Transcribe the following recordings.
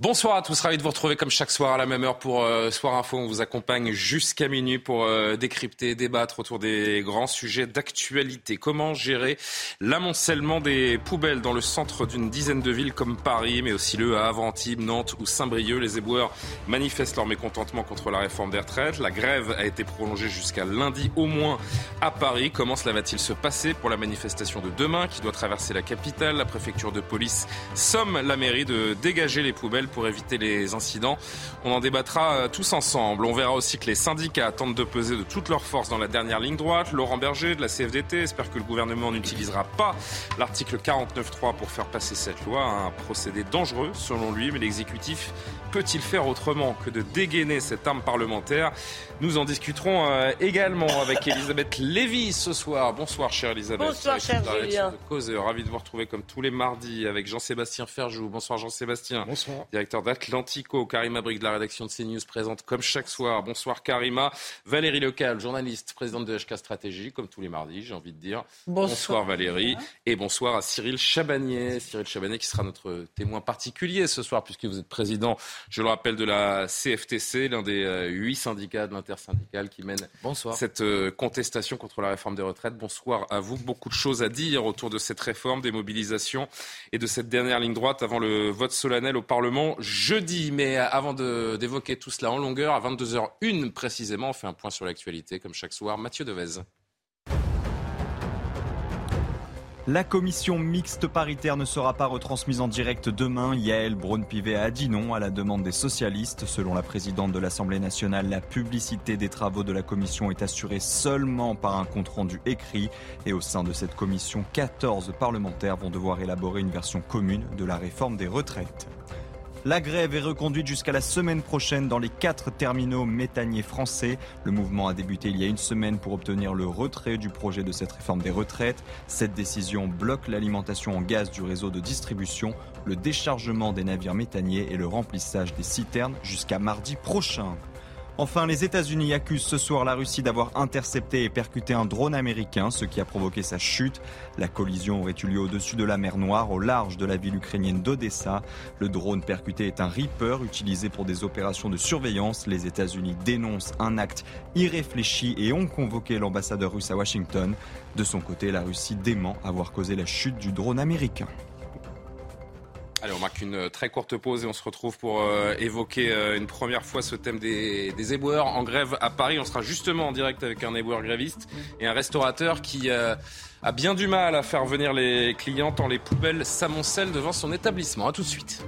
Bonsoir à tous, ravi de vous retrouver comme chaque soir à la même heure pour euh, Soir Info. On vous accompagne jusqu'à minuit pour euh, décrypter, débattre autour des grands sujets d'actualité. Comment gérer l'amoncellement des poubelles dans le centre d'une dizaine de villes comme Paris, mais aussi Le Havre, Antibes, Nantes ou Saint-Brieuc? Les éboueurs manifestent leur mécontentement contre la réforme des retraites. La grève a été prolongée jusqu'à lundi au moins à Paris. Comment cela va-t-il se passer pour la manifestation de demain qui doit traverser la capitale? La préfecture de police somme la mairie de dégager les poubelles pour éviter les incidents. On en débattra euh, tous ensemble. On verra aussi que les syndicats tentent de peser de toutes leurs forces dans la dernière ligne droite. Laurent Berger de la CFDT espère que le gouvernement n'utilisera pas l'article 49.3 pour faire passer cette loi. Un procédé dangereux selon lui, mais l'exécutif peut-il faire autrement que de dégainer cette arme parlementaire Nous en discuterons euh, également avec Elisabeth Lévy ce soir. Bonsoir, chère Elisabeth. Bonsoir, cher Julien. De Ravi de vous retrouver comme tous les mardis avec Jean-Sébastien Ferjou. Bonsoir, Jean-Sébastien. Bonsoir. Directeur d'Atlantico. Karima Brick de la rédaction de CNews présente comme chaque soir. Bonsoir, Karima. Valérie Lecal, journaliste, présidente de HK Stratégie, comme tous les mardis, j'ai envie de dire. Bonsoir, Valérie. Et bonsoir à Cyril Chabagnier. Cyril Chabagnier qui sera notre témoin particulier ce soir puisque vous êtes président je le rappelle, de la CFTC, l'un des euh, huit syndicats de l'intersyndicale qui mène cette euh, contestation contre la réforme des retraites. Bonsoir à vous. Beaucoup de choses à dire autour de cette réforme, des mobilisations et de cette dernière ligne droite avant le vote solennel au Parlement jeudi. Mais avant d'évoquer tout cela en longueur, à 22h01 précisément, on fait un point sur l'actualité, comme chaque soir. Mathieu Devez. La commission mixte paritaire ne sera pas retransmise en direct demain. Yael Braun-Pivet a dit non à la demande des socialistes. Selon la présidente de l'Assemblée nationale, la publicité des travaux de la commission est assurée seulement par un compte-rendu écrit. Et au sein de cette commission, 14 parlementaires vont devoir élaborer une version commune de la réforme des retraites. La grève est reconduite jusqu'à la semaine prochaine dans les quatre terminaux méthaniers français. Le mouvement a débuté il y a une semaine pour obtenir le retrait du projet de cette réforme des retraites. Cette décision bloque l'alimentation en gaz du réseau de distribution, le déchargement des navires méthaniers et le remplissage des citernes jusqu'à mardi prochain. Enfin, les États-Unis accusent ce soir la Russie d'avoir intercepté et percuté un drone américain, ce qui a provoqué sa chute. La collision aurait eu lieu au-dessus de la mer Noire, au large de la ville ukrainienne d'Odessa. Le drone percuté est un Reaper utilisé pour des opérations de surveillance. Les États-Unis dénoncent un acte irréfléchi et ont convoqué l'ambassadeur russe à Washington. De son côté, la Russie dément avoir causé la chute du drone américain. Allez, on marque une euh, très courte pause et on se retrouve pour euh, évoquer euh, une première fois ce thème des, éboueurs en grève à Paris. On sera justement en direct avec un éboueur gréviste et un restaurateur qui a bien du mal à faire venir les clients tant les poubelles s'amoncellent devant son établissement. A tout de suite.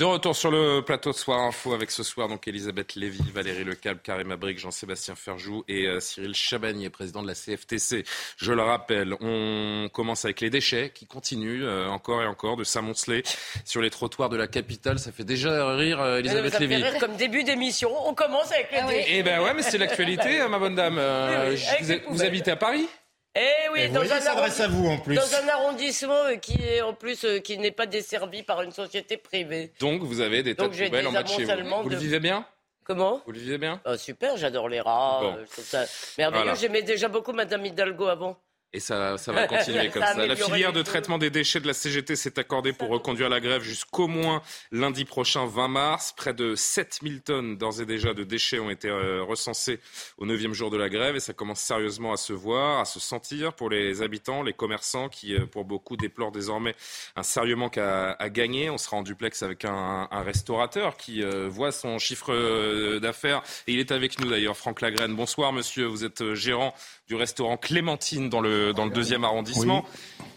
De retour sur le plateau de Soir Info avec ce soir donc Elisabeth Lévy, Valérie Lecalbe, Karim Abric, Jean-Sébastien Ferjou et euh, Cyril Chabagnier, président de la CFTC. Je le rappelle, on commence avec les déchets qui continuent euh, encore et encore de s'amonceler sur les trottoirs de la capitale. Ça fait déjà rire euh, Elisabeth ça Lévy. Fait rire comme début d'émission. On commence avec les ah déchets. Eh ben ouais, mais c'est l'actualité, hein, ma bonne dame. vous, vous habitez à Paris? Eh oui, dans, un à vous en plus. dans un arrondissement qui est en plus euh, qui n'est pas desservi par une société privée. Donc vous avez des tas Donc de j'ai poubelles en bas de chez vous. Vous le vivez bien? Comment? Vous le vivez bien? Ah, Super, j'adore les rats. Bon. euh, je trouve ça merveilleux. Voilà. J'aimais déjà beaucoup Madame Hidalgo avant. Et ça, ça va continuer comme Ça. La filière de traitement des déchets de la CGT s'est accordée pour reconduire la grève jusqu'au moins lundi prochain, 20 mars. Près de 7000 tonnes d'ores et déjà de déchets ont été euh, recensés au neuvième jour de la grève et ça commence sérieusement à se voir, à se sentir pour les habitants, les commerçants qui, euh, pour beaucoup, déplorent désormais un sérieux manque à, à gagner. On sera en duplex avec un, un restaurateur qui euh, voit son chiffre d'affaires et il est avec nous d'ailleurs, Franck Lagrène. Bonsoir monsieur, vous êtes gérant du restaurant Clémentine dans le, dans le deuxième arrondissement.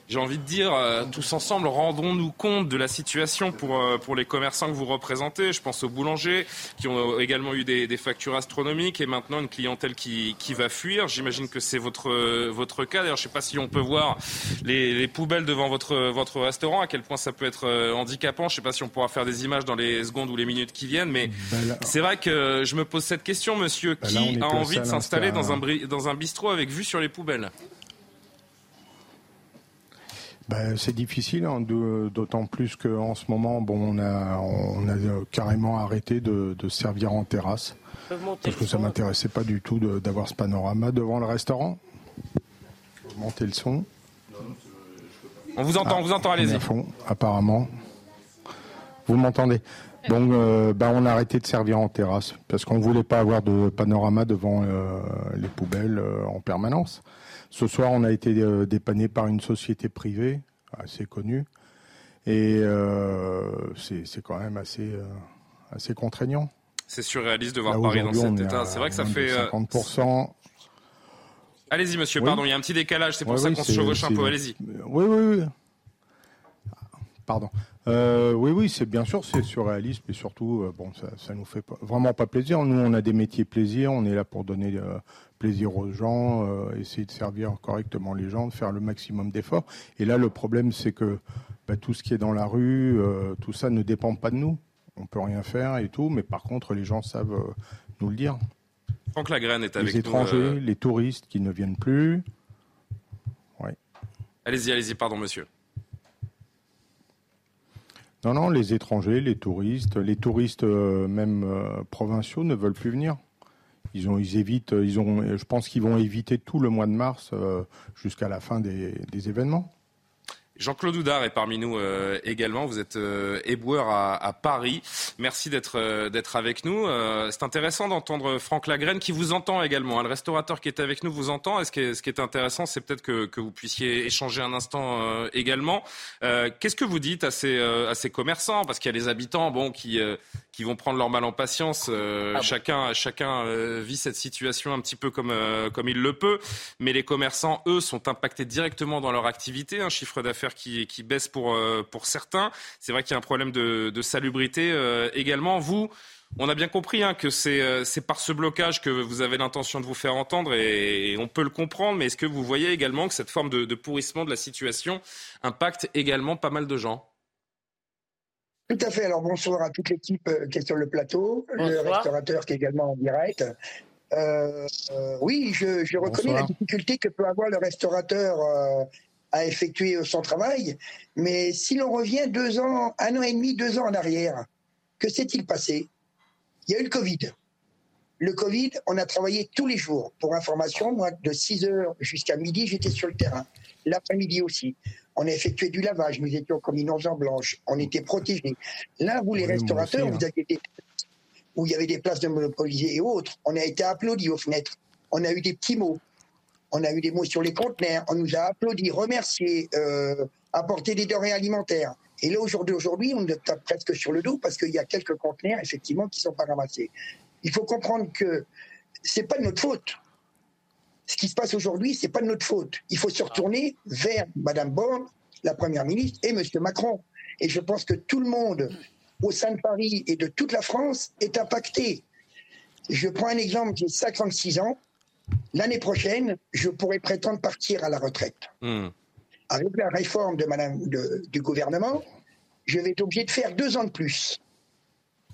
J'ai envie de dire, euh, tous ensemble, rendons-nous compte de la situation pour, euh, pour les commerçants que vous représentez. Je pense aux boulangers qui ont également eu des, des factures astronomiques et maintenant une clientèle qui, qui va fuir. J'imagine que c'est votre, votre cas. D'ailleurs, je ne sais pas si on peut voir les, les, poubelles devant votre, votre restaurant, à quel point ça peut être euh, handicapant. Je ne sais pas si on pourra faire des images dans les secondes ou les minutes qui viennent, mais ben c'est vrai que je me pose cette question, monsieur. Ben qui a envie de s'installer dans un, dans un bistrot avec vue sur les poubelles? Ben, c'est difficile, hein, d'autant plus qu'en ce moment, bon, on a, on a carrément arrêté de, servir en terrasse. Parce que ça m'intéressait pas du tout d'avoir ce panorama devant le restaurant. Monter le son. On vous entend, on vous entend, allez-y. apparemment. Vous m'entendez? Donc, euh, ben, on a arrêté de servir en terrasse parce qu'on voulait pas avoir de panorama devant euh, les poubelles euh, en permanence. Ce soir, on a été euh, dépanné par une société privée assez connue. Et euh, c'est quand même assez, euh, assez contraignant. C'est surréaliste de voir Paris dans cet état. C'est vrai que ça fait. 50%. Allez-y, monsieur, pardon, il y a un petit décalage, c'est pour ça qu'on se chevauche un peu, allez-y. Oui, oui, oui. Pardon. Oui, oui, c'est bien sûr, c'est surréaliste, mais surtout, bon, ça, ça nous fait vraiment pas plaisir. Nous, on a des métiers plaisir, on est là pour donner plaisir aux gens, euh, essayer de servir correctement les gens, de faire le maximum d'efforts. Et là, le problème, c'est que bah, tout ce qui est dans la rue, euh, tout ça ne dépend pas de nous. On peut rien faire et tout, mais par contre, les gens savent euh, nous le dire. Franck Lagraine est avec les étrangers, les touristes qui ne viennent plus. Ouais. Allez-y, allez-y, pardon, monsieur. Non, non, les étrangers, les touristes, les touristes même provinciaux ne veulent plus venir. Ils ont, ils évitent, ils ont, je pense qu'ils vont éviter tout le mois de mars euh, jusqu'à la fin des événements. Jean-Claude Houdard est parmi nous euh, également. Vous êtes euh, éboueur à, Paris. Merci d'être euh, d'être avec nous. c'est intéressant d'entendre Franck Lagraine qui vous entend également. Hein. Le restaurateur qui est avec nous vous entend. Et ce qui est, ce qui est intéressant, c'est peut-être que, que, vous puissiez échanger un instant également. Qu'est-ce que vous dites à ces, à ces commerçants? Parce qu'il y a les habitants bon, qui, qui vont prendre leur mal en patience. Ah chacun chacun vit cette situation un petit peu comme, comme il le peut. Mais les commerçants, eux, sont impactés directement dans leur activité. Un chiffre d'affaires qui, qui baisse pour, euh, pour certains. C'est vrai qu'il y a un problème de, de salubrité euh, également. Vous, on a bien compris hein, que euh, c'est par ce blocage que vous avez l'intention de vous faire entendre et, on peut le comprendre, mais est-ce que vous voyez également que cette forme de, de, pourrissement de la situation impacte également pas mal de gens? Tout à fait. Alors bonsoir à toute l'équipe qui est sur le plateau, le restaurateur qui est également en direct. Euh, oui, je, je reconnais la difficulté que peut avoir le restaurateur à effectuer son travail. Mais si l'on revient deux ans, un an et demi, deux ans en arrière, que s'est-il passé? Il y a eu le Covid. Le Covid, on a travaillé tous les jours. Pour information, moi, de 6 heures jusqu'à midi, j'étais sur le terrain. L'après-midi aussi. On a effectué du lavage, nous étions comme une en blanche, on était protégés. Là, vous, les restaurateurs, vous hein. aviez des où il y avait des places de monopolisées et autres, on a été applaudis aux fenêtres. On a eu des petits mots on a eu des mots sur les conteneurs, on nous a applaudi, remercié, euh, apporté des denrées alimentaires. Et là, aujourd'hui, aujourd'hui, on nous tape presque sur le dos parce qu'il y a quelques conteneurs, effectivement, qui ne sont pas ramassés. Il faut comprendre que ce n'est pas de notre faute. Ce qui se passe aujourd'hui, ce n'est pas de notre faute. Il faut se retourner vers Mme Borne, la Première ministre, et M. Macron. Et je pense que tout le monde, au sein de Paris et de toute la France, est impacté. Je prends un exemple, j'ai 56 ans l'année prochaine, je pourrais prétendre partir à la retraite. Hmm. Avec la réforme de madame, du gouvernement, je vais être obligé de faire deux ans de plus.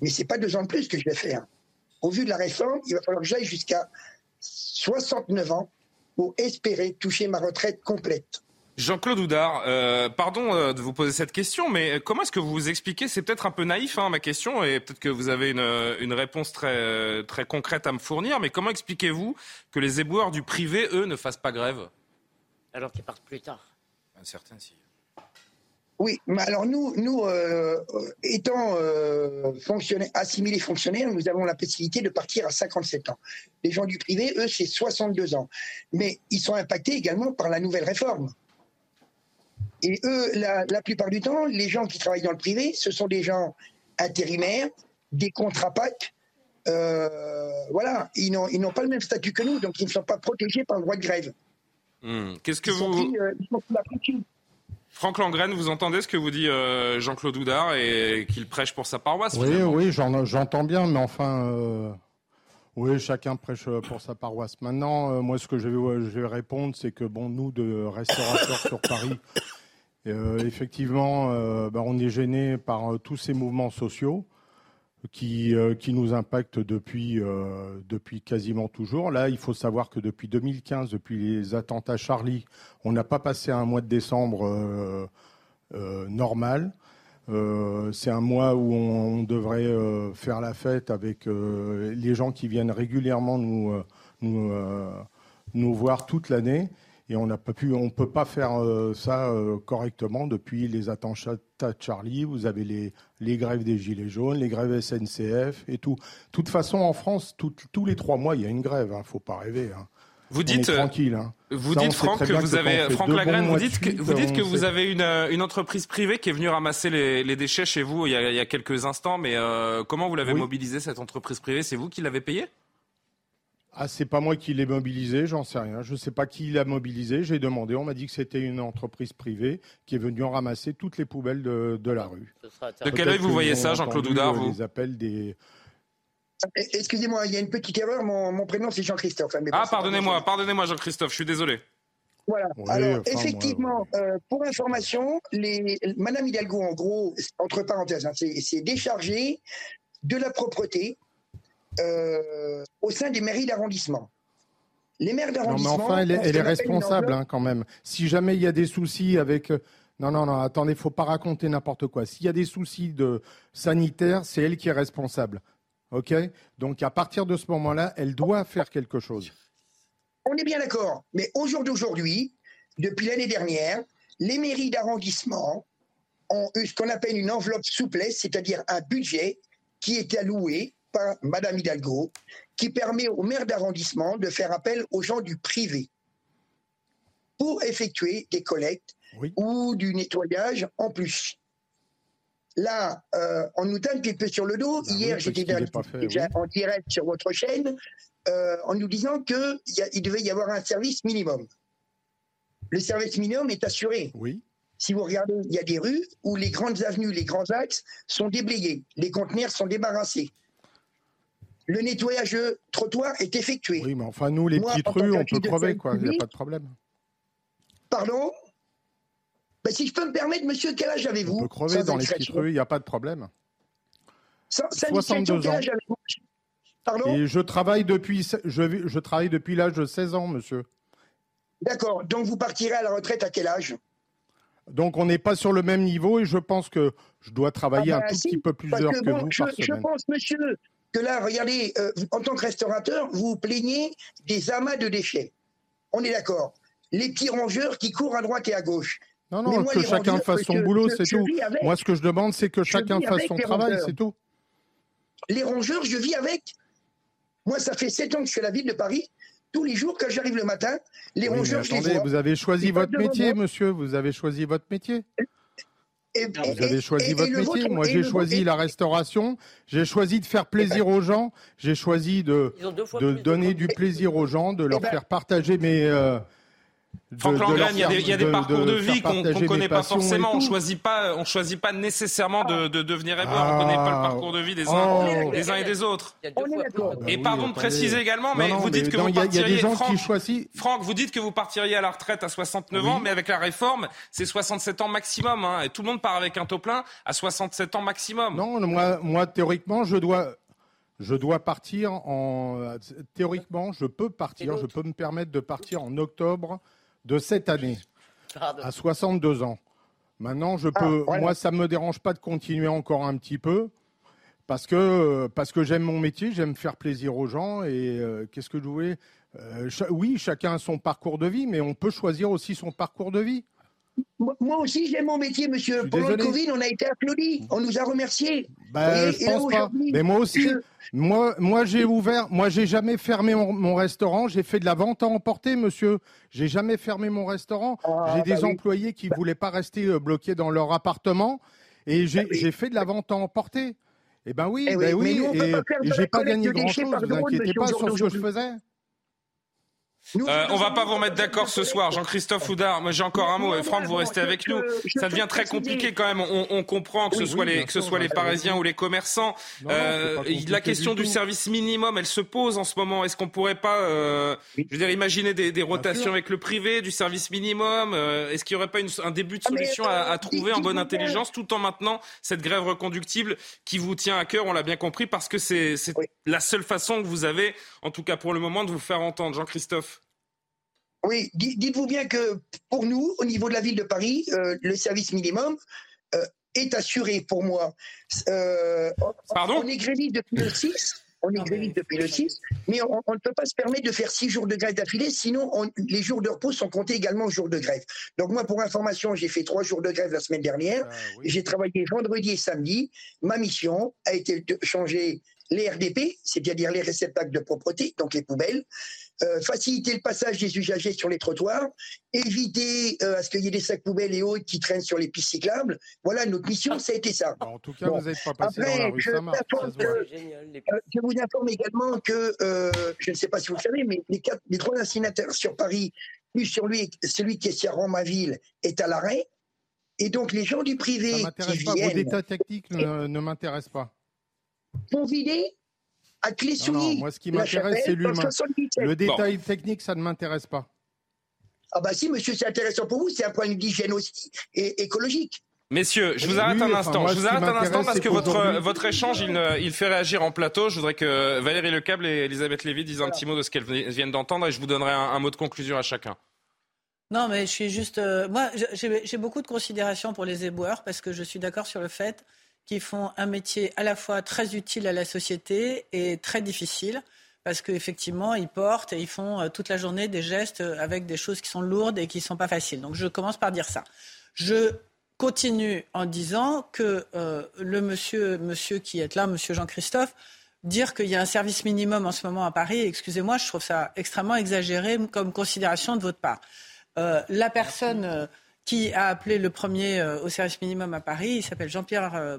Mais ce n'est pas deux ans de plus que je vais faire. Au vu de la réforme, il va falloir que j'aille jusqu'à 69 ans pour espérer toucher ma retraite complète. Jean-Claude Houdard, euh, pardon euh, de vous poser cette question, mais comment est-ce que vous vous expliquez? C'est peut-être un peu naïf hein, ma question, et peut-être que vous avez une, réponse très, très concrète à me fournir, mais comment expliquez-vous que les éboueurs du privé, eux, ne fassent pas grève? Alors qu'ils partent plus tard. Certains, si. Oui, mais alors nous, nous euh, étant fonctionnaires, assimilés fonctionnaires, nous avons la possibilité de partir à 57 ans. Les gens du privé, eux, c'est 62 ans. Mais ils sont impactés également par la nouvelle réforme. Et eux, la, plupart du temps, les gens qui travaillent dans le privé, ce sont des gens intérimaires, des contrats PAC. Euh, voilà, ils n'ont pas le même statut que nous, donc ils ne sont pas protégés par le droit de grève. Hmm. Qu'est-ce que vous. Euh, ils sont sous la. Franck Langren, vous entendez ce que vous dit euh, Jean-Claude Houdard et qu'il prêche pour sa paroisse Oui, oui, j'entends bien, mais enfin, euh, oui, chacun prêche pour sa paroisse. Maintenant, moi, ce que je vais, je vais répondre, c'est que bon, nous, de restaurateurs sur Paris, effectivement, ben, on est gêné par tous ces mouvements sociaux qui, euh, qui nous impacte depuis, euh, depuis quasiment toujours. Là, il faut savoir que depuis 2015, depuis les attentats Charlie, on n'a pas passé un mois de décembre euh, normal. c'est un mois où on, devrait faire la fête avec les gens qui viennent régulièrement nous, nous voir toute l'année et on n'a pas pu, on peut pas faire euh, ça euh, correctement depuis les attentats de Charlie. Vous avez les, les grèves des gilets jaunes, les grèves SNCF et tout. De toute façon, en France, tous les trois mois, il y a une grève. Hein, faut pas rêver. Hein. Vous dites, tranquille. Hein. Vous dites, Franck, que vous avez, Franck Lagrène, vous dites que, vous dites que vous avez une, une, entreprise privée qui est venue ramasser les, les déchets chez vous il y a, il y a quelques instants. Mais euh, comment vous l'avez mobilisé cette entreprise privée? C'est vous qui l'avez payée? Ah, c'est pas moi qui l'ai mobilisé, j'en sais rien. Je ne sais pas qui l'a mobilisé. J'ai demandé, on m'a dit que c'était une entreprise privée qui est venue en ramasser toutes les poubelles de, la rue. De quel œil vous voyez ça, Jean-Claude Houdard vous Les appels des. Excusez-moi, il y a une petite erreur. Mon, prénom, c'est Jean-Christophe. Hein, ah, pardonnez-moi, pardonnez-moi, Jean-Christophe, je suis désolé. Voilà. Alors, effectivement, euh, pour information, les... Madame Hidalgo, en gros, entre parenthèses, hein, c'est déchargé de la propreté euh, au sein des mairies d'arrondissement. Les maires d'arrondissement. Non, mais enfin, elle est, responsable hein, quand même. Si jamais il y a des soucis avec. Euh, non, non, non, attendez, faut pas raconter n'importe quoi. S'il y a des soucis de sanitaires, c'est elle qui est responsable. OK? Donc à partir de ce moment-là, elle doit faire quelque chose. On est bien d'accord. Mais au jour d'aujourd'hui, depuis l'année dernière, les mairies d'arrondissement ont eu ce qu'on appelle une enveloppe souplesse, c'est-à-dire un budget qui est alloué par Madame Hidalgo, qui permet aux maires d'arrondissement de faire appel aux gens du privé pour effectuer des collectes ou du nettoyage en plus. Là, euh, on nous donne un petit peu sur le dos. Ben Hier, j'étais déjà en direct sur votre chaîne euh, en nous disant qu'il devait y avoir un service minimum. Le service minimum est assuré. Oui. Si vous regardez, il y a des rues où les grandes avenues, les grands axes sont déblayés, les conteneurs sont débarrassés le nettoyage de trottoir est effectué. Oui, mais enfin, nous, les petites rues, on peut crever, quoi. Il n'y a pas de problème. Pardon? Ben, Si je peux me permettre, monsieur, quel âge avez-vous? On peut crever dans les petites rues, il n'y a pas de problème. 62 ans. Pardon? Et je travaille depuis, je, je travaille depuis l'âge de 16 ans, monsieur. D'accord. Donc, vous partirez à la retraite à quel âge? Donc on n'est pas sur le même niveau et je pense que je dois travailler ah un ben, tout petit peu plus d'heures que, vous je, par semaine. Je pense, monsieur, que là, regardez, euh, en tant que restaurateur, vous vous plaignez des amas de déchets. On est d'accord. Les petits rongeurs qui courent à droite et à gauche. Non, non, que chacun fasse son boulot, c'est tout. moi, ce que je demande, c'est que chacun fasse son travail, c'est tout. Les rongeurs, je vis avec. Moi, ça fait sept ans que je suis à la ville de Paris. Tous les jours, quand j'arrive le matin, les rongeurs, je les vois. Vous avez choisi votre métier, monsieur. Vous avez choisi votre métier vous avez choisi votre métier. Moi, j'ai choisi la restauration. J'ai choisi de faire plaisir aux gens. J'ai choisi de, de donner du plaisir aux gens, de leur faire partager mes, euh, Franck Langlane, il y a des, parcours de, vie qu'on ne connaît pas forcément. On choisit pas, on choisit pas nécessairement de, devenir éleveur. on ne connaît pas le ah. parcours de vie des uns, oh. des uns et des autres. Et pardon de préciser également, mais vous dites que vous partiriez. Franck, vous dites que vous partiriez à la retraite à 69 ans, mais avec la réforme, c'est 67 ans maximum. Hein, et tout le monde part avec un taux plein à 67 ans maximum. Non, moi, moi théoriquement, je dois. Je dois partir en. Théoriquement, je peux partir, je peux me permettre de partir en octobre de cette année à 62 ans. Maintenant, je ah, peux, moi, ça ne me dérange pas de continuer encore un petit peu parce que, parce que j'aime mon métier, j'aime faire plaisir aux gens et euh, qu'est-ce que je voulais? Euh, Oui, chacun a son parcours de vie, mais on peut choisir aussi son parcours de vie. Moi aussi, j'aime mon métier, monsieur. Pendant le Covid, on a été applaudis. On nous a remerciés. Ben, je pense pas. Mais moi aussi. Moi, moi j'ai ouvert. Moi, j'ai jamais fermé mon, restaurant. J'ai fait de la vente à emporter, monsieur. J'ai jamais fermé mon restaurant. Ah, j'ai des bah employés qui ne voulaient pas rester euh, bloqués dans leur appartement. Et j'ai bah fait de la vente à emporter. Eh ben oui, eh ben oui. et, j'ai pas gagné grand-chose. Ne vous inquiétez pas sur ce que je faisais. Euh, on va pas vous mettre d'accord ce soir, Jean-Christophe Houdard. Moi, j'ai encore un mot. Franck, vous restez avec nous. Ça devient très compliqué quand même. On, comprend que ce soit les, que ce soit les Parisiens ou les commerçants. Euh, la question du, service minimum, elle se pose en ce moment. Est-ce qu'on pourrait pas, euh, je veux dire, imaginer des, rotations avec le privé, du service minimum Est-ce qu'il y aurait pas un début de ah, solution à, trouver en bonne intelligence, tout en maintenant cette grève reconductible qui vous tient à cœur On l'a bien compris, parce que c'est la seule façon que vous avez, en tout cas pour le moment, de vous faire entendre, Jean-Christophe. Oui, dites-vous bien que pour nous, au niveau de la ville de Paris, euh, le service minimum euh, est assuré pour moi. Euh, Pardon On est gréviste depuis le 6. On est gréviste depuis le 6, mais on, ne peut pas se permettre de faire six jours de grève d'affilée, sinon les jours de repos sont comptés également aux jours de grève. Donc moi, pour information, j'ai fait trois jours de grève la semaine dernière. Ah j'ai travaillé vendredi et samedi. Ma mission a été de changer les RDP, c'est-à-dire les réceptacles de propreté, donc les poubelles, euh, faciliter le passage des usagers sur les trottoirs, éviter euh, à ce qu'il y ait des sacs poubelles et autres qui traînent sur les pistes cyclables. Voilà, notre mission, ça a été ça. en tout cas, vous n'êtes pas passé dans la rue je, euh, je vous informe également que, je ne sais pas si vous le savez, mais les, quatre, les trois incinérateurs sur Paris, plus sur lui, celui qui est sur Rome-à-Ville, est à l'arrêt. Et donc, les gens du privé qui pas. viennent... Vos détails techniques ne, ne m'intéressent pas. Pour vider à clé non, moi, ce qui m'intéresse, c'est l'humain. Le détail technique, ça ne m'intéresse pas. Ah bah si, monsieur, c'est intéressant pour vous, c'est un point de vue d'hygiène aussi et écologique. Messieurs, je vous arrête un instant. je vous arrête un instant parce que votre, votre échange, il, il, fait réagir en plateau. Je voudrais que Valérie Lecable et Elisabeth Lévy disent un petit mot de ce qu'elles viennent d'entendre et je vous donnerai un, mot de conclusion à chacun. Non, mais je suis juste. Euh, moi, j'ai beaucoup de considération pour les éboueurs parce que je suis d'accord sur le fait qui font un métier à la fois très utile à la société et très difficile parce qu'effectivement, ils portent et ils font euh, toute la journée des gestes avec des choses qui sont lourdes et qui ne sont pas faciles. Donc je commence par dire ça. Je continue en disant que euh, le monsieur, monsieur qui est là, monsieur Jean-Christophe, dire qu'il y a un service minimum en ce moment à Paris, excusez-moi, je trouve ça extrêmement exagéré comme considération de votre part. Euh, la personne qui a appelé le premier euh, au service minimum à Paris. Il s'appelle Jean-Pierre euh,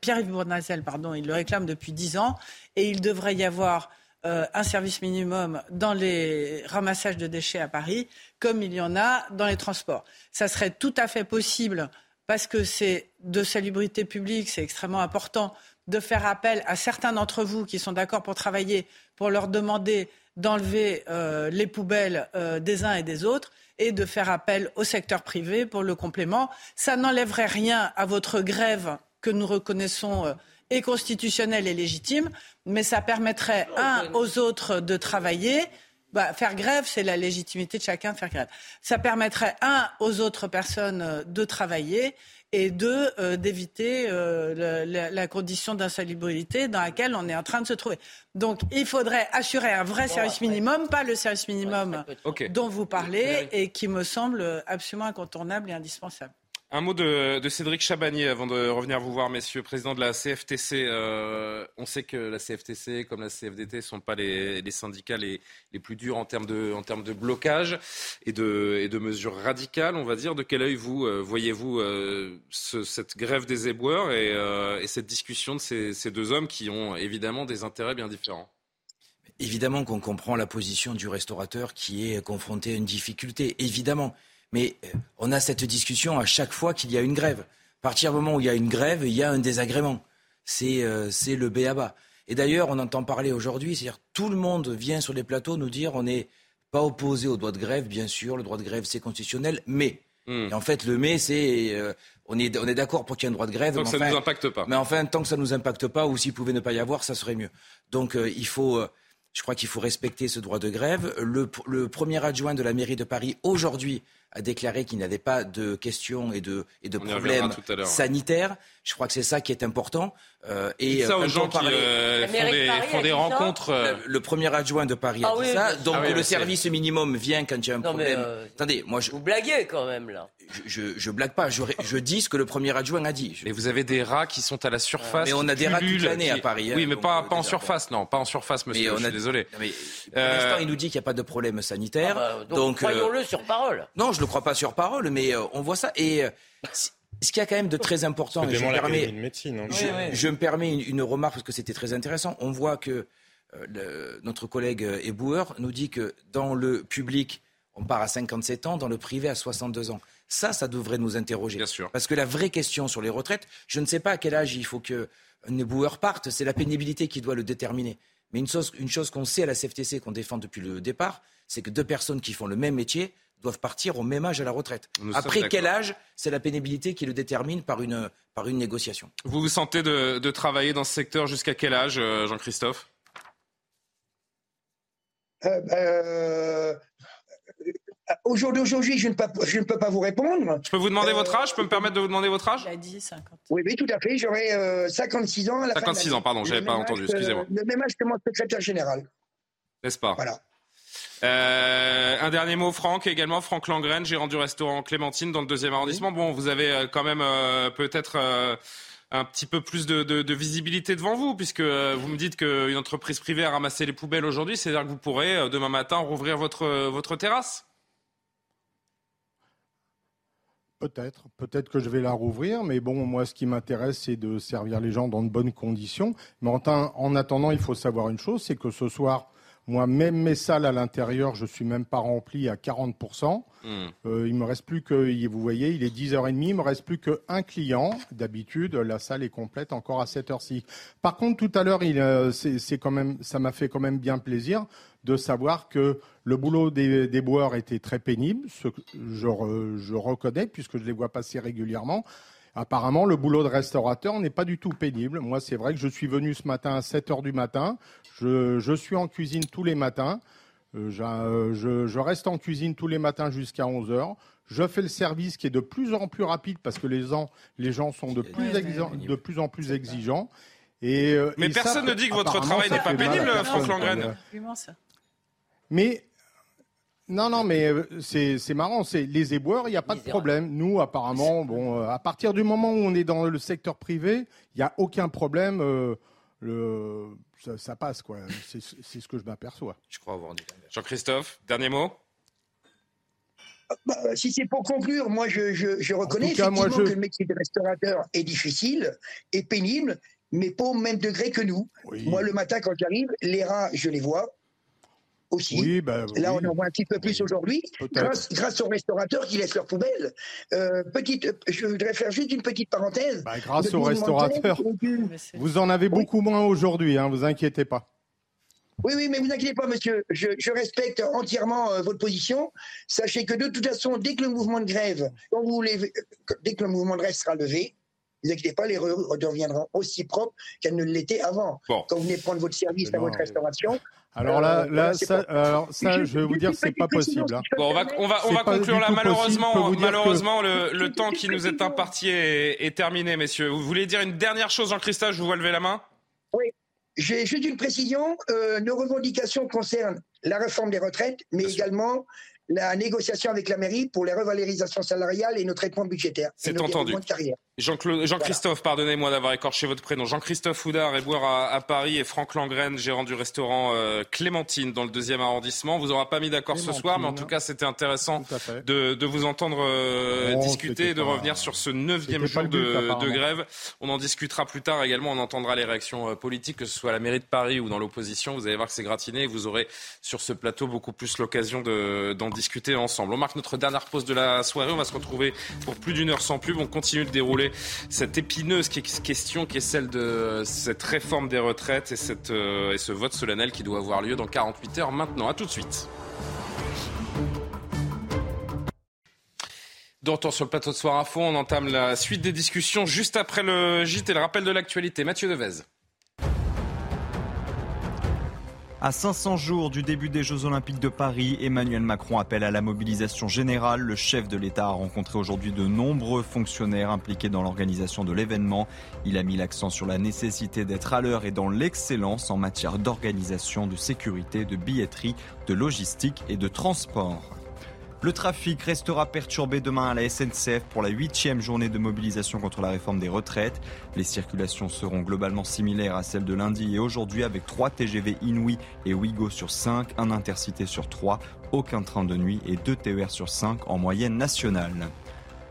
Pierre-Yves Bournazel, pardon. Il le réclame depuis dix ans et il devrait y avoir euh, un service minimum dans les ramassages de déchets à Paris, comme il y en a dans les transports. Ça serait tout à fait possible parce que c'est de salubrité publique, c'est extrêmement important de faire appel à certains d'entre vous qui sont d'accord pour travailler, pour leur demander d'enlever les poubelles des uns et des autres et de faire appel au secteur privé pour le complément. Ça n'enlèverait rien à votre grève que nous reconnaissons est euh, constitutionnelle et légitime, mais ça permettrait, un, aux autres de travailler. Bah, faire grève, c'est la légitimité de chacun de faire grève. Ça permettrait, un, aux autres personnes euh, de travailler et deux, euh, d'éviter euh, la, condition d'insalubrité dans laquelle on est en train de se trouver. Donc il faudrait assurer un vrai service minimum, pas le service minimum dont vous parlez et qui me semble absolument incontournable et indispensable. Un mot de, Cédric Chabanier avant de revenir vous voir, messieurs, président de la CFTC. Euh, on sait que la CFTC, comme la CFDT, ne sont pas les, syndicats les, plus durs en termes de, blocage et de, et de mesures radicales, on va dire. De quel œil vous euh, voyez-vous euh, cette grève des éboueurs et, cette discussion de ces, ces deux hommes qui ont évidemment des intérêts bien différents? Évidemment qu'on comprend la position du restaurateur qui est confronté à une difficulté, évidemment. Mais euh, on a cette discussion à chaque fois qu'il y a une grève. À partir du moment où il y a une grève, il y a un désagrément. C'est euh, le béaba. Et d'ailleurs, on entend parler aujourd'hui, c'est-à-dire tout le monde vient sur les plateaux nous dire on n'est pas opposé au droit de grève, bien sûr, le droit de grève c'est constitutionnel, mais. Hmm. Et en fait, le mais, c'est. Euh, on est, on est d'accord pour qu'il y ait un droit de grève. Tant que ça ne nous impacte pas. Mais enfin, tant que ça ne nous impacte pas, ou s'il pouvait ne pas y avoir, ça serait mieux. Donc, il faut. je crois qu'il faut respecter ce droit de grève. Le, le premier adjoint de la mairie de Paris, aujourd'hui, a déclaré qu'il n'y avait pas de questions et de, et de problèmes sanitaires. Je crois que c'est ça qui est important. Euh, et ça aux gens qui euh, font, des, rencontres. Euh. Le, premier adjoint de Paris a ah dit ça. Donc ah le service minimum vient quand il y a un problème. Attendez, moi je... Vous blaguez quand même là. Je, je, blague pas. Je, je, dis ce que le premier adjoint a dit. Et vous avez des rats qui sont à la surface. Mais on a des rats toute l'année à Paris. Oui, hein, mais pas, pas en surface, non, pas en surface, monsieur. je suis désolé. Mais pour l'instant, il nous dit qu'il n'y a pas de problème sanitaire. Ah bah, donc, croyons-le sur parole. Non, je le crois pas sur parole, mais on voit ça. Et ce qui a quand même de très important, et je, me permets, médecine, hein. je, me permets une, remarque parce que c'était très intéressant. On voit que notre collègue Eboueur nous dit que dans le public, on part à 57 ans, dans le privé à 62 ans. Ça, ça devrait nous interroger. Bien sûr. Parce que la vraie question sur les retraites, je ne sais pas à quel âge il faut que éboueur parte, c'est la pénibilité qui doit le déterminer. Mais une chose, une chose qu'on sait à la CFTC, qu'on défend depuis le départ, c'est que deux personnes qui font le même métier doivent partir au même âge à la retraite. Après quel âge C'est la pénibilité qui le détermine par une, par une négociation. Vous vous sentez de, de travailler dans ce secteur jusqu'à quel âge, euh, Jean-Christophe? Euh, euh, Aujourd'hui, je, ne peux, je ne peux pas vous répondre. Je peux vous demander votre âge? Je peux me permettre de vous demander votre âge? Il a dit 50. Oui, oui, tout à fait. J'aurai 56 ans à la 56 ans, pardon, je n'avais pas entendu, excusez-moi. Le même âge que mon secrétaire général. N'est-ce pas? Voilà. Euh, un dernier mot, Franck, également. Franck Langren, gérant du restaurant Clémentine dans le deuxième arrondissement. Bon, vous avez euh, quand même euh, peut-être un petit peu plus de, visibilité devant vous, puisque vous me dites qu'une entreprise privée a ramassé les poubelles aujourd'hui. C'est-à-dire que vous pourrez demain matin rouvrir votre, votre terrasse Peut-être, peut-être que je vais la rouvrir, mais bon, moi, ce qui m'intéresse, c'est de servir les gens dans de bonnes conditions. Mais en attendant, il faut savoir une chose, c'est que ce soir, moi, même mes salles à l'intérieur, je suis même pas rempli à 40%. Hmm. Euh, il me reste plus que, vous voyez, il est 10h30, il me reste plus qu'un client. D'habitude, la salle est complète encore à cette heure-ci. Par contre, tout à l'heure, euh, c'est quand même, ça m'a fait quand même bien plaisir de savoir que le boulot des, des boeurs était très pénible, ce que je, je reconnais puisque je les vois passer régulièrement. Apparemment, le boulot de restaurateur n'est pas du tout pénible. Moi, c'est vrai que je suis venu ce matin à 7 heures du matin. Je, suis en cuisine tous les matins. Euh, euh, je, reste en cuisine tous les matins jusqu'à 11 heures. Je fais le service qui est de plus en plus rapide parce que les gens, les gens sont de plus, de plus en plus exigeants. Et, euh, Mais personne ne dit que votre travail n'est pas pénible, Franck Langren. Mais non, non, mais euh, c'est marrant. C'est les éboueurs, il n'y a pas de problème. Nous, apparemment, bon, euh, à partir du moment où on est dans le secteur privé, il n'y a aucun problème. Euh, le, ça, passe, quoi. C'est ce que je m'aperçois. Je crois avoir dit. Jean-Christophe, dernier mot. Bah, si c'est pour conclure, moi je, je, reconnais effectivement que le métier de restaurateur est difficile et pénible, mais pas au même degré que nous. Moi le matin quand j'arrive, les rats, je les vois, aussi. Bah, Là, on en voit un petit peu plus aujourd'hui, grâce, grâce, aux restaurateurs qui laissent leurs poubelles. Euh, petite, je voudrais faire juste une petite parenthèse. Bah, grâce aux restaurateurs, vous en avez beaucoup moins aujourd'hui, hein, vous inquiétez pas. Oui, oui, mais vous inquiétez pas, monsieur. Je, respecte entièrement euh, votre position. Sachez que de toute façon, dès que le mouvement de grève, quand vous dès que le mouvement de grève sera levé, ne vous inquiétez pas, les rues redeviendront aussi propres qu'elles ne l'étaient avant. Quand vous venez prendre votre service à votre restauration, alors là, euh, là ça, alors ça, je vais vous dire, c'est pas possible. Hein. Bon, on va, on va, on va conclure là. Malheureusement, malheureusement, le, le, temps qui nous est imparti est, est, terminé, messieurs. Vous voulez dire une dernière chose, Jean-Christophe Je vous vois lever la main. Oui. J'ai juste une précision. Euh, nos revendications concernent la réforme des retraites, mais également la négociation avec la mairie pour les revalorisations salariales et nos traitements budgétaires. C'est entendu. Jean-Christophe, pardonnez-moi d'avoir écorché votre prénom. Jean-Christophe Houdard, éboueur à, à, Paris, et Franck Langren, gérant du restaurant euh, Clémentine dans le deuxième arrondissement. Vous n'aurez pas mis d'accord ce soir, mais en tout cas, c'était intéressant de, de, vous entendre euh, discuter et de revenir sur ce neuvième jour de, grève. On en discutera plus tard également. On entendra les réactions euh, politiques, que ce soit à la mairie de Paris ou dans l'opposition. Vous allez voir que c'est gratiné et vous aurez sur ce plateau beaucoup plus l'occasion d'en discuter ensemble. On marque notre dernière pause de la soirée. On va se retrouver pour plus d'une heure sans pub. On continue de dérouler cette épineuse question qui est celle de cette réforme des retraites et, euh, ce vote solennel qui doit avoir lieu dans 48 heures maintenant. À tout de suite. De retour sur le plateau de Soir Info, on entame la suite des discussions juste après le gîte et le rappel de l'actualité. Mathieu Devez. À 500 jours du début des Jeux Olympiques de Paris, Emmanuel Macron appelle à la mobilisation générale. Le chef de l'État a rencontré aujourd'hui de nombreux fonctionnaires impliqués dans l'organisation de l'événement. Il a mis l'accent sur la nécessité d'être à l'heure et dans l'excellence en matière d'organisation, de sécurité, de billetterie, de logistique et de transport. Le trafic restera perturbé demain à la SNCF pour la huitième journée de mobilisation contre la réforme des retraites. Les circulations seront globalement similaires à celles de lundi et aujourd'hui avec 3 TGV Inouï et Ouigo sur 5, un intercité sur 3, aucun train de nuit et 2 TER sur 5 en moyenne nationale.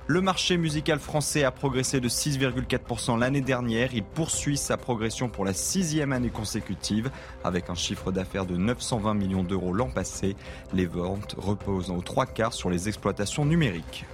Le marché musical français a progressé de 6,4% l'année dernière. Il poursuit sa progression pour la sixième année consécutive avec un chiffre d'affaires de 920 millions d'euros l'an passé. Les ventes reposent aux trois quarts sur les exploitations numériques.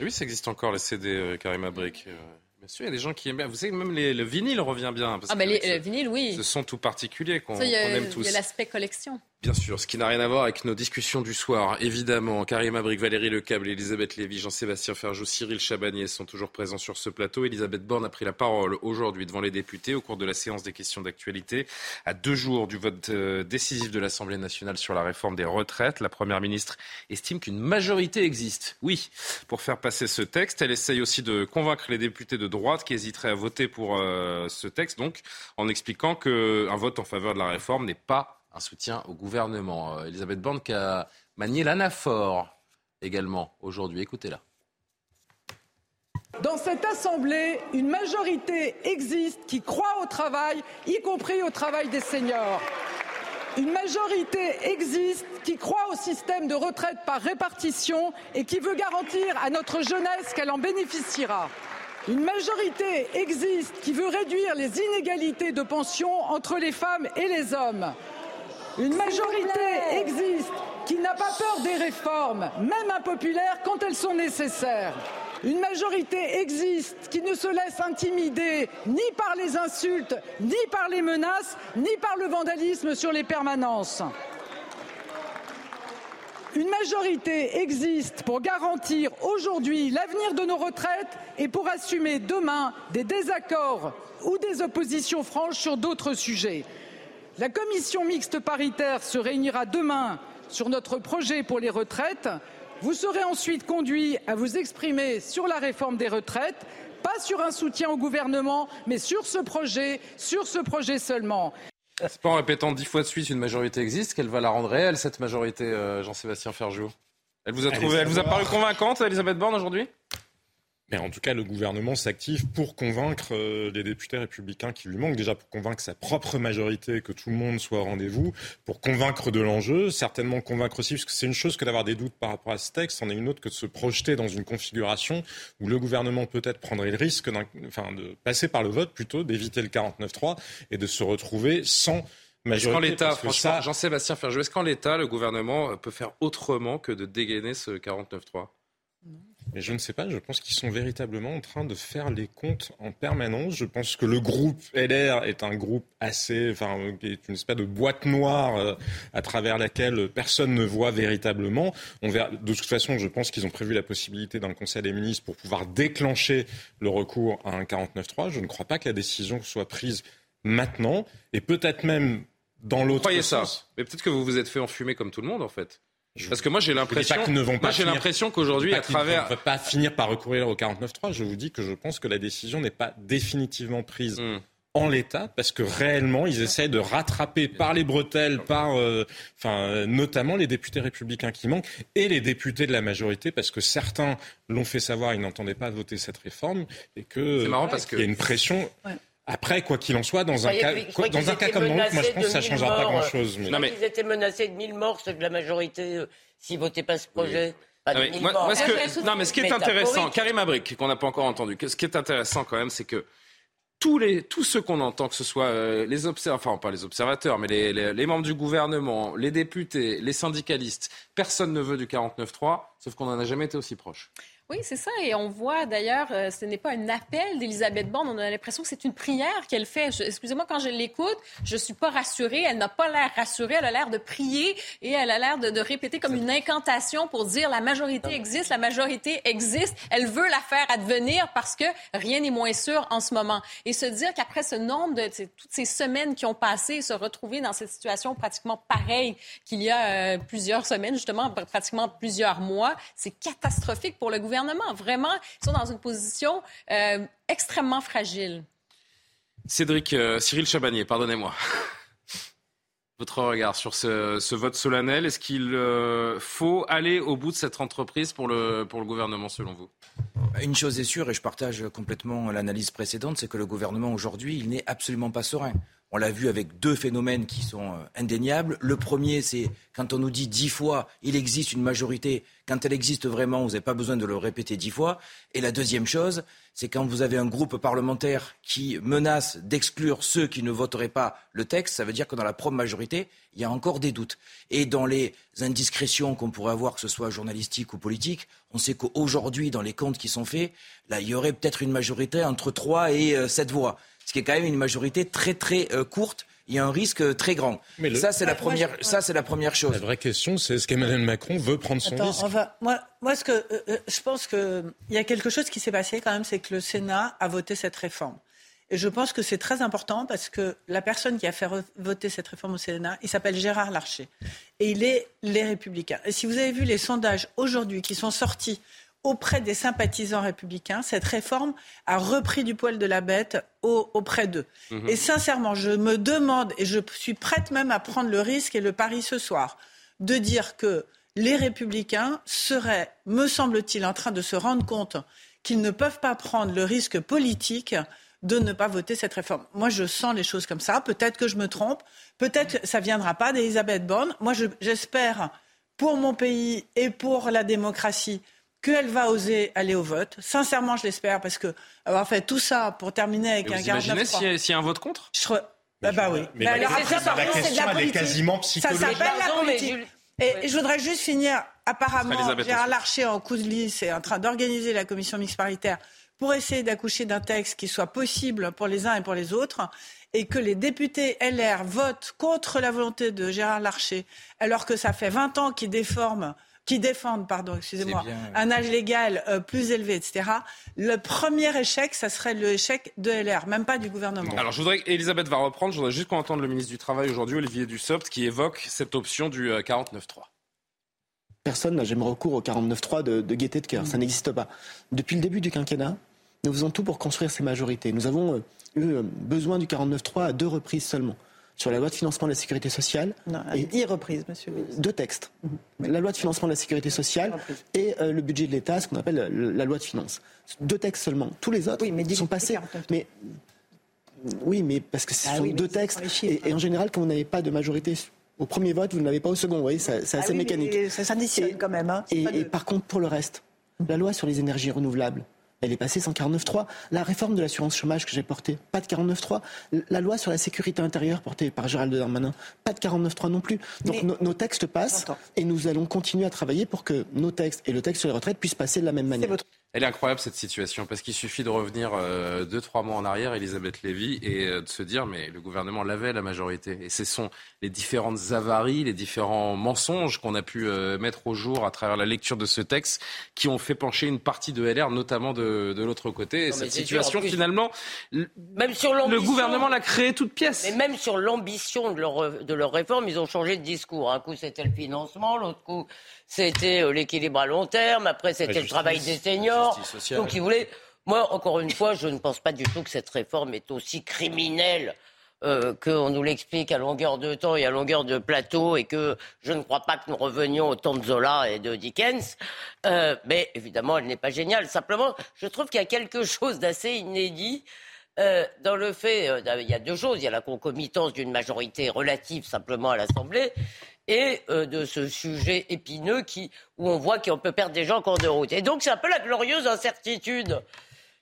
Oui, ça existe encore les CD, euh, Karim Abrik. Euh, bien sûr, il y a des gens qui aiment bien. Vous savez, même le vinyle revient bien. ah, ben le vinyle, oui. Ce sont tout particulier qu'on aime tous. Il y a l'aspect collection. Bien sûr, ce qui n'a rien à voir avec nos discussions du soir, évidemment. Karim Abric, Valérie Lecable, Elisabeth Lévy, Jean-Sébastien Ferjou, Cyril Chabanier sont toujours présents sur ce plateau. Elisabeth Borne a pris la parole aujourd'hui devant les députés au cours de la séance des questions d'actualité. À deux jours du vote euh, décisif de l'Assemblée nationale sur la réforme des retraites, la Première ministre estime qu'une majorité existe. Oui, pour faire passer ce texte, elle essaye aussi de convaincre les députés de droite qui hésiteraient à voter pour euh, ce texte, donc en expliquant qu'un vote en faveur de la réforme n'est pas un soutien au gouvernement. Euh, Elisabeth Borne qui a manié l'anaphore également aujourd'hui. Écoutez-la. Dans cette Assemblée, une majorité existe qui croit au travail, y compris au travail des seniors. Une majorité existe qui croit au système de retraite par répartition et qui veut garantir à notre jeunesse qu'elle en bénéficiera. Une majorité existe qui veut réduire les inégalités de pension entre les femmes et les hommes. Une majorité existe qui n'a pas peur des réformes, même impopulaires, quand elles sont nécessaires. Une majorité existe qui ne se laisse intimider ni par les insultes, ni par les menaces, ni par le vandalisme sur les permanences. Une majorité existe pour garantir aujourd'hui l'avenir de nos retraites et pour assumer demain des désaccords ou des oppositions franches sur d'autres sujets. La commission mixte paritaire se réunira demain sur notre projet pour les retraites. Vous serez ensuite conduit à vous exprimer sur la réforme des retraites, pas sur un soutien au gouvernement, mais sur ce projet, sur ce projet seulement. C'est pas en répétant dix fois de suite une majorité existe qu'elle va la rendre réelle, cette majorité, euh, Jean-Sébastien Ferjou? Elle vous a trouvé, elle vous a paru convaincante, Elisabeth Borne, aujourd'hui? Mais en tout cas, le gouvernement s'active pour convaincre euh, les députés républicains qui lui manquent, déjà pour convaincre sa propre majorité, que tout le monde soit au rendez-vous, pour convaincre de l'enjeu, certainement convaincre aussi, parce que c'est une chose que d'avoir des doutes par rapport à ce texte, c'en est une autre que de se projeter dans une configuration où le gouvernement peut-être prendrait le risque enfin, de passer par le vote plutôt, d'éviter le 49-3 et de se retrouver sans majorité. l'État, franchement, Jean-Sébastien Ferjou, est-ce qu'en l'État, le gouvernement peut faire autrement que de dégainer ce 49-3 mais je ne sais pas, je pense qu'ils sont véritablement en train de faire les comptes en permanence. Je pense que le groupe LR est un groupe assez, enfin, est une espèce de boîte noire euh, à travers laquelle personne ne voit véritablement. On verra, de toute façon, je pense qu'ils ont prévu la possibilité d'un Conseil des ministres pour pouvoir déclencher le recours à un 49-3. Je ne crois pas que la décision soit prise maintenant et peut-être même dans l'autre sens. ça Mais peut-être que vous vous êtes fait enfumer comme tout le monde, en fait. Parce que moi j'ai l'impression, moi j'ai l'impression qu'aujourd'hui à travers, ne va pas finir par recourir au 49.3. Je vous dis que je pense que la décision n'est pas définitivement prise. Hmm. En l'état, parce que réellement, ils essaient de rattraper par les bretelles, par, euh, enfin, notamment les députés républicains qui manquent et les députés de la majorité, parce que certains l'ont fait savoir, ils n'entendaient pas voter cette réforme et que, marrant parce qu'il y a une pression. Après, quoi qu'il en soit, dans un cas, dans un cas comme l'autre, moi je pense que ça ne changera pas grand-chose. Mais... Non, mais... Ils étaient menacés de 1000 morts, ceux de la majorité, euh, s'ils ne votaient pas ce projet. non, mais ce qui est intéressant, Karim Abrik, qu'on n'a pas encore entendu, ce qui est intéressant quand même, c'est que tous, les, tous ceux qu'on entend, que ce soit euh, les observateurs, enfin pas les observateurs, mais les, les, les, membres du gouvernement, les députés, les syndicalistes, personne ne veut du 49-3, sauf qu'on n'en a jamais été aussi proche. Oui, c'est ça. Et on voit d'ailleurs, euh, ce n'est pas un appel d'Elisabeth Borne. On a l'impression que c'est une prière qu'elle fait. Excusez-moi, quand je l'écoute, je suis pas rassurée. Elle n'a pas l'air rassurée. Elle a l'air de prier et elle a l'air de, de, répéter comme une incantation pour dire la majorité existe, la majorité existe. Elle veut la faire advenir parce que rien n'est moins sûr en ce moment. Et se dire qu'après ce nombre de toutes ces semaines qui ont passé, se retrouver dans cette situation pratiquement pareille qu'il y a euh, plusieurs semaines, justement, pratiquement plusieurs mois, c'est catastrophique pour le gouvernement Vraiment, ils sont dans une position euh, extrêmement fragile. Cédric, euh, Cyril Chabanier, pardonnez-moi. Votre regard sur ce, vote solennel, est-ce qu'il euh, faut aller au bout de cette entreprise pour le, pour le gouvernement, selon vous? Une chose est sûre, et je partage complètement l'analyse précédente, c'est que le gouvernement aujourd'hui, il n'est absolument pas serein. On l'a vu avec deux phénomènes qui sont euh, indéniables. Le premier, c'est quand on nous dit dix fois, il existe une majorité. Quand elle existe vraiment, vous n'avez pas besoin de le répéter dix fois. Et la deuxième chose, c'est quand vous avez un groupe parlementaire qui menace d'exclure ceux qui ne voteraient pas le texte, ça veut dire que dans la propre majorité, il y a encore des doutes. Et dans les indiscrétions qu'on pourrait avoir, que ce soit journalistiques ou politiques, on sait qu'aujourd'hui, dans les comptes qui sont faits, là, il y aurait peut-être une majorité entre trois et euh, sept voix ce qui est quand même une majorité très très euh, courte. Il y a un risque très grand. Mais Ça, c'est la, première, ça, c'est la première chose. La vraie question, c'est est-ce qu'Emmanuel Macron veut prendre son risque moi, moi, ce que, euh, euh, je pense qu'il y a quelque chose qui s'est passé quand même, c'est que le Sénat a voté cette réforme. Et je pense que c'est très important parce que la personne qui a fait voter cette réforme au Sénat, il s'appelle Gérard Larcher. Et il est les Républicains. Et si vous avez vu les sondages aujourd'hui qui sont sortis auprès des sympathisants républicains, cette réforme a repris du poil de la bête auprès d'eux. Mhm. Et sincèrement, je me demande, et je suis prête même à prendre le risque et le pari ce soir, de dire que les républicains seraient, me semble-t-il, en train de se rendre compte qu'ils ne peuvent pas prendre le risque politique de ne pas voter cette réforme. Moi, je sens les choses comme ça. Peut-être que je me trompe. Peut-être que ça ne viendra pas d'Elisabeth Borne. Moi, j'espère pour mon pays et pour la démocratie qu'elle va oser aller au vote. Sincèrement, je l'espère, parce que avoir fait tout ça pour terminer avec un vous imaginez s'il y, a un vote contre? Je... Bah, bah, oui. Mais, alors, après, ça, la question, elle est quasiment psychologique. Ça s'appelle la politique. Et, je voudrais juste finir. Apparemment, Gérard Larcher, en coulisses, est en train d'organiser la commission mixte paritaire pour essayer d'accoucher d'un texte qui soit possible pour les uns et pour les autres et que les députés LR votent contre la volonté de Gérard Larcher, alors que ça fait 20 ans qu'ils déforment qui défendent, pardon, excusez-moi, un âge légal euh, plus élevé, etc. Le premier échec, ça serait l'échec de LR, même pas du gouvernement. Alors, je voudrais, Elisabeth va reprendre, je voudrais juste qu'on entende le ministre du Travail aujourd'hui, Olivier Dussopt, qui évoque cette option du 49-3. Euh, Personne n'a jamais recours au 49-3 de, de gaieté de cœur, ça n'existe pas. Depuis le début du quinquennat, nous faisons tout pour construire ces majorités. Nous avons euh, eu besoin du 49-3 à deux reprises seulement sur la loi de financement de la sécurité sociale. Non, et dix reprises, monsieur. Deux textes. La loi de financement de la sécurité sociale et euh, le budget de l'État, ce qu'on appelle la loi de finances. Deux textes seulement. Tous les autres sont passés. Mais oui, mais parce que ce ah sont deux textes. Et, en général, quand vous n'avez pas de majorité au premier vote, vous ne l'avez pas au second. Vous voyez, c'est assez ah mécanique. Ça s'additionne quand même. Hein. et par contre, pour le reste, la loi sur les énergies renouvelables, elle est passée sans 49.3. La réforme de l'assurance chômage que j'ai portée, pas de 49.3. La loi sur la sécurité intérieure portée par Gérald Darmanin, pas de 49.3 non plus. Donc nos textes passent et nous allons continuer à travailler pour que nos textes et le texte sur les retraites puissent passer de la même manière. Elle est incroyable cette situation parce qu'il suffit de revenir euh, deux trois mois en arrière, Elisabeth Lévy, et euh, de se dire mais le gouvernement l'avait la majorité. Et ce sont les différentes avaries, les différents mensonges qu'on a pu euh, mettre au jour à travers la lecture de ce texte qui ont fait pencher une partie de LR, notamment de, de l'autre côté. Et cette situation finalement, même sur le gouvernement l'a créée toute pièce. Mais même sur l'ambition de leur, de leur réforme, ils ont changé de discours. Un coup c'était le financement, l'autre coup c'était euh, l'équilibre à long terme, après c'était le travail des seniors. Donc ils voulaient. Moi, encore une fois, je ne pense pas du tout que cette réforme est aussi criminelle euh, qu'on nous l'explique à longueur de temps et à longueur de plateau, et que je ne crois pas que nous revenions au temps de Zola et de Dickens. Euh, mais évidemment, elle n'est pas géniale. Simplement, je trouve qu'il y a quelque chose d'assez inédit. dans le fait, il y a deux choses. Il y a la concomitance d'une majorité relative simplement à l'Assemblée, et euh, de ce sujet épineux qui, où on voit qu'on peut perdre des gens en cours de route. Et donc c'est un peu la glorieuse incertitude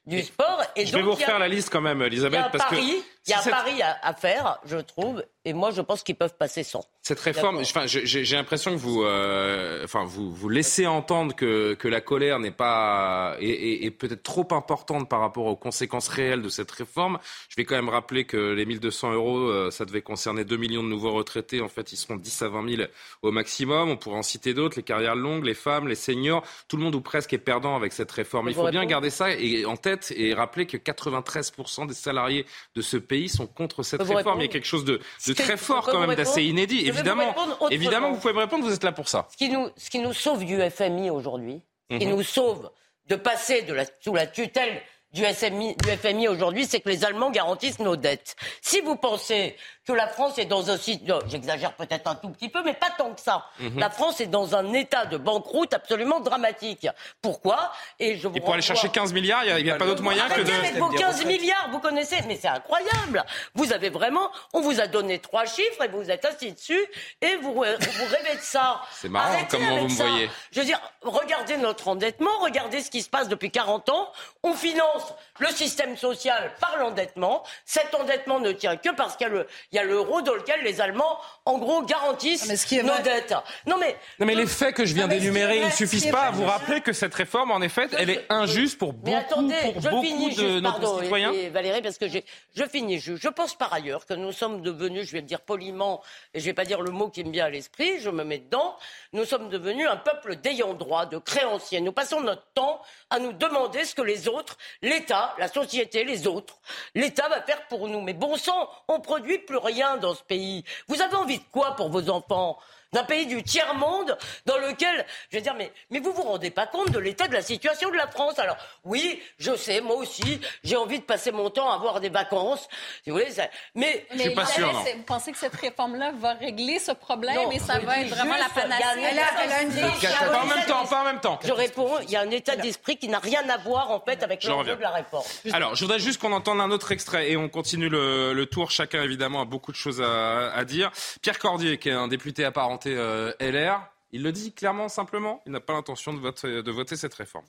du sport. Et je vais vous refaire la liste quand même, Elisabeth. Un pari, il y a un pari à, faire, je trouve, et moi je pense qu'ils peuvent passer sans. Cette réforme, enfin, j'ai l'impression que vous, euh, enfin, vous, vous laissez entendre que, que la colère n'est pas est, est, peut-être trop importante par rapport aux conséquences réelles de cette réforme. Je vais quand même rappeler que les 1200 euros, euh, ça devait concerner 2 millions de nouveaux retraités. En fait, ils seront 10 à 20 000 au maximum. On pourrait en citer d'autres, les carrières longues, les femmes, les seniors. Tout le monde ou presque est perdant avec cette réforme. Il faut bien garder ça en tête et rappeler que 93% des salariés de ce pays sont contre cette réforme. Il y a quelque chose de, de très fort quand même, d'assez inédit. Évidemment, évidemment, vous pouvez me répondre, vous êtes là pour ça. Ce qui nous, ce qui nous sauve du FMI aujourd'hui, qui mhm. nous sauve de passer de la, sous la tutelle du, SMI, du FMI aujourd'hui, c'est que les Allemands garantissent nos dettes. Si vous pensez que la France est dans un site, j'exagère peut-être un tout petit peu, mais pas tant que ça. Mhm. La France est dans un état de banqueroute absolument dramatique. Pourquoi? Et je vous pour aller chercher 15 milliards, il n'y a, pas d'autre moyen que de. Avec vos 15 milliards, vous connaissez, mais c'est incroyable. Vous avez vraiment, on vous a donné trois chiffres et vous êtes assis dessus et vous, vous, rêvez de ça. C'est marrant comment vous me voyez. Je veux dire, regardez notre endettement, regardez ce qui se passe depuis 40 ans. On finance le système social par l'endettement. Cet endettement ne tient que parce qu'il y a l'euro dans lequel les Allemands, en gros, garantissent nos dettes. Non mais, non mais les faits que je viens d'énumérer, ils ne suffisent pas à vous rappeler que cette réforme, en effet, elle est injuste pour beaucoup, attendez, pour beaucoup de nos concitoyens. Valérie, parce que je finis juste. Je pense par ailleurs que nous sommes devenus, je vais le dire poliment, et je ne vais pas dire le mot qui me vient à l'esprit, je me mets dedans, nous sommes devenus un peuple d'ayant droit, de créanciers. Nous passons notre temps à nous demander ce que les autres, l'État, la société, les autres, l'État va faire pour nous. Mais bon sang, on produit plus rien dans ce pays. Vous avez envie de quoi pour vos enfants? D'un pays du tiers-monde dans lequel, je veux dire, mais, mais vous vous rendez pas compte de l'état de la situation de la France. Alors, oui, je sais, moi aussi, j'ai envie de passer mon temps à avoir des vacances, si vous voulez, mais, je suis pas sûr, Vous pensez que cette réforme-là va régler ce problème et ça va être vraiment la panacée? pas en même temps, pas en même temps. Je réponds, il y a un état d'esprit qui n'a rien à voir, en fait, avec l'enjeu de la réforme. Alors, je voudrais juste qu'on entende un autre extrait et on continue le, tour. Chacun, évidemment, a beaucoup de choses à, à dire. Pierre Cordier, qui est un député apparent euh, LR. Il le dit clairement, simplement, il n'a pas l'intention de voter, cette réforme.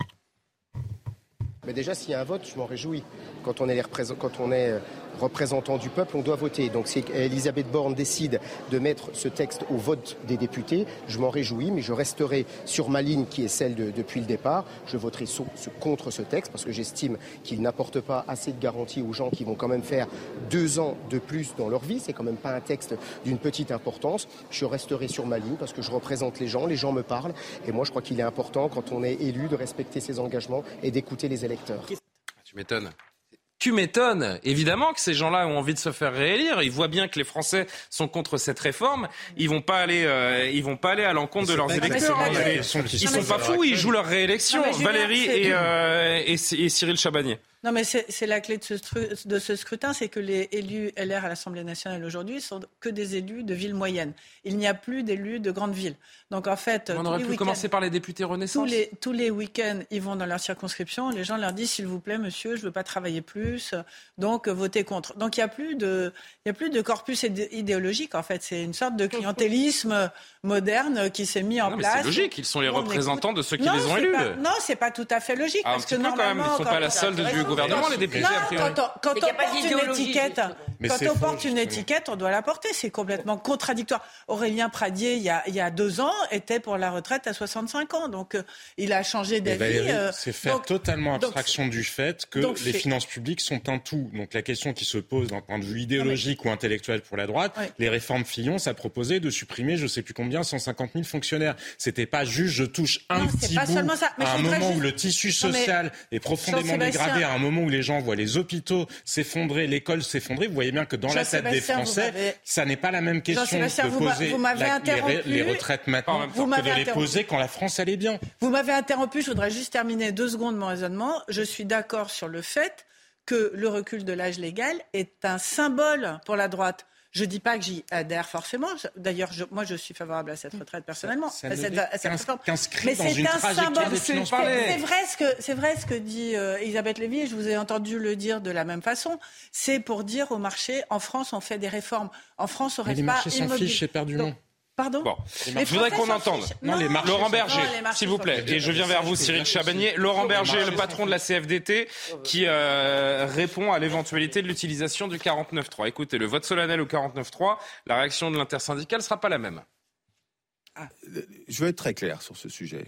Mais déjà, s'il y a un vote, je m'en réjouis. Quand on est, les quand on est euh, représentant du peuple, on doit voter. Donc si Elisabeth Borne décide de mettre ce texte au vote des députés, je m'en réjouis, mais je resterai sur ma ligne qui est celle de, depuis le départ. Je voterai contre ce texte parce que j'estime qu'il n'apporte pas assez de garanties aux gens qui vont quand même faire deux ans de plus dans leur vie. C'est quand même pas un texte d'une petite importance. Je resterai sur ma ligne parce que je représente les gens, les gens me parlent. Et moi, je crois qu'il est important, quand on est élu, de respecter ses engagements et d'écouter les électeurs. Tu m'étonnes. Tu m'étonnes. Évidemment que ces gens-là ont envie de se faire réélire. Ils voient bien que les Français sont contre cette réforme. Ils vont pas aller, euh, ils vont pas aller à l'encontre de leurs électeurs. Ils sont, sont pas fous. Ils jouent leur réélection. Valérie et, euh, et, et Cyril Chabagnier. Non, mais c'est la clé de ce, de ce scrutin, c'est que les élus LR à l'Assemblée nationale aujourd'hui sont que des élus de villes moyennes. Il n'y a plus d'élus de grandes villes. Donc en fait, on aurait pu commencer par les députés Renaissance. Tous les, tous les week-ends, ils vont dans leur circonscription. Les gens leur disent s'il vous plaît, monsieur, je veux pas travailler plus, donc votez contre. Donc il y a plus de, il y a plus de corpus idéologique en fait. C'est une sorte de clientélisme moderne qui s'est mis en place. C'est logique. Ils sont les représentants de ceux qui les ont élus. non, c'est pas tout à fait logique ah, parce que normalement, quand même, ils sont pas la solde du gouvernement, les députés, Quand, on, porte une étiquette, quand on porte une étiquette, on doit la porter. C'est complètement contradictoire. Aurélien Pradier, il y, a, il y a deux ans, était pour la retraite à 65 ans. Donc, euh, il a changé d'avis. Euh, c'est faire totalement abstraction du fait que les finances publiques sont un tout. Donc, la question qui se pose d'un point de vue idéologique ou intellectuel pour la droite, les réformes Fillon, ça proposait de supprimer, je sais plus combien, 150 000 fonctionnaires. C'était pas juste je touche un petit bout à un moment où le tissu social est profondément dégradé, à un moment où les gens voient les hôpitaux s'effondrer, l'école s'effondrer, vous voyez bien que dans la tête des Français, ça n'est pas la même question de poser les, retraites maintenant que de les poser quand la France allait bien. Vous m'avez interrompu, je voudrais juste terminer deux secondes mon raisonnement. Je suis d'accord sur le fait que le recul de l'âge légal est un symbole pour la droite. Je ne dis pas que j'y adhère forcément. D'ailleurs, moi, je suis favorable à cette retraite personnellement. Ça, à cette, à cette Mais c'est un symbole. C'est vrai ce que c'est vrai ce que dit euh, Elisabeth Lévy. Et je vous ai entendu le dire de la même façon. C'est pour dire au marché, en France, on fait des réformes. En France, on reste les marchés s'en fichent, c'est perdu nom. Pardon bon. Je voudrais qu'on entende. Non, les Laurent Berger, s'il vous plaît. Et je viens vers vous, Cyril Chabagnier. Laurent Berger, le patron de la CFDT, qui euh, répond à l'éventualité de l'utilisation du 49.3. Écoutez, le vote solennel au 49.3, la réaction de l'intersyndicale ne sera pas la même. Ah, je vais être très clair sur ce sujet.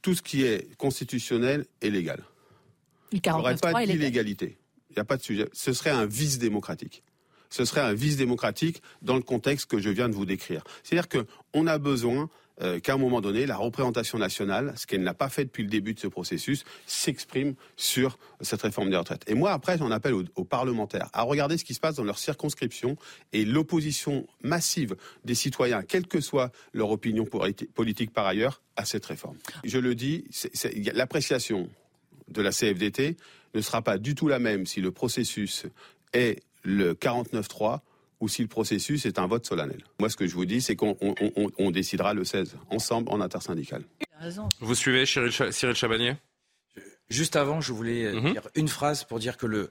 Tout ce qui est constitutionnel est légal. Il n'y aurait pas d'illégalité. Il n'y a pas de sujet. Ce serait un vice démocratique ce serait un vice démocratique dans le contexte que je viens de vous décrire. C'est-à-dire qu'on a besoin euh, qu'à un moment donné, la représentation nationale, ce qu'elle n'a pas fait depuis le début de ce processus, s'exprime sur cette réforme des retraites. Et moi, après, j'en appelle aux, parlementaires à regarder ce qui se passe dans leur circonscription et l'opposition massive des citoyens, quelle que soit leur opinion politique par ailleurs, à cette réforme. Je le dis, l'appréciation de la CFDT ne sera pas du tout la même si le processus est le 49-3 ou si le processus est un vote solennel. Moi, ce que je vous dis, c'est qu'on décidera le 16, ensemble, en intersyndical. Vous suivez Cyril Chabanier? Juste avant, je voulais euh, mhm. dire une phrase pour dire que le,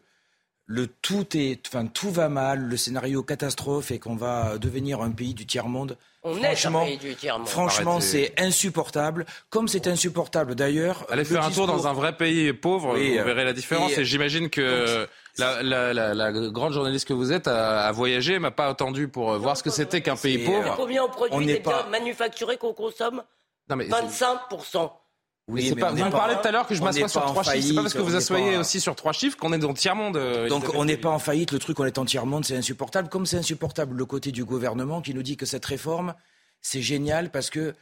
le tout est, enfin tout va mal, le scénario catastrophe et qu'on va devenir un pays du tiers monde. On est un pays du tiers monde. Franchement, c'est insupportable. Comme c'est insupportable d'ailleurs. Allez faire un tour dans un vrai pays pauvre, vous euh, verrez la différence. Et, j'imagine que la, la, la, grande journaliste que vous êtes a, a voyagé, m'a pas attendu pour euh, voir ce que c'était qu'un pays pauvre. Combien on produit on des pas... manufacturés qu'on consomme non, mais 25 oui, mais pas, vous me parlez tout à l'heure que je m'assois sur trois chiffres. C'est pas parce que vous asseyez aussi sur trois chiffres qu'on est dans tiers monde. Euh, Donc on n'est pas en faillite. Le truc, on est en tiers monde, c'est insupportable. Comme c'est insupportable le côté du gouvernement qui nous dit que cette réforme, c'est génial parce que,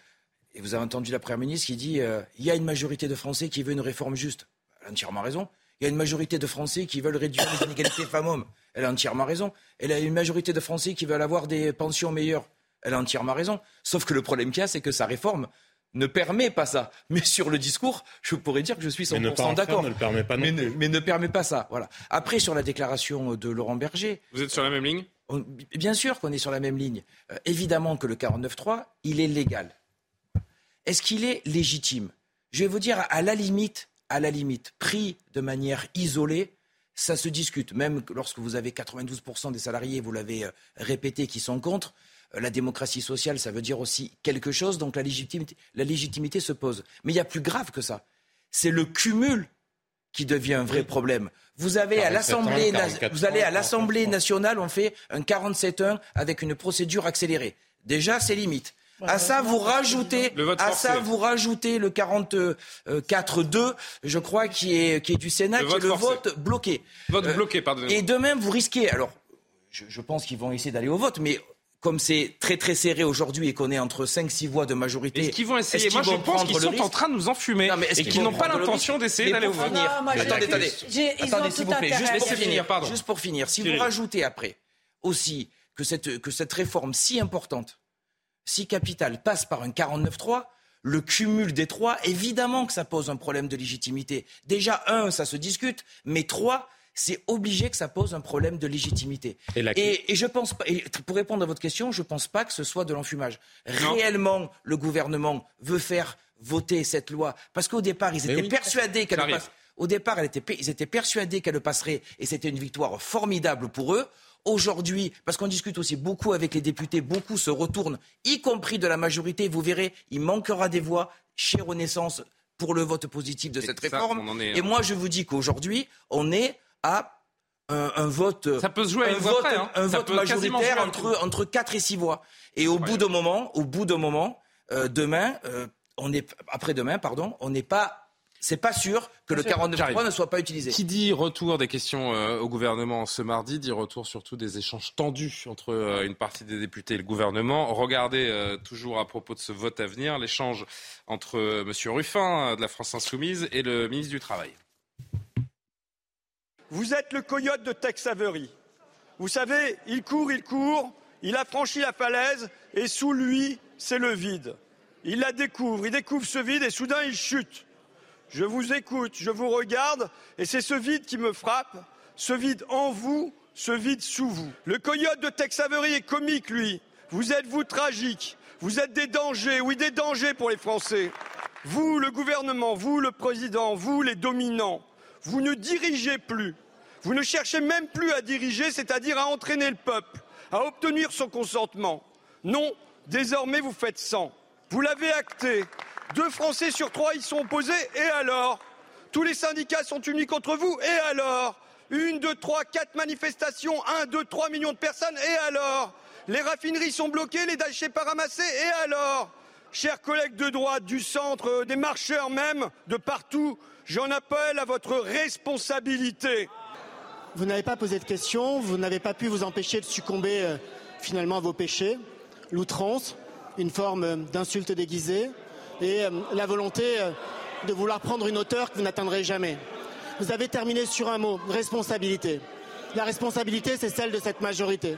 et vous avez entendu la première ministre qui dit, euh, il y a une majorité de Français qui veut une réforme juste. Elle a entièrement raison. Il y a une majorité de Français qui veulent réduire les inégalités femmes-hommes. Elle a entièrement raison. Elle a une majorité de Français qui veulent avoir des pensions meilleures. Elle a entièrement raison. Sauf que le problème qu'il y a, c'est que sa réforme ne permet pas ça. Mais sur le discours, je pourrais dire que je suis 100% d'accord. Ne le permet pas mais, ne, permet pas ça. Voilà. Après, sur la déclaration de Laurent Berger. Vous êtes sur la même ligne? Bien sûr qu'on est sur la même ligne. Euh, évidemment que le 49.3, il est légal. Est-ce qu'il est légitime? Je vais vous dire, à la limite, à la limite, pris de manière isolée, ça se discute. Même lorsque vous avez 92% des salariés, vous l'avez euh, répété, qui sont contre, euh, la démocratie sociale, ça veut dire aussi quelque chose, donc la légitimité, la légitimité se pose. Mais il y a plus grave que ça. C'est le cumul qui devient un vrai problème. Vous avez à l'Assemblée, vous allez à l'Assemblée nationale, on fait un 47-1 avec une procédure accélérée. Déjà, c'est limite. À ça, vous rajoutez, à ça, vous rajoutez le 44-2, je crois, qui est, qui est du Sénat, qui est le vote bloqué. Vote bloqué, pardon. Et de même, vous risquez, alors, je, je pense qu'ils vont essayer d'aller au vote, mais comme c'est très très serré aujourd'hui et qu'on est entre 5-6 voix de majorité. Est-ce qu'ils vont essayer? Moi, je pense qu'ils sont en train de nous enfumer et qu'ils n'ont pas l'intention d'essayer d'aller au vote? Attendez, attendez, attendez, s'il vous plaît, juste pour finir, pardon. Juste pour finir, si vous rajoutez après aussi que cette, que cette réforme si importante, si capitale, passe par un 49-3, le cumul des trois, évidemment que ça pose un problème de légitimité. Déjà, un, ça se discute, mais trois, c'est obligé que ça pose un problème de légitimité. Et, je pense pas, pour répondre à votre question, je ne pense pas que ce soit de l'enfumage. Réellement, le gouvernement veut faire voter cette loi parce qu'au départ, ils étaient persuadés qu'elle passe. Au départ, ils étaient persuadés qu'elle passerait et c'était une victoire formidable pour eux. Aujourd'hui, parce qu'on discute aussi beaucoup avec les députés, beaucoup se retournent, y compris de la majorité. Vous verrez, il manquera des voix chez Renaissance pour le vote positif de cette réforme. et moi, je vous dis qu'aujourd'hui, on est à un, vote, ça peut se jouer un, vote, hein. un vote majoritaire entre, entre 4 et 6 voix. Et au bout d'un moment, au bout d'un moment, euh, demain, euh, on est, après-demain, pardon, on n'est pas c'est pas sûr que le 49.3 ne soit pas utilisé. Qui dit retour des questions euh, au gouvernement ce mardi, dit retour surtout des échanges tendus entre une partie des députés et le gouvernement. Regardez toujours à propos de ce vote à venir, l'échange entre M. Ruffin de la France Insoumise et le ministre du Travail. Vous êtes le coyote de Tex Avery. Vous savez, il court, il court, il a franchi la falaise et sous lui, c'est le vide. Il la découvre, il découvre ce vide et soudain il chute. Je vous écoute, je vous regarde et c'est ce vide qui me frappe, ce vide en vous, ce vide sous vous. Le coyote de Tex Avery est comique, lui. Vous êtes, vous, tragique. Vous êtes des dangers, oui, des dangers pour les Français. Vous, le gouvernement, vous, le président, vous, les dominants, vous ne dirigez plus. Vous ne cherchez même plus à diriger, c'est-à-dire à entraîner le peuple, à obtenir son consentement. Non, désormais vous faites sans. Vous l'avez acté. Deux Français sur trois y sont opposés, et alors? Tous les syndicats sont unis contre vous, et alors? Une, deux, trois, quatre manifestations, un, deux, trois millions de personnes, et alors? Les raffineries sont bloquées, les déchets pas ramassés, et alors? Chers collègues de droite, du centre, des marcheurs même, de partout, j'en appelle à votre responsabilité. Vous n'avez pas posé de questions, vous n'avez pas pu vous empêcher de succomber euh, finalement à vos péchés, l'outrance, une forme euh, d'insulte déguisée et euh, la volonté de vouloir prendre une hauteur que vous n'atteindrez jamais. Vous avez terminé sur un mot, responsabilité. La responsabilité, c'est celle de cette majorité.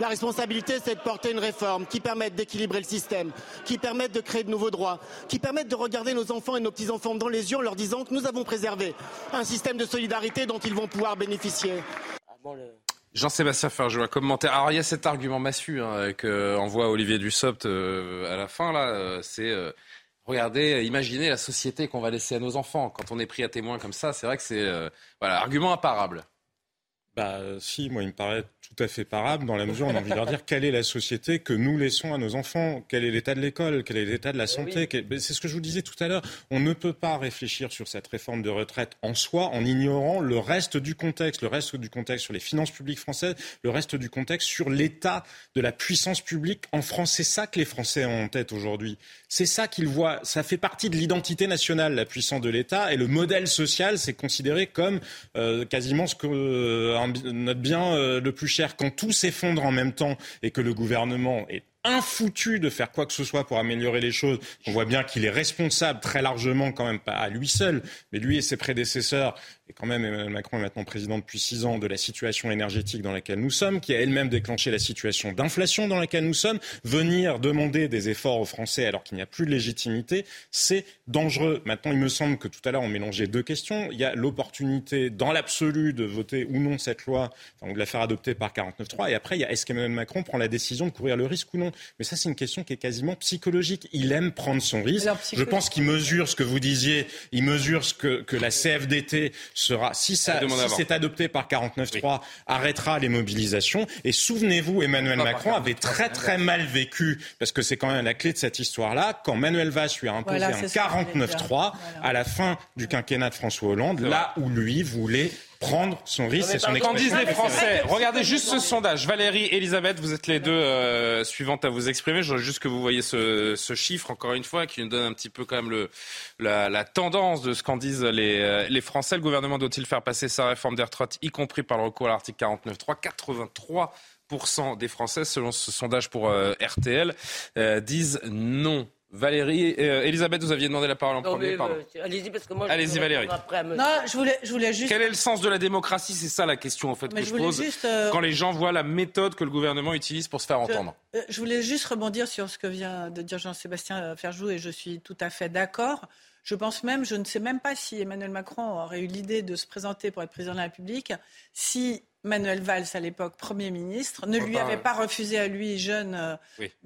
La responsabilité, c'est de porter une réforme qui permette d'équilibrer le système, qui permette de créer de nouveaux droits, qui permette de regarder nos enfants et nos petits-enfants dans les yeux en leur disant que nous avons préservé un système de solidarité dont ils vont pouvoir bénéficier. Jean-Sébastien Ferjou, un commentaire. Alors, il y a cet argument massu hein, qu'envoie Olivier Dussopt euh, à la fin, là. Euh, c'est, euh, regardez, imaginez la société qu'on va laisser à nos enfants. Quand on est pris à témoin comme ça, c'est vrai que c'est, voilà, argument imparable. Bah si, moi il me paraît à fait parable dans la mesure où on a envie de leur dire quelle est la société que nous laissons à nos enfants, quel est l'état de l'école, quel est l'état de la eh santé. C'est ce que je vous disais tout à l'heure. On ne peut pas réfléchir sur cette réforme de retraite en soi en ignorant le reste du contexte, le reste du contexte sur les finances publiques françaises, le reste du contexte sur l'état de la puissance publique en France. C'est ça que les Français ont en tête aujourd'hui. C'est ça qu'ils voient. Ça fait partie de l'identité nationale, la puissance de l'État, et le modèle social, c'est considéré comme euh, quasiment ce que euh, notre bien euh, le plus cher. Quand tout s'effondre en même temps et que le gouvernement est infoutu de faire quoi que ce soit pour améliorer les choses. On voit bien qu'il est responsable très largement, quand même pas à lui seul, mais lui et ses prédécesseurs et quand même Emmanuel Macron est maintenant président depuis six ans de la situation énergétique dans laquelle nous sommes, qui a elle-même déclenché la situation d'inflation dans laquelle nous sommes, venir demander des efforts aux Français alors qu'il n'y a plus de légitimité, c'est dangereux. Maintenant, il me semble que tout à l'heure, on mélangeait deux questions. Il y a l'opportunité, dans l'absolu, de voter ou non cette loi, enfin, de la faire adopter par 49.3. Et après, il y a est-ce qu'Emmanuel Macron prend la décision de courir le risque ou non? Mais ça, c'est une question qui est quasiment psychologique. Il aime prendre son risque. Je pense qu'il mesure ce que vous disiez, il mesure ce que, que la CFDT sera, si, ça, si c'est adopté par 49.3, arrêtera les mobilisations. Et souvenez-vous, Emmanuel Macron avait très très mal vécu, parce que c'est quand même la clé de cette histoire-là, quand Manuel Valls lui a imposé un 49.3 à la fin du quinquennat de François Hollande, là où lui voulait prendre son risque et son Qu'en disent les Français Regardez juste ce sondage. Valérie, Elisabeth, vous êtes les deux euh, suivantes à vous exprimer. Je veux juste que vous voyez ce, ce, chiffre, encore une fois, qui nous donne un petit peu quand même le, la, la tendance de ce qu'en disent les, euh, les Français. Le gouvernement doit-il faire passer sa réforme des retraites, y compris par le recours à l'article 49.3 83 des Français, selon ce sondage pour euh, RTL, euh, disent non. Valérie, euh, Elisabeth, vous aviez demandé la parole en premier. Euh, allez-y, parce que moi, allez-y, Valérie. Non, je voulais, je voulais juste. Quel est le sens de la démocratie? C'est ça la question en fait que je, pose. Euh, quand les gens voient la méthode que le gouvernement utilise pour se faire entendre. Je voulais juste rebondir sur ce que vient de dire Jean-Sébastien Ferjou et je suis tout à fait d'accord. Je pense même, je ne sais même pas si Emmanuel Macron aurait eu l'idée de se présenter pour être président de la République si Manuel Valls, à l'époque Premier ministre, ne lui avait pas refusé à lui, jeune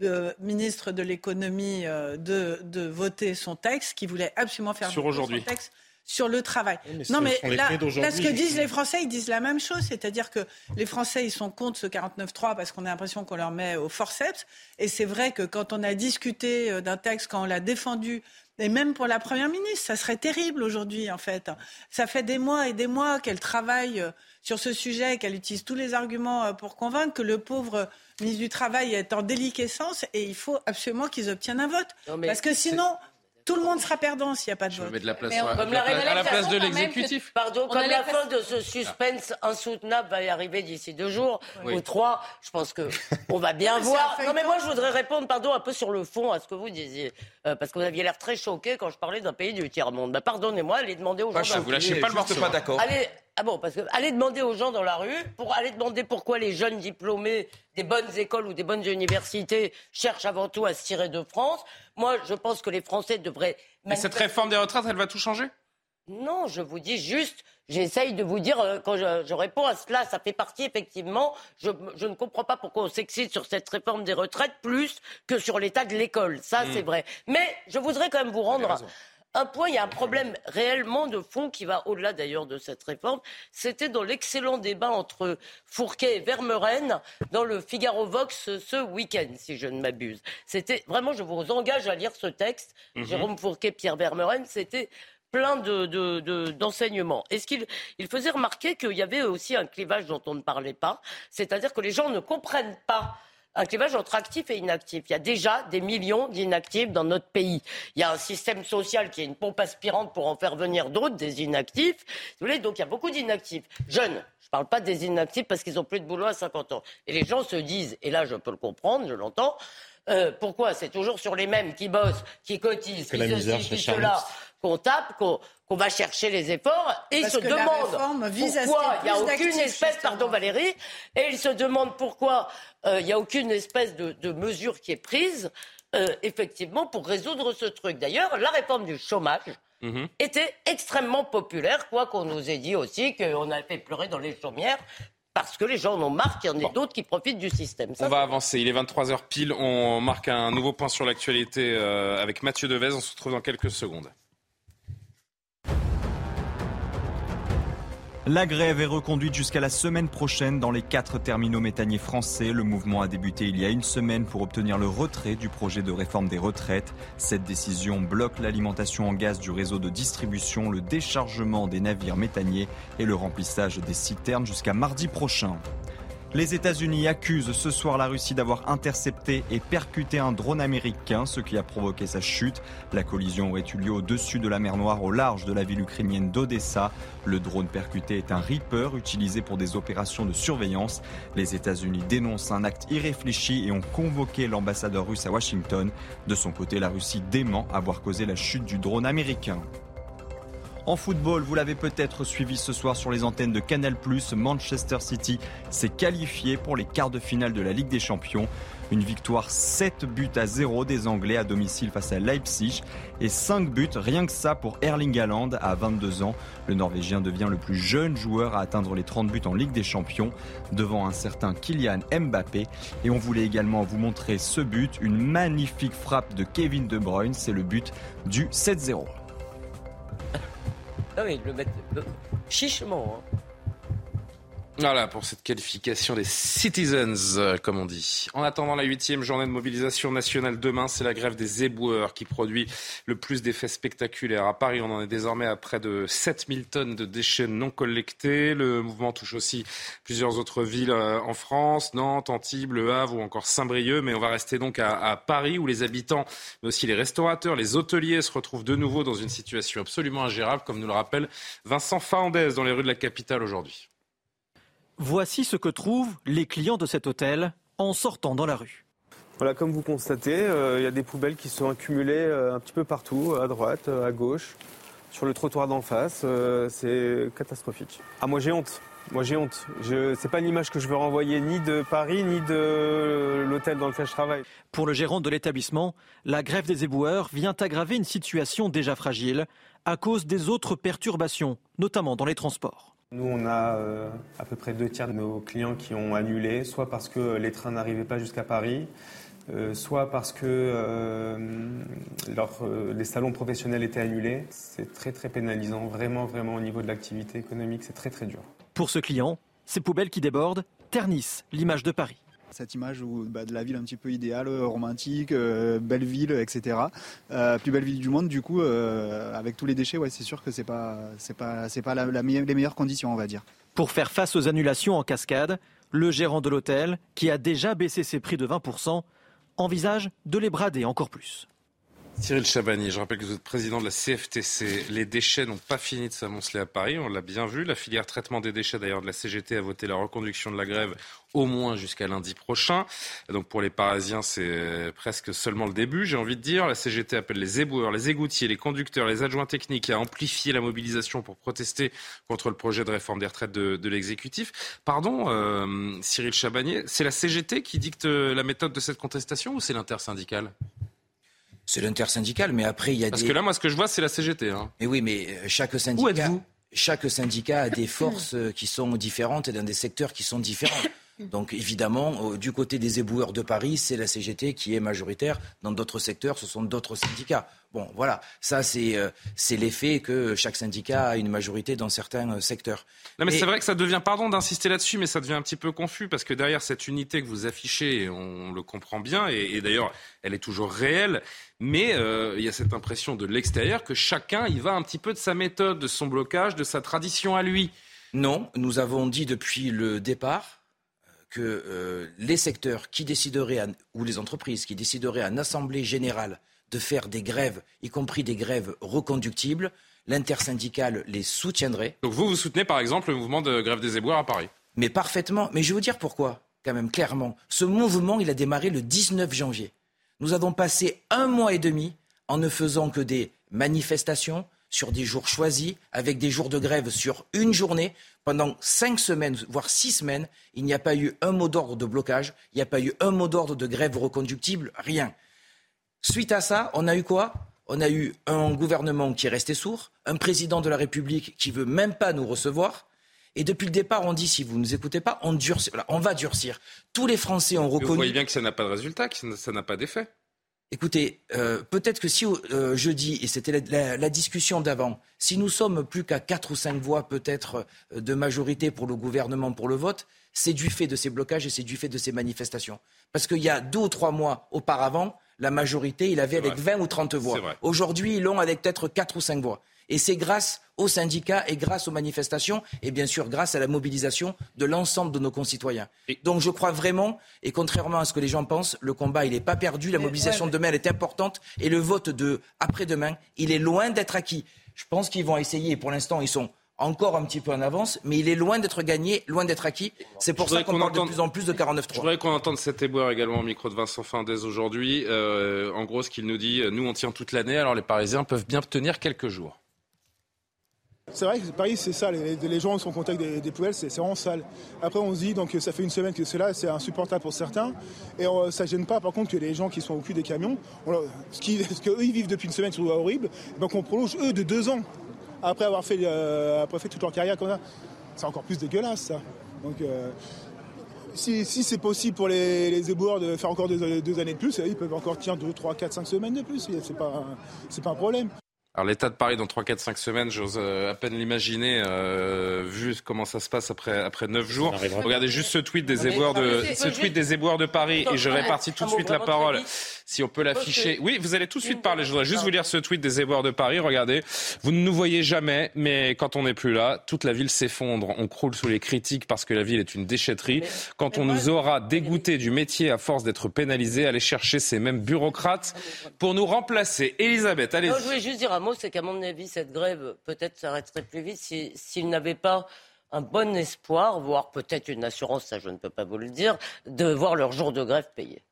euh, ministre de l'économie, euh, de, voter son texte, qui voulait absolument faire sur son texte sur le travail. non, mais là, ce que disent les Français, ils disent la même chose, c'est-à-dire que les Français, ils sont contre ce 49.3 parce qu'on a l'impression qu'on leur met au forceps. Et c'est vrai que quand on a discuté euh, d'un texte, quand on l'a défendu et même pour la Première ministre, ça serait terrible aujourd'hui, en fait. Ça fait des mois et des mois qu'elle travaille euh, sur ce sujet, qu'elle utilise tous les arguments euh, pour convaincre que le pauvre ministre du Travail est en déliquescence et il faut absolument qu'ils obtiennent un vote. Parce que sinon, tout le monde sera perdant s'il n'y a pas de vote. de la place, à la place de l'exécutif. Pardon, comme la fin de ce suspense insoutenable va y arriver d'ici deux jours ou trois, je pense que on va bien voir. Non, mais moi, je voudrais répondre, pardon, un peu sur le fond à ce que vous disiez. Euh, parce que vous aviez l'air très choqué quand je parlais d'un pays du tiers-monde. Bah, pardonnez-moi, allez demander aux gens. vous lâchez pas le pas d'accord. Allez, ah bon, parce que allez demander aux gens dans la rue, pour aller demander pourquoi les jeunes diplômés des bonnes écoles ou des bonnes universités cherchent avant tout à se tirer de France. Moi, je pense que les Français devraient. Mais cette réforme des retraites, elle va tout changer? Non, je vous dis juste, j'essaye de vous dire, euh, quand je, réponds à cela, ça fait partie effectivement. Je, ne comprends pas pourquoi on s'excite sur cette réforme des retraites plus que sur l'état de l'école. Ça, hmm. c'est vrai. Mais je voudrais quand même vous rendre un point, il y a un problème réellement de fond qui va au-delà d'ailleurs de cette réforme. C'était dans l'excellent débat entre Fourquet et Vermeuren dans le Figaro Vox ce week-end, si je ne m'abuse. C'était vraiment, je vous engage à lire ce texte. Mhm. Jérôme Fourquet, Pierre Vermeuren, c'était plein d'enseignements. De, de, Est-ce qu'il il faisait remarquer qu'il y avait aussi un clivage dont on ne parlait pas, c'est-à-dire que les gens ne comprennent pas un clivage entre actifs et inactifs. Il y a déjà des millions d'inactifs dans notre pays. Il y a un système social qui est une pompe aspirante pour en faire venir d'autres, des inactifs. Vous voulez, donc il y a beaucoup d'inactifs. Jeunes, je ne parle pas des inactifs parce qu'ils n'ont plus de boulot à 50 ans. Et les gens se disent, et là je peux le comprendre, je l'entends, euh, pourquoi? C'est toujours sur les mêmes qui bossent, qui cotisent, qui ceci, qui cela comptable qu'on va chercher les efforts et ils se demandent pourquoi il n'y a aucune espèce, pardon Valérie, et ils se demandent pourquoi euh, il n'y a aucune espèce de, mesure qui est prise euh, effectivement pour résoudre ce truc. D'ailleurs, la réforme du chômage mhm. était extrêmement populaire, quoi qu'on nous ait dit aussi qu'on a fait pleurer dans les chaumières parce que les gens en ont marre qu'il y en ait d'autres qui profitent du système. on va avancer. Il est 23h pile. On marque un nouveau point sur l'actualité euh, avec Mathieu Devez. On se retrouve dans quelques secondes. La grève est reconduite jusqu'à la semaine prochaine dans les quatre terminaux méthaniers français. Le mouvement a débuté il y a une semaine pour obtenir le retrait du projet de réforme des retraites. Cette décision bloque l'alimentation en gaz du réseau de distribution, le déchargement des navires méthaniers et le remplissage des citernes jusqu'à mardi prochain. Les États-Unis accusent ce soir la Russie d'avoir intercepté et percuté un drone américain, ce qui a provoqué sa chute. La collision aurait eu lieu au-dessus de la mer Noire, au large de la ville ukrainienne d'Odessa. Le drone percuté est un Reaper utilisé pour des opérations de surveillance. Les États-Unis dénoncent un acte irréfléchi et ont convoqué l'ambassadeur russe à Washington. De son côté, la Russie dément avoir causé la chute du drone américain. En football, vous l'avez peut-être suivi ce soir sur les antennes de Canal+, Manchester City s'est qualifié pour les quarts de finale de la Ligue des Champions. Une victoire 7 buts à 0 des Anglais à domicile face à Leipzig et 5 buts rien que ça pour Erling Haaland à 22 ans. Le Norvégien devient le plus jeune joueur à atteindre les 30 buts en Ligue des Champions devant un certain Kylian Mbappé. Et on voulait également vous montrer ce but, une magnifique frappe de Kevin De Bruyne, c'est le but du 7-0. Ah oui, le mettre chichement. Hein. Voilà pour cette qualification des citizens, euh, comme on dit. En attendant la huitième journée de mobilisation nationale demain, c'est la grève des éboueurs qui produit le plus d'effets spectaculaires. À Paris, on en est désormais à près de 7000 tonnes de déchets non collectés. Le mouvement touche aussi plusieurs autres villes euh, en France, Nantes, Antibes, Le Havre ou encore Saint-Brieuc. Mais on va rester donc à, Paris où les habitants, mais aussi les restaurateurs, les hôteliers se retrouvent de nouveau dans une situation absolument ingérable, comme nous le rappelle Vincent Faandès dans les rues de la capitale aujourd'hui. Voici ce que trouvent les clients de cet hôtel en sortant dans la rue. Voilà, comme vous constatez, euh, il y a des poubelles qui sont accumulées euh, un petit peu partout, à droite, à gauche, sur le trottoir d'en face. Euh, c'est catastrophique. Ah, moi j'ai honte. Moi j'ai honte. Ce n'est pas l'image que je veux renvoyer ni de Paris ni de l'hôtel dans lequel je travaille. Pour le gérant de l'établissement, la grève des éboueurs vient aggraver une situation déjà fragile à cause des autres perturbations, notamment dans les transports. Nous, on a euh, à peu près deux tiers de nos clients qui ont annulé, soit parce que les trains n'arrivaient pas jusqu'à Paris, euh, soit parce que euh, les salons professionnels étaient annulés. C'est très très pénalisant, vraiment vraiment au niveau de l'activité économique, c'est très très dur. Pour ce client, ces poubelles qui débordent ternissent l'image de Paris cette image bah, de la ville un petit peu idéale, euh, romantique, euh, belle ville, etc. Euh, plus belle ville du monde, du coup, avec tous les déchets, ouais, c'est sûr que c'est pas, c'est pas, c'est pas les meilleures conditions, on va dire. Pour faire face aux annulations en cascade, le gérant de l'hôtel, qui a déjà baissé ses prix de 20%, envisage de les brader encore plus. Cyril Chabani, je rappelle que vous êtes président de la CFTC. Les déchets n'ont pas fini de s'amonceler à Paris, on l'a bien vu. La filière traitement des déchets, d'ailleurs, de la CGT a voté la reconduction de la grève au moins jusqu'à lundi prochain. Donc pour les Parisiens, c'est presque seulement le début, j'ai envie de dire. La CGT appelle les éboueurs, les égoutiers, les conducteurs, les adjoints techniques à amplifier la mobilisation pour protester contre le projet de réforme des retraites de, l'exécutif. Pardon, euh, Cyril Chabanier, c'est la CGT qui dicte la méthode de cette contestation ou c'est l'intersyndicale? C'est l'intersyndical, mais après, il y a Parce que là, moi, ce que je vois, c'est la CGT. Hein. Mais oui, mais euh, chaque syndicat... Chaque syndicat a des forces euh, qui sont différentes et dans des secteurs qui sont différents. Donc évidemment, du côté des éboueurs de Paris, c'est la CGT qui est majoritaire. Dans d'autres secteurs, ce sont d'autres syndicats. Bon, voilà, ça euh, c'est l'effet que chaque syndicat a une majorité dans certains euh, secteurs. Non, mais c'est vrai que ça devient, pardon d'insister là-dessus, mais ça devient un petit peu confus parce que derrière cette unité que vous affichez, on le comprend bien, et, d'ailleurs, elle est toujours réelle. Mais euh, il y a cette impression de l'extérieur que chacun y va un petit peu de sa méthode, de son blocage, de sa tradition à lui. Non, nous avons dit depuis le départ que euh, les secteurs qui décideraient, ou les entreprises qui décideraient en assemblée générale de faire des grèves, y compris des grèves reconductibles, l'intersyndicale les soutiendrait. Donc vous, vous soutenez par exemple le mouvement de grève des éboueurs à Paris? Mais parfaitement. Mais je vais vous dire pourquoi, quand même, clairement. Ce mouvement, il a démarré le 19 janvier. Nous avons passé un mois et demi en ne faisant que des manifestations, sur des jours choisis, avec des jours de grève sur une journée. Pendant cinq semaines, voire six semaines, il n'y a pas eu un mot d'ordre de blocage, il n'y a pas eu un mot d'ordre de grève reconductible, rien. Suite à ça, on a eu quoi? On a eu un gouvernement qui est resté sourd, un président de la République qui veut même pas nous recevoir. Et depuis le départ, on dit si vous ne nous écoutez pas, on, durcit, on va durcir. Tous les Français ont reconnu. vous voyez bien que ça n'a pas de résultat, que ça n'a pas d'effet. Écoutez, euh, peut-être que si euh, jeudi, et c'était la, discussion d'avant, si nous sommes plus qu'à quatre ou cinq voix peut-être euh, de majorité pour le gouvernement pour le vote, c'est du fait de ces blocages et c'est du fait de ces manifestations. Parce qu'il y a deux ou trois mois auparavant, la majorité, il avait avec 20 ou 30 voix. Aujourd'hui, ils l'ont avec peut-être quatre ou cinq voix. Et c'est grâce aux syndicats et grâce aux manifestations et bien sûr grâce à la mobilisation de l'ensemble de nos concitoyens. Donc je crois vraiment, et contrairement à ce que les gens pensent, le combat il n'est pas perdu, la mobilisation de demain elle est importante et le vote de après-demain il est loin d'être acquis. Je pense qu'ils vont essayer, et pour l'instant ils sont encore un petit peu en avance, mais il est loin d'être gagné, loin d'être acquis. C'est pour ça qu'on parle de plus en plus de 49-3. Je voudrais qu'on entende cet éboueur également au micro de Vincent Findès aujourd'hui. Euh, en gros, ce qu'il nous dit, nous on tient toute l'année, alors les Parisiens peuvent bien tenir quelques jours. C'est vrai que Paris, c'est ça. Les, gens sont en contact des, poubelles, c'est vraiment sale. Après, on se dit, donc ça fait une semaine que c'est là, c'est insupportable pour certains. Et on, ça gêne pas, par contre, que les gens qui sont au cul des camions, ce qu'eux, ils vivent depuis une semaine, c'est horrible, donc on prolonge eux de deux ans après avoir fait, euh, après toute leur carrière comme ça. C'est encore plus dégueulasse, ça. Donc, euh, si, c'est possible pour les, les, éboueurs de faire encore deux, années de plus, ils peuvent encore tenir deux, trois, quatre, cinq semaines de plus. C'est pas, c'est pas un problème. Alors l'état de Paris dans 3, 4, 5 semaines, j'ose euh, à peine l'imaginer, euh, vu comment ça se passe après, après 9 jours. Regardez juste ce tweet des éboueurs de, ce tweet des éboueurs de Paris et je répartis tout de suite la parole. Si on peut l'afficher. Oui, vous allez tout de suite parler. Je voudrais juste vous lire ce tweet des éboueurs de Paris. Regardez. Vous ne nous voyez jamais, mais quand on n'est plus là, toute la ville s'effondre. On croule sous les critiques parce que la ville est une déchetterie. Quand on nous aura dégoûté du métier à force d'être pénalisé, allez chercher ces mêmes bureaucrates pour nous remplacer. Elisabeth, allez-y. Je voulais juste dire mot, c'est qu'à mon avis, cette grève peut-être s'arrêterait plus vite s'il n'avait pas un bon espoir, voire peut-être une assurance, ça je ne peux pas vous le dire, de voir leur jour de grève payé.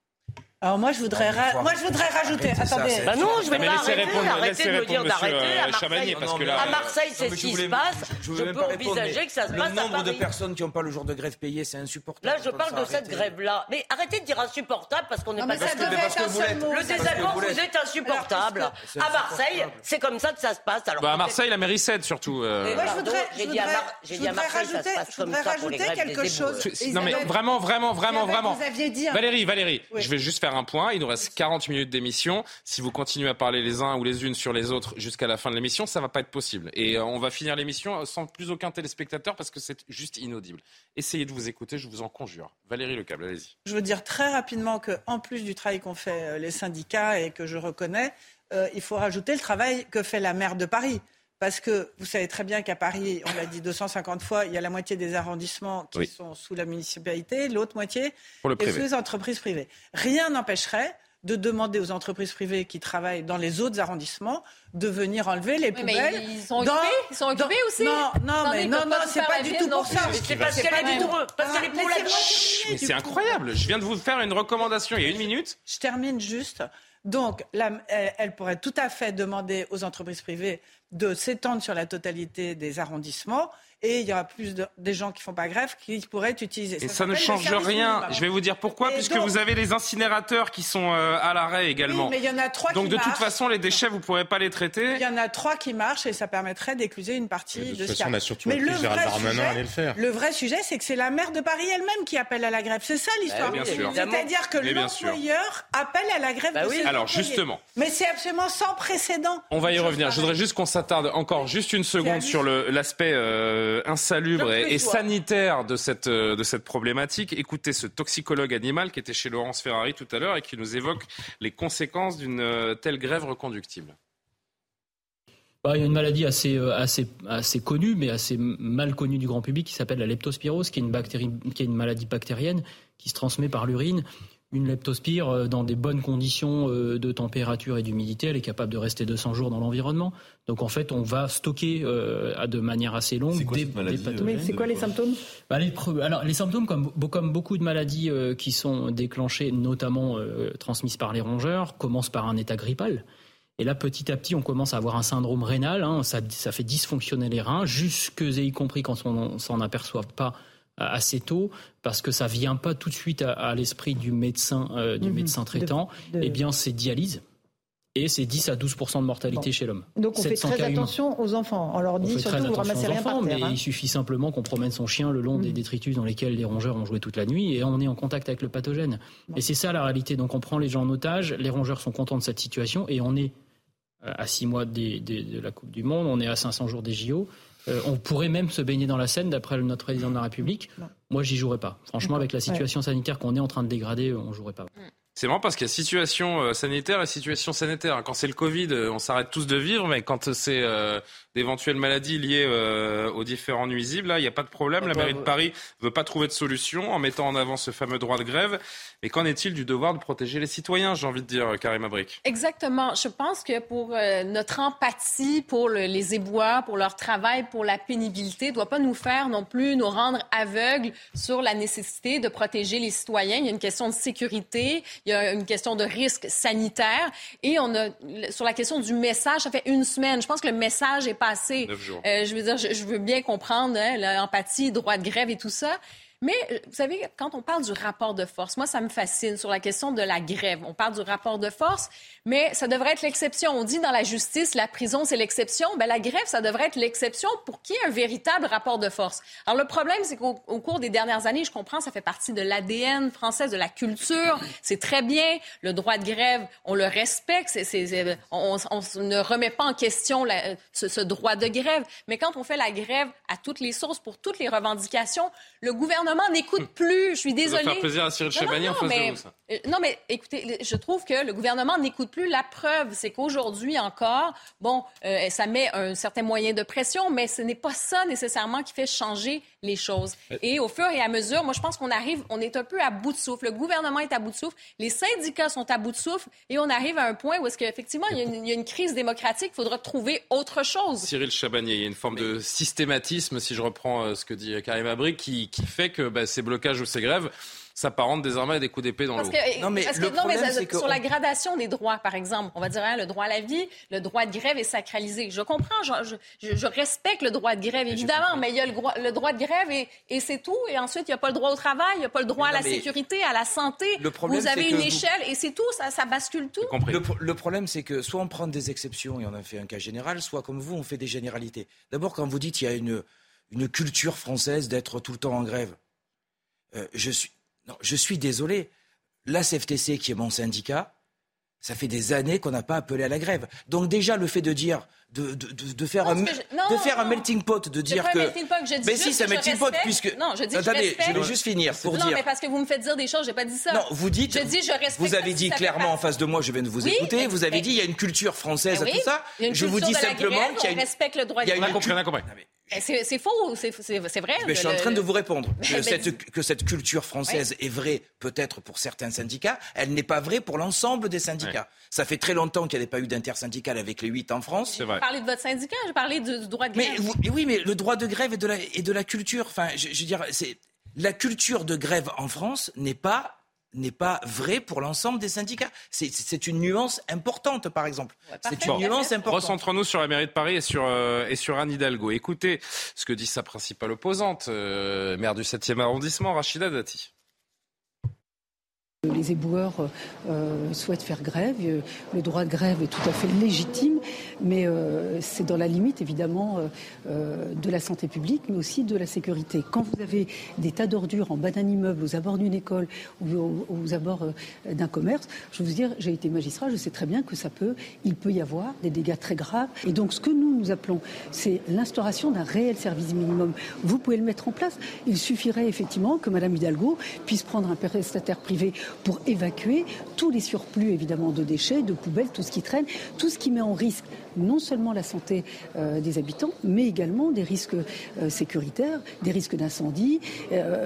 Alors moi je voudrais, moi je voudrais rajouter. Attendez. bah non, je vais pas arrêter. Répondre, arrêter de me dire d'arrêter. À Marseille, parce que là, à Marseille, c'est ce qui se passe. Je, peux envisager que ça se passe Le nombre de personnes qui n'ont pas le jour de grève payé, c'est insupportable. Là, je parle de cette grève-là. Mais arrêtez de dire insupportable parce qu'on n'est pas. Parce que vous. Le désaccord, vous êtes insupportable. À Marseille, c'est comme ça que ça se passe. Alors. Bah, à Marseille, la mairie cède surtout. Euh. Moi, je voudrais. J'ai dit à Marseille, ça se passe comme ça pour les grèves quelque chose. Non mais vraiment, vraiment, vraiment, vraiment. Valérie, Valérie, je vais juste faire un point. Il nous reste 40 minutes d'émission. Si vous continuez à parler les uns ou les unes sur les autres jusqu'à la fin de l'émission, ça va pas être possible. Et euh, on va finir l'émission sans plus aucun téléspectateur parce que c'est juste inaudible. Essayez de vous écouter, je vous en conjure. Valérie Lecable, allez-y. Je veux dire très rapidement qu'en plus du travail qu'ont fait euh, les syndicats et que je reconnais, euh, il faut rajouter le travail que fait la maire de Paris. Parce que vous savez très bien qu'à Paris, on l'a dit 250 fois, il y a la moitié des arrondissements qui sont sous la municipalité, l'autre moitié est sous les entreprises privées. Rien n'empêcherait de demander aux entreprises privées qui travaillent dans les autres arrondissements de venir enlever les poubelles. Mais ils sont occupés, ils sont occupés aussi. Non, non, mais non, non, c'est pas du tout pour ça. C'est parce qu'elle est est pour la Mais c'est incroyable. Je viens de vous faire une recommandation il y a une minute. Je termine juste. Donc, elle pourrait tout à fait demander aux entreprises privées de s'étendre sur la totalité des arrondissements et il y aura plus de, des gens qui font pas grève qui pourraient utiliser. Et ça, ne change rien. Je vais vous dire pourquoi, puisque vous avez les incinérateurs qui sont euh, à l'arrêt également. mais il y en a trois Donc de toute façon, les déchets, vous ne pourrez pas les traiter. Il y en a trois qui marchent et ça permettrait d'écluser une partie de, de toute façon, on a surtout mais le vrai, sujet, le, faire. le vrai sujet, c'est que c'est la maire de Paris elle-même qui appelle à la grève. C'est ça l'histoire. Eh, C'est-à-dire que l'employeur appelle à la grève. Bah oui. Alors justement. Mais c'est absolument sans précédent. On va y revenir. Je voudrais juste qu'on s'attarde encore juste une seconde sur l'aspect euh, insalubre et, sanitaire de cette, euh, de cette problématique. Écoutez ce toxicologue animal qui était chez Laurence Ferrari tout à l'heure et qui nous évoque les conséquences d'une euh, telle grève reconductible. Bah, il y a une maladie assez, assez, assez connue, mais assez mal connue du grand public, qui s'appelle la leptospirose, qui est, une bactérie, qui est une maladie bactérienne qui se transmet par l'urine une leptospire, euh, dans des bonnes conditions euh, de température et d'humidité, elle est capable de rester 200 jours dans l'environnement. Donc en fait, on va stocker euh, de manière assez longue des, Mais c'est quoi les symptômes? Bah, les, Alors les symptômes, comme, comme beaucoup de maladies qui sont déclenchées, notamment transmises par les rongeurs, commencent par un état grippal. Et là, petit à petit, on commence à avoir un syndrome rénal. Hein. ça, ça, fait dysfonctionner les reins, jusque et y compris quand on s'en aperçoit pas assez tôt, parce que ça vient pas tout de suite à, l'esprit du médecin, du mhm. médecin traitant. Eh bien, c'est dialyse et c'est 10 à 12% de mortalité chez l'homme. Donc on fait très attention aux enfants. On leur dit surtout vous ramassez rien enfants, par terre. Mais il suffit simplement qu'on promène son chien le long des mm. détritus dans lesquels les rongeurs ont joué toute la nuit et on est en contact avec le pathogène. Et c'est ça la réalité. Donc on prend les gens en otage, les rongeurs sont contents de cette situation et on est euh, à 6 mois de la Coupe du Monde, on est à 500 jours des JO. Euh, on pourrait même se baigner dans la Seine, d'après notre président de la République. Moi, j'y jouerais pas. Franchement, avec la situation sanitaire qu'on est en train de dégrader, on jouerait pas. Mm. C'est marrant parce qu'il y a situation euh, sanitaire et situation sanitaire. Quand c'est le Covid, euh, on s'arrête tous de vivre, mais quand c'est euh, d'éventuelles maladies liées aux différents nuisibles, là, il n'y a pas de problème. La mairie de Paris veut pas trouver de solution en mettant en avant ce fameux droit de grève. Mais qu'en est-il du devoir de protéger les citoyens, j'ai envie de dire, Karim Abrik? Exactement. Je pense que pour notre empathie pour les éboueurs, pour leur travail, pour la pénibilité, ne doit pas nous faire non plus nous rendre aveugles sur la nécessité de protéger les citoyens. Il y a une question de sécurité il y a une question de risque sanitaire. Et on a, sur la question du message, ça fait une semaine. Je pense que le message est passé. Euh, je veux dire, je, veux bien comprendre hein, l'empathie, droit de grève et tout ça. Mais euh, vous savez, quand on parle du rapport de force, moi, ça me fascine sur la question de la grève. On parle du rapport de force, mais ça devrait être l'exception. On dit dans la justice, la prison, c'est l'exception. Ben, la grève, ça devrait être l'exception pour qu'il y ait un véritable rapport de force. Alors, le problème, c'est qu'au cours des dernières années, je comprends, ça fait partie de l'ADN français, de la culture. C'est très bien. Le droit de grève, on le respecte. on, ne remet pas en question ce droit de grève. Mais quand on fait la grève à toutes les sources pour toutes les revendications, le gouvernement n'écoute plus. Je suis désolée. Ça va faire plaisir à Cyril Chabani en face mais, de vous, ça. Euh, non, mais écoutez, je trouve que le gouvernement n'écoute plus. La preuve, c'est qu'aujourd'hui encore, bon, euh, ça met un certain moyen de pression, mais ce n'est pas ça nécessairement qui fait changer les choses. Euh. Et au fur et à mesure, moi, je pense qu'on arrive, on est un peu à bout de souffle. Le gouvernement est à bout de souffle, les syndicats sont à bout de souffle, et on arrive à un point où est-ce qu'effectivement, il, il, y a une crise démocratique, il faudra trouver autre chose. Cyril Chabanier, il y a une forme de systématisme, si je reprends ce que dit Karim Abri, qui, qui fait que bah, ces blocages ou ces grèves s'apparente désormais à des coups d'épée dans l'eau. Non, mais, le problème, c'est que sur la gradation des droits, par exemple, on va dire hein, le droit à la vie, le droit de grève est sacralisé. Je comprends, je, je, respecte le droit de grève, évidemment, mais il y a le, le droit de grève et, et c'est tout. Et ensuite, il n'y a pas le droit au travail, il n'y a pas le droit à la sécurité, à la santé. Le problème, vous avez une échelle et c'est tout, ça, ça bascule tout. Le, le problème, c'est que soit on prend des exceptions et on en fait un cas général, soit comme vous, on fait des généralités. D'abord, quand vous dites qu'il y a une, une culture française d'être tout le temps en grève, euh, je suis non, je suis désolé. La CFTC, qui est mon syndicat, ça fait des années qu'on n'a pas appelé à la grève. Donc déjà, le fait de dire, de, de, de, faire, un, de faire un melting pot, de dire que... mais si, c'est un melting pot, puisque... Non, je dis Attendez, je, je vais juste finir pour non, dire... Non, mais parce que vous me faites dire des choses, j'ai pas dit ça. Non, vous dites... Je dis, je respecte... Vous avez dit clairement en face de moi, je viens de vous écouter, vous avez dit, il y a une culture française à tout ça. Je vous dis simplement qu'il y a une... respecte le droit de eh, c'est faux, c'est vrai. Mais je suis en train de vous répondre que, cette, que cette culture française est vraie peut-être pour certains syndicats, elle n'est pas vraie pour l'ensemble des syndicats. Ça fait très longtemps qu'il n'y avait pas eu d'intersyndicale avec les huit en France. Je parlais de votre syndicat, je parlais du, droit de grève. Mais, oui, mais le droit de grève et de la, et de la culture, enfin, je, je veux dire, c'est la culture de grève en France n'est pas n'est pas vrai pour l'ensemble des syndicats. C'est une nuance importante, par exemple. c'est une nuance importante. Recentrons-nous sur la mairie de Paris et sur, euh, et sur Anne Hidalgo. Écoutez ce que dit sa principale opposante, euh, maire du 7e arrondissement, Rachida Dati. Les éboueurs euh, souhaitent faire grève. Le droit de grève est tout à fait légitime, mais euh, c'est dans la limite évidemment euh, de la santé publique, mais aussi de la sécurité. Quand vous avez des tas d'ordures en bas d'un immeuble, aux abords d'une école ou aux, abords d'un commerce, je vous dire, j'ai été magistrat, je sais très bien que ça peut, il peut y avoir des dégâts très graves. Et donc ce que nous nous appelons, c'est l'instauration d'un réel service minimum. Vous pouvez le mettre en place. Il suffirait effectivement que Madame Hidalgo puisse prendre un prestataire privé pour évacuer tous les surplus évidemment de déchets, de poubelles, tout ce qui traîne, tout ce qui met en risque non seulement la santé des habitants, mais également des risques sécuritaires, des risques d'incendie.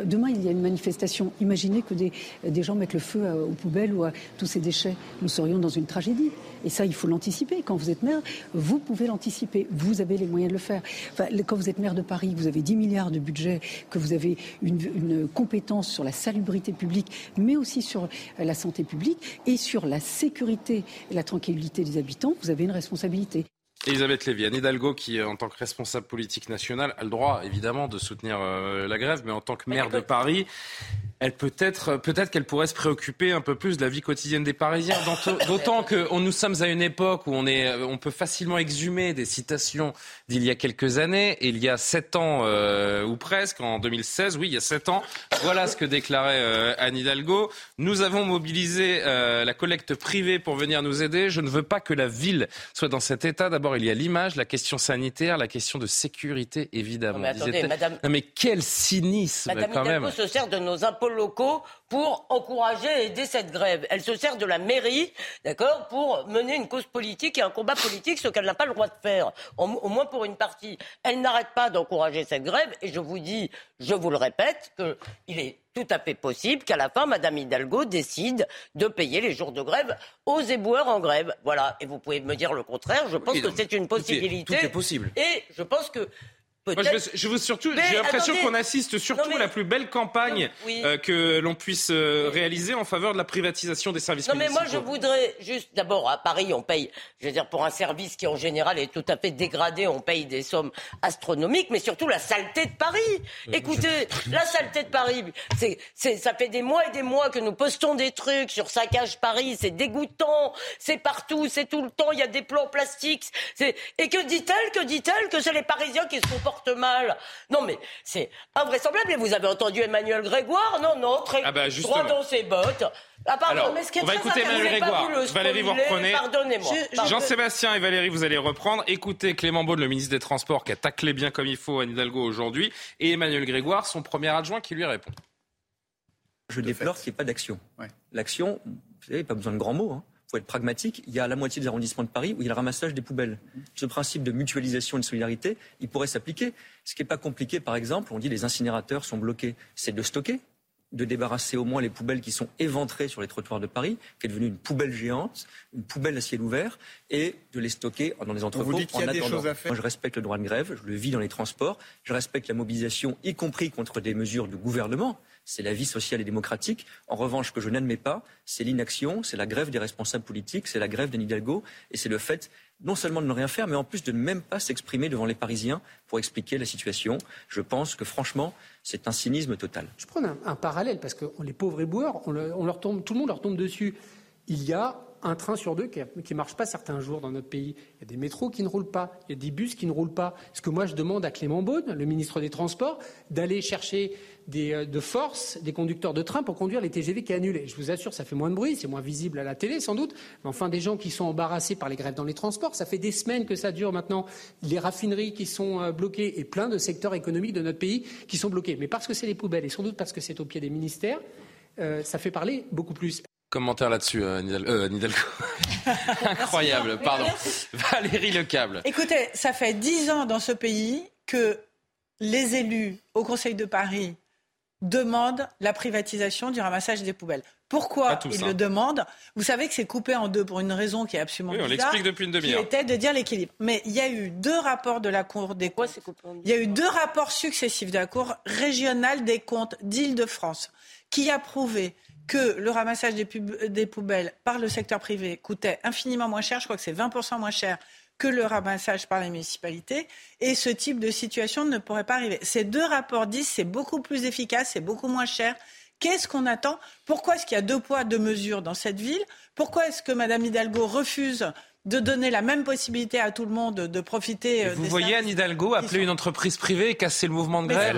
demain, il y a une manifestation. Imaginez que des, gens mettent le feu aux poubelles ou à tous ces déchets. Nous serions dans une tragédie. Et ça, il faut l'anticiper. Quand vous êtes maire, vous pouvez l'anticiper. Vous avez les moyens de le faire. quand vous êtes maire de Paris, vous avez 10 milliards de budget, que vous avez une, compétence sur la salubrité publique, mais aussi sur la santé publique et sur la sécurité et la tranquillité des habitants, vous avez une responsabilité. Elisabeth Lévy, Anne Hidalgo, qui en tant que responsable politique nationale a le droit évidemment de soutenir euh, la grève, mais en tant que maire de Paris, elle peut être peut-être qu'elle pourrait se préoccuper un peu plus de la vie quotidienne des Parisiens. D'autant que nous sommes à une époque où on est, on peut facilement exhumer des citations d'il y a quelques années. Et il y a sept ans euh, ou presque, en 2016, oui, il y a sept ans, voilà ce que déclarait euh, Anne Hidalgo. Nous avons mobilisé euh, la collecte privée pour venir nous aider. Je ne veux pas que la ville soit dans cet état. D'abord, il y a l'image, la question sanitaire, la question de sécurité, évidemment. mais attendez, Madame... Non, mais quel cynisme Madame quand Hidalgo même. se sert de nos impôts locaux pour encourager et aider cette grève. Elle se sert de la mairie, d'accord, pour mener une cause politique et un combat politique, ce qu'elle n'a pas le droit de faire, au moins pour une partie. Elle n'arrête pas d'encourager cette grève et je vous dis, je vous le répète, qu'il est tout à fait possible qu'à la fin, Madame Hidalgo décide de payer les jours de grève aux éboueurs en grève. Voilà. Et vous pouvez me dire le contraire. Je pense que c'est une possibilité. tout est possible. Et je pense que je, veux, surtout, j'ai l'impression qu'on assiste surtout à la plus belle campagne euh, que l'on puisse euh, réaliser en faveur de la privatisation des services non, Non, mais moi, je voudrais juste, d'abord, à Paris, on paye, je veux dire, pour un service qui, en général, est tout à fait dégradé, on paye des sommes astronomiques, mais surtout la saleté de Paris. Euh, Écoutez, la saleté de Paris, c'est, c'est, ça fait des mois et des mois que nous postons des trucs sur Saccage Paris, c'est dégoûtant, c'est partout, c'est tout le temps, il y a des plans plastiques. Et que dit-elle, que dit-elle Que c'est les Parisiens qui se comportent mal. Non, mais c'est invraisemblable. Et vous avez entendu Emmanuel Grégoire? Non, non, très ah bah, droit dans ses bottes. Ah, pardon, mais ce qui est on va écouter Emmanuel Grégoire. Valérie, vous reprenez. Pardonnez-moi. Jean-Sébastien et Valérie, vous allez reprendre. Écoutez Clément Beaune, le ministre des Transports, qui a taclé bien comme il faut Anne Hidalgo aujourd'hui, et Emmanuel Grégoire, son premier adjoint, qui lui répond. Je déplore qu'il n'y ait pas d'action. L'action, vous savez, pas besoin de grands mots. Hein faut être pragmatique, il y a la moitié des arrondissements de Paris où il y a le ramassage des poubelles. Ce principe de mutualisation et de solidarité, il pourrait s'appliquer. Ce qui n'est pas compliqué, par exemple, on dit les incinérateurs sont bloqués, c'est de stocker, de débarrasser au moins les poubelles qui sont éventrées sur les trottoirs de Paris, qui est devenue une poubelle géante, une poubelle à ciel ouvert, et de les stocker dans des entrepôts vous en attendant. Moi, je respecte le droit de grève, je le vis dans les transports, je respecte la mobilisation, y compris contre des mesures du gouvernement c'est la vie sociale et démocratique. En revanche, ce que je n'admets pas, c'est l'inaction, c'est la grève des responsables politiques, c'est la grève des Hidalgo, et c'est le fait non seulement de ne rien faire, mais en plus de ne même pas s'exprimer devant les Parisiens pour expliquer la situation. Je pense que franchement, c'est un cynisme total. Je prends un, parallèle, parce que les pauvres éboueurs, on, tout le monde leur tombe dessus. Il y a un train sur deux qui ne marche pas certains jours dans notre pays. Il y a des métros qui ne roulent pas, il y a des bus qui ne roulent pas. Est-ce que moi je demande à Clément Beaune, le ministre des Transports, d'aller chercher euh, de force des conducteurs de train pour conduire les TGV qui annulés. Je vous assure, ça fait moins de bruit, c'est moins visible à la télé sans doute, mais enfin des gens qui sont embarrassés par les grèves dans les transports, ça fait des semaines que ça dure maintenant, les raffineries qui sont euh, bloquées et plein de secteurs économiques de notre pays qui sont bloqués. Mais parce que c'est les poubelles et sans doute parce que c'est au pied des ministères, euh, ça fait parler beaucoup plus. Commentaire là-dessus, Nidalgo. Incroyable, pardon. Valérie Le Câble. Écoutez, ça fait dix ans dans ce pays que les élus au Conseil de Paris demande la privatisation du ramassage des poubelles. Pourquoi ils le demandent? Vous savez que c'est coupé en deux pour une raison qui est absolument oui, on bizarre, depuis une qui était de dire l'équilibre. Mais il y a eu deux rapports de la Cour des comptes. Il y a eu deux rapports successifs de la Cour régionale des comptes d'Île-de-France qui a prouvé que le ramassage des, poubelles par le secteur privé coûtait infiniment moins cher. Je crois que c'est 20% moins cher que le ramassage par les municipalités. Et ce type de situation ne pourrait pas arriver. Ces deux rapports disent c'est beaucoup plus efficace, c'est beaucoup moins cher. Qu'est-ce qu'on attend? Pourquoi est-ce qu'il y a deux poids, deux mesures dans cette ville? Pourquoi est-ce que Mme Hidalgo refuse de donner la même possibilité à tout le monde de profiter. Euh, vous voyez Anne Hidalgo appeler une entreprise privée et casser le mouvement de grève.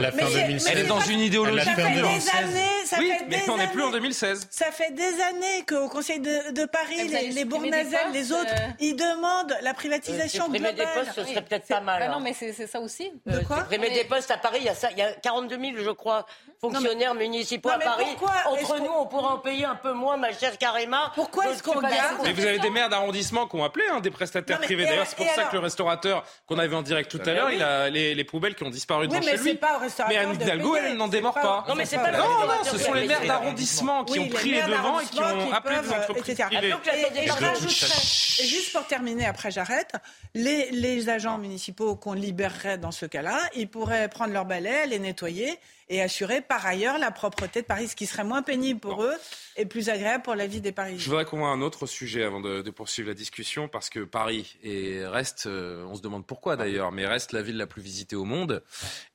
Elle, est dans une idéologie. Ça fait des années. Ça oui, fait mais on n'est plus en 2016. Ça fait des années qu'au Conseil de, Paris, les, les Bournazel, les autres, euh, ils demandent la privatisation euh, globale. des postes, ce serait peut-être pas mal. Bah non, mais c'est ça aussi. De quoi Supprimer des postes à Paris, il y, a ça, il y a 42 000, je crois, fonctionnaires municipaux à Paris. Entre nous, on pourrait en payer un peu moins, ma chère Karima. Pourquoi est-ce qu'on garde Mais vous avez des maires d'arrondissement qui ont appelé hein, des prestataires privés. D'ailleurs, c'est pour ça que le restaurateur qu'on avait en direct tout à l'heure, il a les, poubelles qui ont disparu devant chez lui. Pas mais Anne Hidalgo, elle n'en démord pas. Non, mais c'est pas Non, non, ce sont les maires d'arrondissement qui ont pris les devants et qui ont appelé des entreprises privées. Et juste pour terminer, après j'arrête, les, les agents municipaux qu'on libérerait dans ce cas-là, ils pourraient prendre leur balai, les nettoyer et assurer par ailleurs la propreté de Paris, ce qui serait moins pénible pour eux et plus agréable pour la vie des Parisiens. Je voudrais qu'on voit un autre sujet avant de, poursuivre la discussion, parce que Paris est, reste, euh, on se demande pourquoi d'ailleurs, mais reste la ville la plus visitée au monde.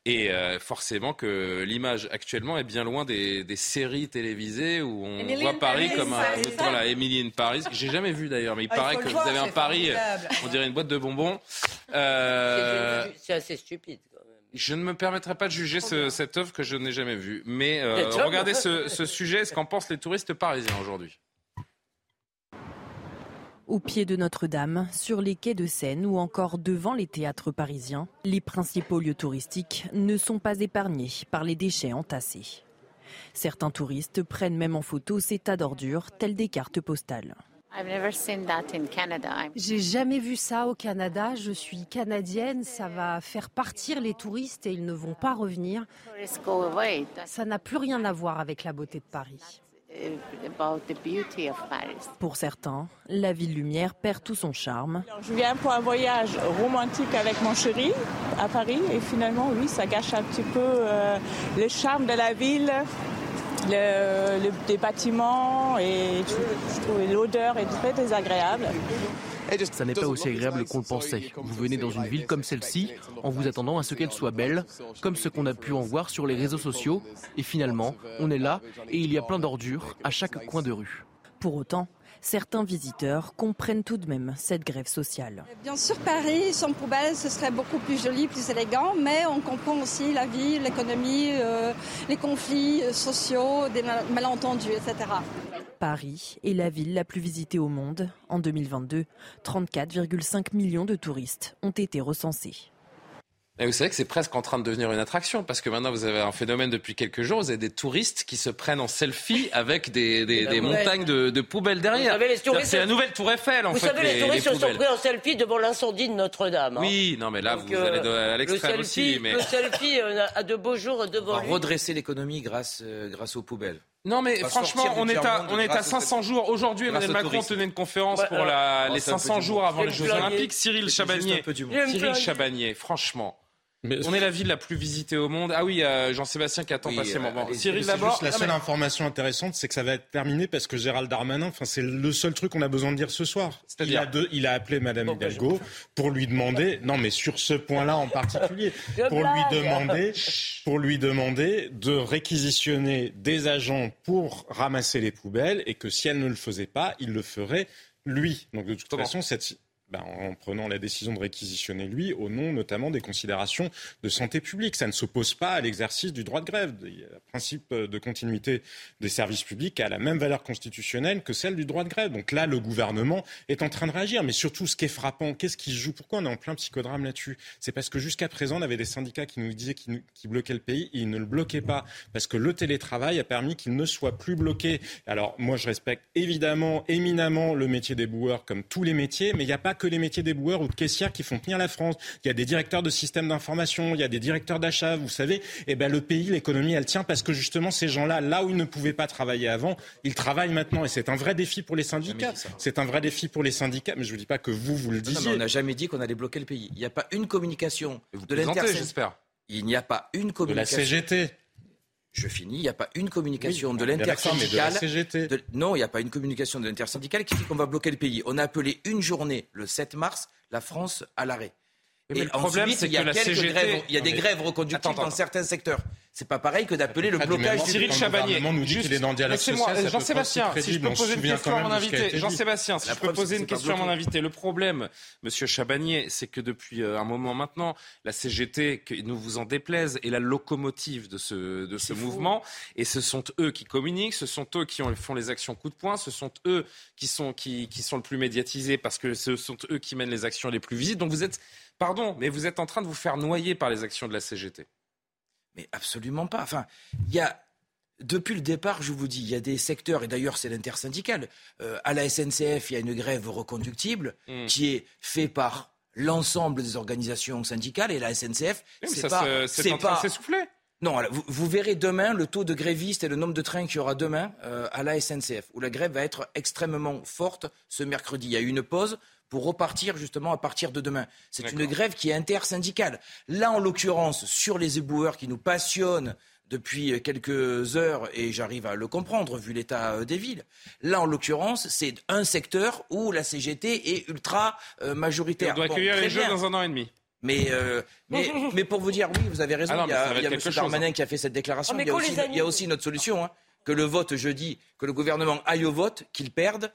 Et euh, forcément que l'image actuellement est bien loin des, séries télévisées où on voit Paris comme un voilà, Emily in Paris. J'ai jamais vu d'ailleurs, mais il ah, paraît que vous avez un Paris, on dirait une boîte de bonbons. Euh... C'est assez stupide. Je ne me permettrai pas de juger cette œuvre que je n'ai jamais vue. Mais euh, regardez ce, ce sujet, ce qu'en pensent les touristes parisiens aujourd'hui. Au pied de Notre-Dame, sur les quais de Seine ou encore devant les théâtres parisiens, les principaux lieux touristiques ne sont pas épargnés par les déchets entassés. Certains touristes prennent même en photo ces tas d'ordures, telles des cartes postales. J'ai jamais vu ça au Canada. Je suis canadienne. Ça va faire partir les touristes et ils ne vont pas revenir. Ça n'a plus rien à voir avec la beauté de Paris. Pour certains, la ville lumière perd tout son charme. Je viens pour un voyage romantique avec mon chéri à Paris et finalement, oui, ça gâche un petit peu euh, le charme de la ville le, des bâtiments et je trouvais l'odeur est très désagréable. Ça n'est pas aussi agréable qu'on le pensait. Vous venez dans une ville comme celle-ci en vous attendant à ce qu'elle soit belle, comme ce qu'on a pu en voir sur les réseaux sociaux. Et finalement, on est là et il y a plein d'ordures à chaque coin de rue. Pour autant, certains visiteurs comprennent tout de même cette grève sociale. Bien sûr, Paris, sans poubelle, ce serait beaucoup plus joli, plus élégant, mais on comprend aussi la vie, l'économie, euh, les conflits euh, sociaux, des malentendus, etc. Paris est la ville la plus visitée au monde. En 2022, 34,5 millions de touristes ont été recensés. Et vous savez que c'est presque en train de devenir une attraction parce que maintenant vous avez un phénomène depuis quelques jours, vous avez des touristes qui se prennent en selfie avec des, des, des montagnes de, de, poubelles derrière. C'est la nouvelle Tour Eiffel en vous fait. Vous savez, les, touristes se sont pris en selfie devant l'incendie de Notre-Dame. Hein. Oui, non mais là vous allez euh, à l'extrême aussi. Mais... Le selfie euh, a de beaux jours devant lui. redresser l'économie grâce, euh, grâce aux poubelles. Non mais franchement, on est à on est à 500 jours. Aujourd'hui, Emmanuel Macron tenait une conférence pour la, les 500 jours avant les Jeux Olympiques. Cyril Chabagnier, Cyril Chabagnier, franchement. On est la ville la plus visitée au monde. Ah oui, euh, Jean-Sébastien qui attend oui, patiemment. Bon, Cyril d'abord. La seule information intéressante, c'est que ça va être terminé parce que Gérald Darmanin, enfin, c'est le seul truc qu'on a besoin de dire ce soir. Il a, il a appelé Madame bah, Hidalgo pour lui demander, non mais sur ce point-là en particulier, pour lui demander, pour lui demander de réquisitionner des agents pour ramasser les poubelles et que si elle ne le faisait pas, il le ferait lui. Donc de toute façon, cette, ben, en prenant la décision de réquisitionner lui, au nom notamment des considérations de santé publique. Ça ne s'oppose pas à l'exercice du droit de grève. Le principe de continuité des services publics a la même valeur constitutionnelle que celle du droit de grève. Donc là, le gouvernement est en train de réagir. Mais surtout, ce qui est frappant, qu'est-ce qui joue? Pourquoi on est en plein psychodrame là-dessus? C'est parce que jusqu'à présent, on avait des syndicats qui nous disaient qu'ils bloquaient le pays et ils ne le bloquaient pas. Parce que le télétravail a permis qu'il ne soit plus bloqué. Alors moi, je respecte évidemment, éminemment le métier des boueurs comme tous les métiers, mais il n'y a pas que les métiers des boueurs ou de caissières qui font tenir la France. Il y a des directeurs de systèmes d'information, il y a des directeurs d'achat, vous savez. Et eh ben le pays, l'économie, elle tient parce que justement ces gens-là, là où ils ne pouvaient pas travailler avant, ils travaillent maintenant. Et c'est un vrai défi pour les syndicats. C'est un vrai défi pour les syndicats. Mais je ne vous dis pas que vous, vous le disiez. on n'a jamais dit qu'on allait bloquer le pays. Il n'y a pas une communication de l'intersyndicale. Il n'y a pas une communication. De la CGT. Je finis. Il n'y a pas une communication de l'intersyndicale. Non, il n'y a pas une communication de l'intersyndicale qui dit qu'on va bloquer le pays. On a appelé une journée, le 7 mars, la France à l'arrêt. Et le problème, c'est que la CGT... grèves, il y a des grèves reconductibles dans certains secteurs. C'est pas pareil que d'appeler le blocage. Cyril Chabagnier, nous dit qu'il est dans le dialogue social. Jean-Sébastien, si je peux poser une question à mon invité. Jean-Sébastien, si je peux poser une question à mon invité. Le problème, Monsieur Chabagnier, c'est que depuis euh, un moment maintenant, la CGT, que nous vous en déplaise, est la locomotive de ce de ce mouvement. Et ce sont eux qui communiquent, ce sont eux qui font les actions coup de poing, ce sont eux qui sont qui qui sont le plus médiatisés parce que ce sont eux qui mènent les actions les plus visibles. Donc vous êtes, pardon, mais vous êtes en train de vous faire noyer par les actions de la CGT. Mais absolument pas. Enfin, il y a depuis le départ, je vous dis, il y a des secteurs, et d'ailleurs c'est l'intersyndical, euh, à la SNCF, il y a une grève reconductible hmm. qui est faite par l'ensemble des organisations syndicales et la SNCF, c'est pas... C'est pas... s'essouffler non, vous, verrez demain le taux de grévistes et le nombre de trains qu'il y aura demain euh, à la SNCF, où la grève va être extrêmement forte ce mercredi. Il y a eu une pause pour repartir justement à partir de demain. C'est une grève qui est intersyndicale. Là, en l'occurrence, sur les éboueurs qui nous passionnent depuis quelques heures, et j'arrive à le comprendre vu l'état euh, des villes. Là, en l'occurrence, c'est un secteur où la CGT est ultra euh, majoritaire. on doit accueillir les jeunes dans un an et demi. Mais, euh, mais, mais, pour vous dire, oui, vous avez raison, ah il y a, il y a M. Darmanin hein. qui a fait cette déclaration. Ah, il, y a aussi, il, y a aussi, une autre solution, hein, que le vote jeudi, que le gouvernement aille au vote, qu'il perde.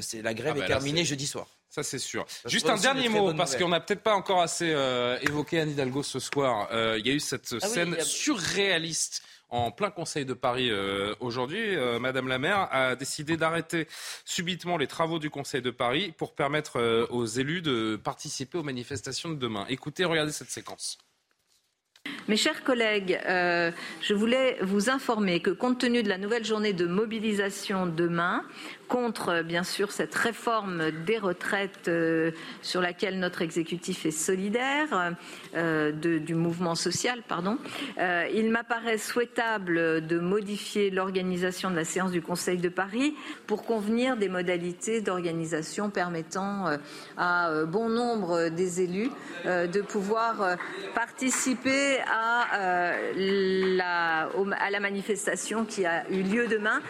C'est la grève ah, est bah terminée jeudi soir. Ça, c'est sûr. Juste un dernier mot, parce qu'on n'a peut-être pas encore assez euh, évoqué Anne Hidalgo ce soir. Euh, il y a eu cette ah scène surréaliste en plein Conseil de Paris euh, aujourd'hui. Madame la maire a décidé d'arrêter subitement les travaux du Conseil de Paris pour permettre aux élus de participer aux manifestations de demain. Écoutez, regardez cette séquence. Mes chers collègues, je voulais vous informer que compte tenu de la nouvelle journée de mobilisation demain, contre, bien sûr, cette réforme des retraites euh, sur laquelle notre exécutif est solidaire, euh, du mouvement social, pardon. Euh, il m'apparaît souhaitable de modifier l'organisation de la séance du Conseil de Paris pour convenir des modalités d'organisation permettant à bon nombre des élus de pouvoir participer à la manifestation qui a eu lieu demain.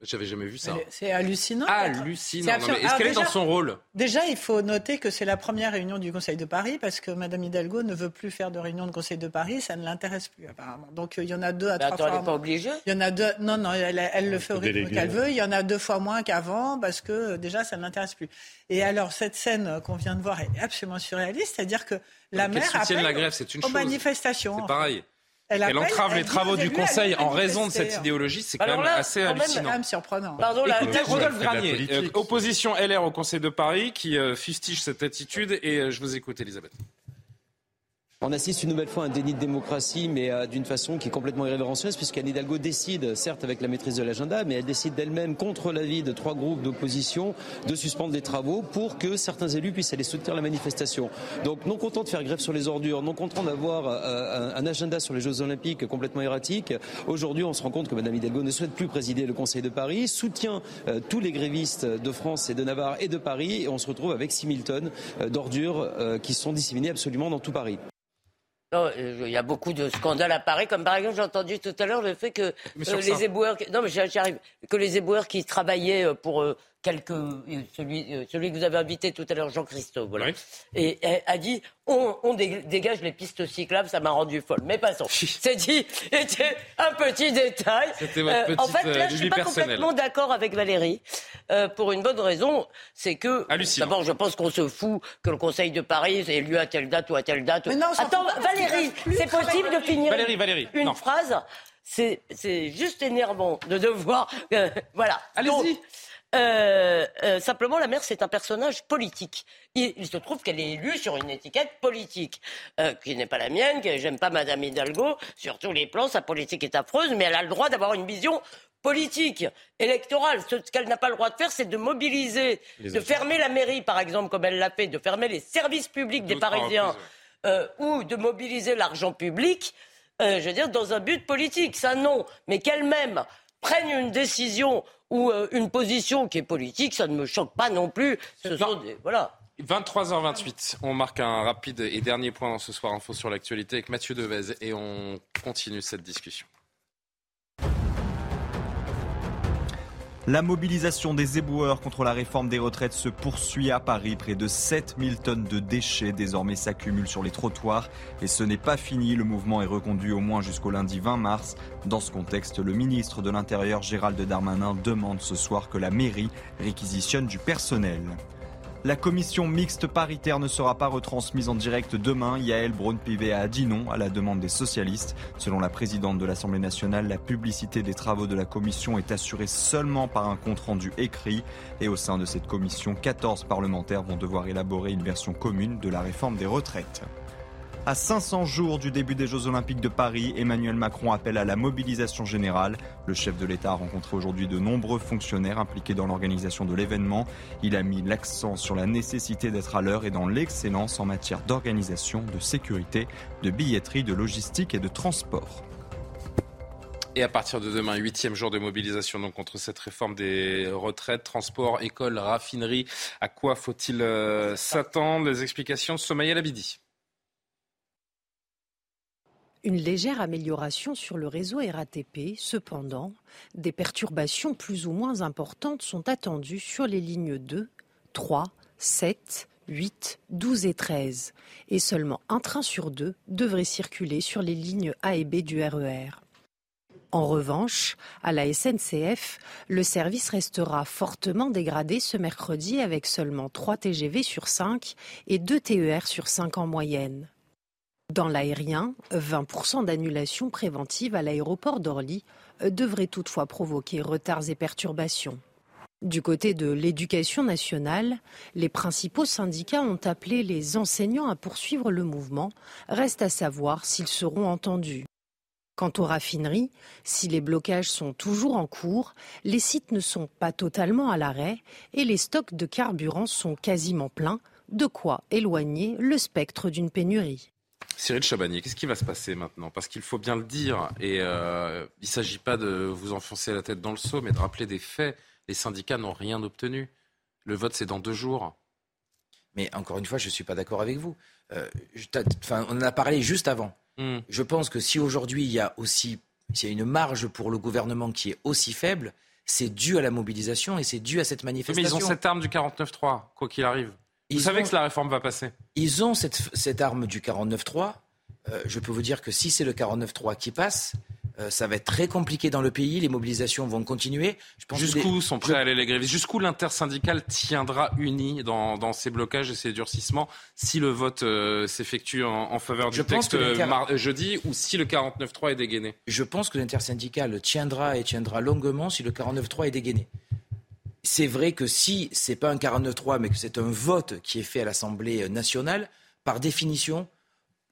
J'avais jamais vu ça. C'est hallucinant. Hallucinant. Est-ce qu'elle est dans son rôle? Déjà, il faut noter que c'est la première réunion du Conseil de Paris parce que Mme Hidalgo ne veut plus faire de réunion de Conseil de Paris. Ça ne l'intéresse plus, apparemment. Donc, euh, il y en a deux à trois fois. Elle n'est pas obligée Il y en a deux. Non, non, elle, le fait au rythme qu'elle veut. Il y en a deux fois moins qu'avant parce que euh, déjà, ça ne l'intéresse plus. Et alors, cette scène qu'on vient de voir est absolument surréaliste. C'est-à-dire que la maire. appelle la grève, c'est une aux manifestations. C'est pareil. Elle, entrave les travaux du Conseil en raison de cette idéologie, c'est quand même assez hallucinant. Même surprenant. Pardon, Écoutez, Rodolphe Granier, euh, opposition LR au Conseil de Paris, qui euh, fustige cette attitude, et euh, je vous écoute, Elisabeth. On assiste une nouvelle fois à un déni de démocratie, mais euh, d'une façon qui est complètement irrévérencieuse, puisqu'Anne Hidalgo décide, certes avec la maîtrise de l'agenda, mais elle décide d'elle-même, contre l'avis de trois groupes d'opposition, de suspendre les travaux pour que certains élus puissent aller soutenir la manifestation. Donc, non content de faire grève sur les ordures, non content d'avoir euh, un, agenda sur les Jeux Olympiques complètement erratique, aujourd'hui, on se rend compte que Mme Hidalgo ne souhaite plus présider le Conseil de Paris, soutient euh, tous les grévistes de France et de Navarre et de Paris, et on se retrouve avec 6000 tonnes d'ordures qui sont disséminées absolument dans tout Paris. Non, il y a beaucoup de scandales à Paris, comme par exemple j'ai entendu tout à l'heure le fait que euh, les éboueurs, non mais j'arrive, que les éboueurs qui travaillaient euh, pour euh, quelques, celui, celui que vous avez invité tout à l'heure, Jean-Christophe, voilà, et, a dit on, dégage les pistes cyclables, ça m'a rendu folle. Mais passons. C'est dit, c'était un petit détail. C'était votre petite, En fait, là, je suis pas complètement d'accord avec Valérie pour une bonne raison, c'est que d'abord, je pense qu'on se fout que le Conseil de Paris est élu à telle date ou à telle date. Attends, Valérie, c'est possible de finir Valérie, Valérie, une phrase? C'est juste énervant de devoir. voilà. Allez-y. Euh, euh, simplement, la mère, c'est un personnage politique. Il, se trouve qu'elle est élue sur une étiquette politique, euh, qui n'est pas la mienne, que j'aime pas Madame Hidalgo. Sur tous les plans, sa politique est affreuse, mais elle a le droit d'avoir une vision politique, électorale. Ce qu'elle n'a pas le droit de faire, c'est de mobiliser, de fermer la mairie, par exemple, comme elle l'a fait, de fermer les services publics des Parisiens, ou de mobiliser l'argent public. je veux dire, dans un but politique, ça non, mais qu'elle-même prenne une décision ou euh, une position qui est politique, ça ne me choque pas non plus. Ce sont des, voilà. 23h28, on marque un rapide et dernier point dans ce soir info sur l'actualité avec Mathieu Devez et on continue cette discussion. La mobilisation des éboueurs contre la réforme des retraites se poursuit à Paris. Près de 7000 tonnes de déchets désormais s'accumulent sur les trottoirs. Et ce n'est pas fini. Le mouvement est reconduit au moins jusqu'au lundi 20 mars. Dans ce contexte, le ministre de l'Intérieur, Gérald Darmanin, demande ce soir que la mairie réquisitionne du personnel. La commission mixte paritaire ne sera pas retransmise en direct demain. Yael Braun-Pivet a dit non à la demande des socialistes. Selon la présidente de l'Assemblée nationale, la publicité des travaux de la commission est assurée seulement par un compte-rendu écrit. Et au sein de cette commission, 14 parlementaires vont devoir élaborer une version commune de la réforme des retraites. À 500 jours du début des Jeux Olympiques de Paris, Emmanuel Macron appelle à la mobilisation générale. Le chef de l'État a rencontré aujourd'hui de nombreux fonctionnaires impliqués dans l'organisation de l'événement. Il a mis l'accent sur la nécessité d'être à l'heure et dans l'excellence en matière d'organisation, de sécurité, de billetterie, de logistique et de transport. Et à partir de demain, huitième jour de mobilisation donc contre cette réforme des retraites, transport, école, raffinerie. À quoi faut-il euh, s'attendre? Les explications de Somaya Labidi. Une légère amélioration sur le réseau RATP. Cependant, des perturbations plus ou moins importantes sont attendues sur les lignes 2, 3, 7, 8, 12 et 13. Et seulement un train sur deux devrait circuler sur les lignes A et B du RER. E en revanche, à la SNCF, le service restera fortement dégradé ce mercredi avec seulement 3 TGV sur 5 et 2 TER sur 5 en moyenne. Dans l'aérien, 20% d'annulation préventive à l'aéroport d'Orly devrait toutefois provoquer retards et perturbations. Du côté de l'éducation nationale, les principaux syndicats ont appelé les enseignants à poursuivre le mouvement. Reste à savoir s'ils seront entendus. Quant aux raffineries, si les blocages sont toujours en cours, les sites ne sont pas totalement à l'arrêt et les stocks de carburant sont quasiment pleins, de quoi éloigner le spectre d'une pénurie. Cyril Chabanier, qu'est-ce qui va se passer maintenant? Parce qu'il faut bien le dire, et euh, il ne s'agit pas de vous enfoncer la tête dans le seau, mais de rappeler des faits. Les syndicats n'ont rien obtenu. Le vote, c'est dans deux jours. Mais encore une fois, je ne suis pas d'accord avec vous. Euh, on en a parlé juste avant. Hmm. Je pense que si aujourd'hui il y a aussi s'il y a une marge pour le gouvernement qui est aussi faible, c'est dû à la mobilisation et c'est dû à cette manifestation. Mais ils ont cette arme du 49-3, quoi qu'il arrive. Vous savez que la réforme va passer. Ils ont cette, cette arme du 49-3. Euh, je peux vous dire que si c'est le 49-3 qui passe, euh, ça va être très compliqué dans le pays. Les mobilisations vont continuer. Jusqu'où sont prêts à aller les grévistes? Jusqu'où l'intersyndicale tiendra uni dans, ces blocages et ces durcissements si le vote euh, s'effectue en, faveur du texte jeudi ou si le 49-3 est dégainé? Je pense que l'intersyndicale tiendra et tiendra longuement si le 49-3 est dégainé. C'est vrai que si c'est pas un 49-3 mais que c'est un vote qui est fait à l'Assemblée nationale, par définition,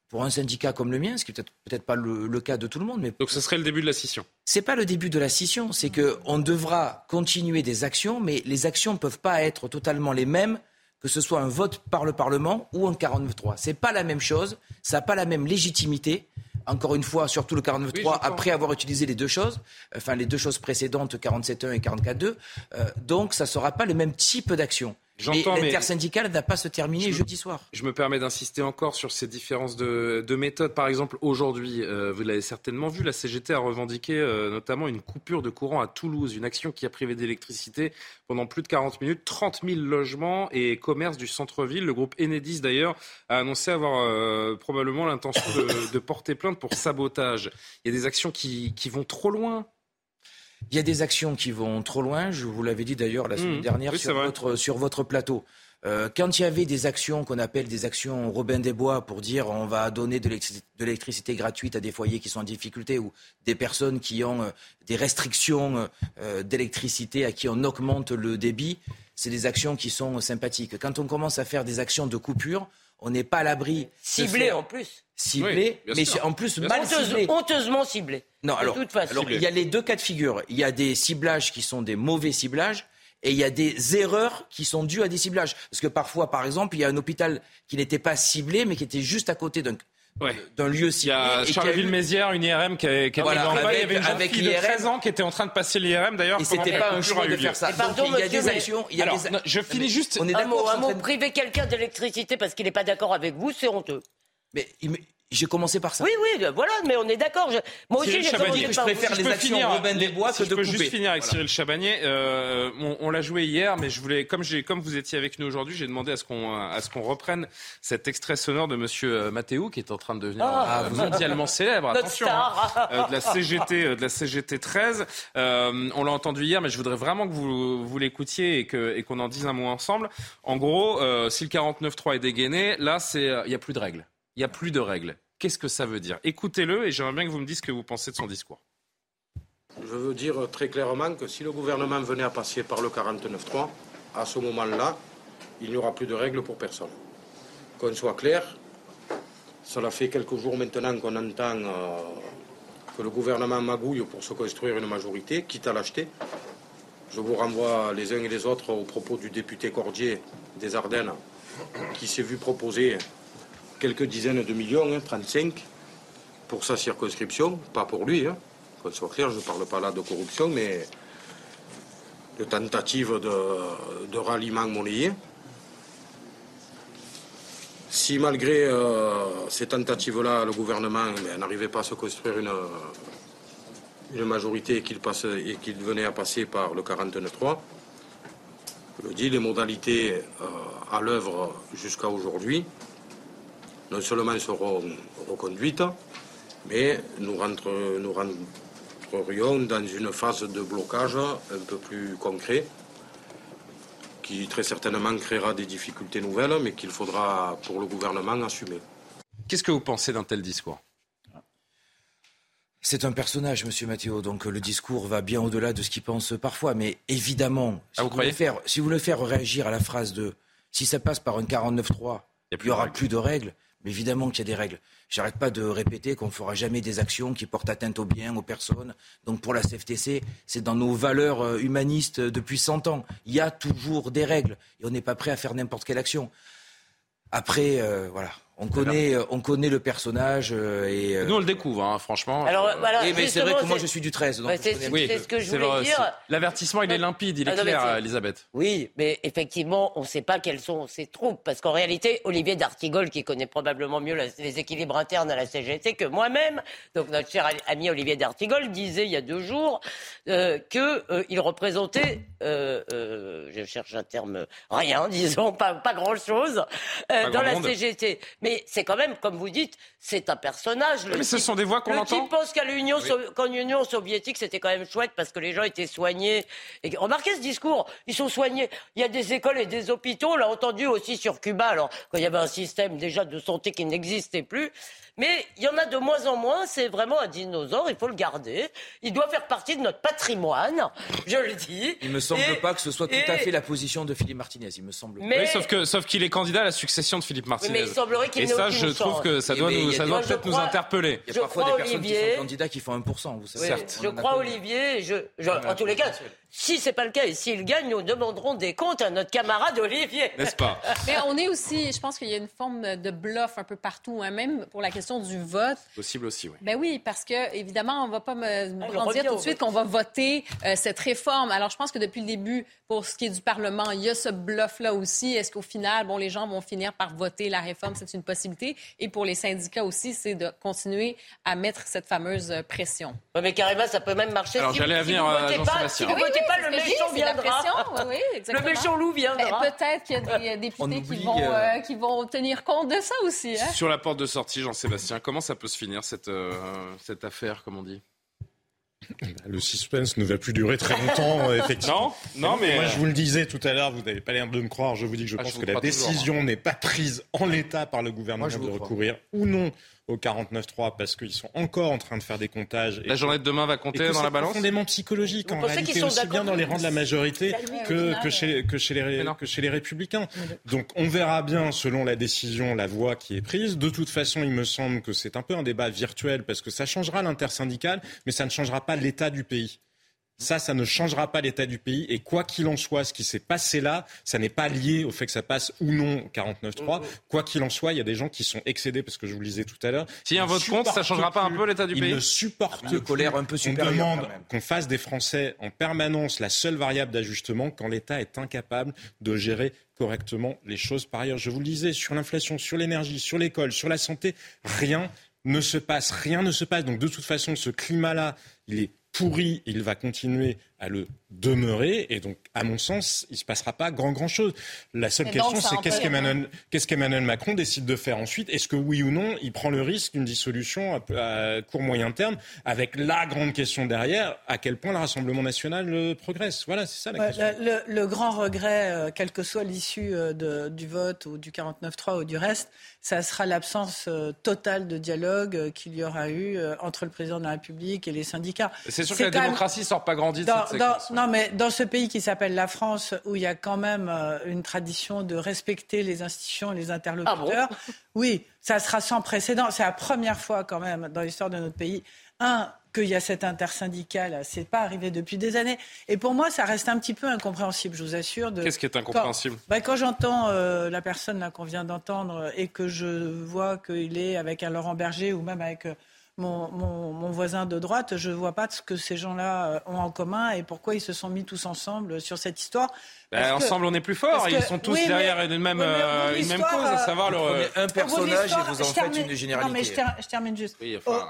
pour un syndicat comme le mien, ce qui n'est peut-être pas le, cas de tout le monde. Mais Donc ce serait le début de la scission C'est pas le début de la scission, c'est qu'on devra continuer des actions, mais les actions ne peuvent pas être totalement les mêmes que ce soit un vote par le Parlement ou un 49-3. Ce n'est pas la même chose, ça n'a pas la même légitimité. Encore une fois, surtout le 49-3, après avoir utilisé les deux choses, enfin les deux choses précédentes, 47-1 et 44-2, euh, donc ça ne sera pas le même type d'action. J'entends, l'intersyndicale n'a pas se terminer jeudi soir. Je me permets d'insister encore sur ces différences de, de méthode. Par exemple, aujourd'hui, euh, vous l'avez certainement vu, la CGT a revendiqué euh, notamment une coupure de courant à Toulouse, une action qui a privé d'électricité pendant plus de 40 minutes 30 000 logements et commerces du centre-ville. Le groupe Enedis, d'ailleurs, a annoncé avoir euh, probablement l'intention de, de, porter plainte pour sabotage. Il y a des actions qui, qui vont trop loin. Il y a des actions qui vont trop loin. Je vous l'avais dit d'ailleurs la semaine mmh. dernière sur, votre, sur votre plateau. Euh, quand il y avait des actions qu'on appelle des actions Robin des Bois pour dire on va donner de l'électricité gratuite à des foyers qui sont en difficulté ou des personnes qui ont euh, des restrictions euh, d'électricité à qui on augmente le débit, c'est des actions qui sont sympathiques. Quand on commence à faire des actions de coupure, on n'est pas à l'abri. Ciblé en plus. Ciblé, mais en plus mal ciblé. Honteusement ciblé. Non, alors, il y a les deux cas de figure. Il y a des ciblages qui sont des mauvais ciblages et il y a des erreurs qui sont dues à des ciblages. Parce que parfois, par exemple, il y a un hôpital qui n'était pas ciblé, mais qui était juste à côté d'un d'un lieu ciblé. Il y a Charleville-Mézières, une IRM qui, est, qui voilà, avec, il y avait une avec fille de 13 ans qui était en train de passer l'IRM d'ailleurs. Et c'était pas un choix de faire ça. Pardon, il y a des actions. Il y a Alors, des... je finis juste. On est un mot, un mot. Priver quelqu'un d'électricité parce qu'il n'est pas d'accord avec vous, c'est honteux. Mais j'ai commencé par ça. Oui, oui, euh, voilà, mais on est d'accord. Moi aussi, j'ai commencé que je préfère les actions finir, Robin des Bois que de je peux juste finir avec Cyril Chabagnier. Euh, on, l'a joué hier, mais je voulais, comme, comme vous étiez avec nous aujourd'hui, j'ai demandé à ce qu'on à ce qu'on reprenne cet extrait sonore de Monsieur euh, Mathéou, qui est en train de devenir ah, mondialement célèbre. Attention, hein, de la CGT, de la CGT 13. on l'a entendu hier, mais je voudrais vraiment que vous, vous l'écoutiez et que et qu'on en dise un mot ensemble. En gros, si le 49.3 est dégainé, là, c'est il y a plus de règles. Il n'y a plus de règles. Qu'est-ce que ça veut dire? Écoutez-le et j'aimerais bien que vous me disiez ce que vous pensez de son discours. Je veux dire très clairement que si le gouvernement venait à passer par le 49.3, à ce moment-là, il n'y aura plus de règles pour personne. Qu'on soit clair, Cela fait quelques jours maintenant qu'on entend que le gouvernement magouille pour se construire une majorité, quitte à l'acheter. Je vous renvoie les uns et les autres au propos du député Cordier des Ardennes, qui s'est vu proposer quelques dizaines de millions, 35, hein, pour sa circonscription, pas pour lui. Hein. Qu'on soit clair, je ne parle pas là de corruption, mais de tentative de, ralliement monnayé. Si malgré euh, ces tentatives-là, le gouvernement ben, n'arrivait pas à se construire une, une majorité et qu'il, venait à passer par le 49-3, je le dis, les modalités euh, à l'œuvre jusqu'à aujourd'hui non seulement seront reconduites, mais nous, nous rentrerions dans une phase de blocage un peu plus concret qui très certainement créera des difficultés nouvelles, mais qu'il faudra pour le gouvernement assumer. Qu'est-ce que vous pensez d'un tel discours? C'est un personnage, Monsieur Matteo, donc le discours va bien au-delà de ce qu'il pense parfois. Mais évidemment, si, ah, vous, voulez faire, si vous voulez faire réagir à la phrase de si ça passe par un 49-3, il n'y aura plus de règles. Mais évidemment qu'il y a des règles. J'arrête pas de répéter qu'on ne fera jamais des actions qui portent atteinte aux biens, aux personnes. Donc pour la CFTC, c'est dans nos valeurs euh, humanistes depuis 100 ans. Il y a toujours des règles et on n'est pas prêt à faire n'importe quelle action. Après, euh, voilà, on connaît, euh, on connaît le personnage euh, et nous on le découvre, hein, franchement. Alors voilà, mais c'est vrai que moi je suis du 13. c'est ce que je voulais dire. L'avertissement il est limpide, il est ah, clair, Elisabeth. Oui, mais effectivement, on ne sait pas quelles sont ces troupes, parce qu'en réalité, Olivier d'Artigol, qui connaît probablement mieux les équilibres internes à la CGT que moi-même, donc notre cher ami Olivier d'Artigol disait il y a deux jours euh, qu'il représentait, je cherche un terme, rien, disons, pas, pas grand-chose, dans la CGT. Mais c'est quand même, comme vous dites, c'est un personnage. mais ce sont des voix qu'on entend. Qui pense qu'à l'Union, Union soviétique, c'était quand même chouette parce que les gens étaient soignés. Et remarquez ce discours, ils sont soignés. Il y a des écoles et des hôpitaux. On l'a entendu aussi sur Cuba. Alors quand il y avait un système déjà de santé qui n'existait plus. Mais il y en a de moins en moins. C'est vraiment un dinosaure. Il faut le garder. Il doit faire partie de notre patrimoine. Je le dis. Il me semble pas que ce soit tout à fait la position de Philippe Martinez. Il me semble. Mais... Oui, sauf que sauf qu'il est candidat à la succession de Philippe Martinez. mais il semblerait qu'il Et ça, je trouve que ça doit, nous, ça doit peut-être nous interpeller. Il y a parfois des personnes qui sont candidats qui font 1%. Vous savez. je crois Olivier. Je, en tous les cas, si c'est pas le cas et s'il gagne, nous demanderons des comptes à notre camarade Olivier. N'est-ce pas? Mais on est aussi, je pense qu'il y a une forme de bluff un peu partout, hein, même pour la question du vote. Possible aussi, oui. Ben oui, parce que évidemment, on va pas me, dire tout de suite qu'on va voter euh, cette réforme. Alors, je pense que depuis le début, pour ce qui est du Parlement, il y a ce bluff-là aussi. Est-ce qu'au final, bon, les gens vont finir par voter la réforme? C'est une possibilité. Et pour les syndicats aussi, c'est de continuer à mettre cette fameuse pression. mais carrément, ça peut même marcher. Alors, j'allais si venir, si vous votez pas, le méchant viendra. Oui, le méchant loup viendra. Peut-être qu'il y a des députés qui, vont, euh, euh, qui vont tenir compte de ça aussi. Hein. Sur la porte de sortie, Jean-Sébastien, comment ça peut se finir, cette, euh, cette affaire, comme on dit? Le suspense ne va plus durer très longtemps, effectivement. Non, non, mais moi je vous le disais tout à l'heure, vous n'avez pas l'air de me croire. Je vous dis que je ah, pense que la décision n'est pas prise en l'état par le gouvernement de recourir ou non au 49-3 parce qu'ils sont encore en train de faire des comptages. La journée de demain va compter dans la balance C'est profondément psychologique en réalité, aussi bien dans les rangs de la majorité que, que, chez, que, chez les, que chez les républicains. Donc on verra bien, selon la décision, la voie qui est prise. De toute façon, il me semble que c'est un peu un débat virtuel parce que ça changera l'intersyndical, mais ça ne changera pas l'état du pays. Ça, ça ne changera pas l'état du pays. Et quoi qu'il en soit, ce qui s'est passé là, ça n'est pas lié au fait que ça passe ou non 49-3. Quoi qu'il en soit, il y a des gens qui sont excédés, parce que je vous le disais tout à l'heure. S'il y a un vote contre, ça changera pas un peu l'état du pays Ils ne supportent de colère un peu On demande qu'on fasse des Français en permanence la seule variable d'ajustement quand l'État est incapable de gérer correctement les choses. Par ailleurs, je vous le disais, sur l'inflation, sur l'énergie, sur l'école, sur la santé, rien ne se passe, rien ne se passe. Donc de toute façon, ce climat-là, il est pourri, il va continuer à le demeurer. Et donc, à mon sens, il ne se passera pas grand, grand chose. La seule question, c'est qu'est-ce qu'Emmanuel, qu'est-ce qu'Emmanuel Macron décide de faire ensuite? Est-ce que oui ou non, il prend le risque d'une dissolution à, court, moyen terme, avec la grande question derrière, à quel point le Rassemblement national euh, progresse? Voilà, c'est ça la question. Le, grand regret, euh, quelle que soit l'issue euh, du vote ou du 49-3 ou du reste, ça sera l'absence totale de dialogue qu'il y aura eu entre le président de la République et les syndicats. C'est sûr que la démocratie ne sort pas grandie de cette non, mais dans ce pays qui s'appelle la France, où il y a quand même euh, une tradition de respecter les institutions et les interlocuteurs, ah oui, ça sera sans précédent. C'est la première fois quand même dans l'histoire de notre pays. Un, qu'il y a cet intersyndical, c'est pas arrivé depuis des années. Et pour moi, ça reste un petit peu incompréhensible, je vous assure. Qu'est-ce qui est incompréhensible? Quand, bah, j'entends euh, la personne qu'on vient d'entendre et que je vois qu'il est avec un Laurent Berger ou même avec euh, mon, voisin de droite, je ne vois pas ce que ces gens-là euh, ont en commun et pourquoi ils se sont mis tous ensemble sur cette histoire. Ben, ensemble, on est plus fort. Ils sont tous derrière une même, euh, une même cause, à savoir leur... un personnage et vous en faites une généralité. Non, mais je, termine juste.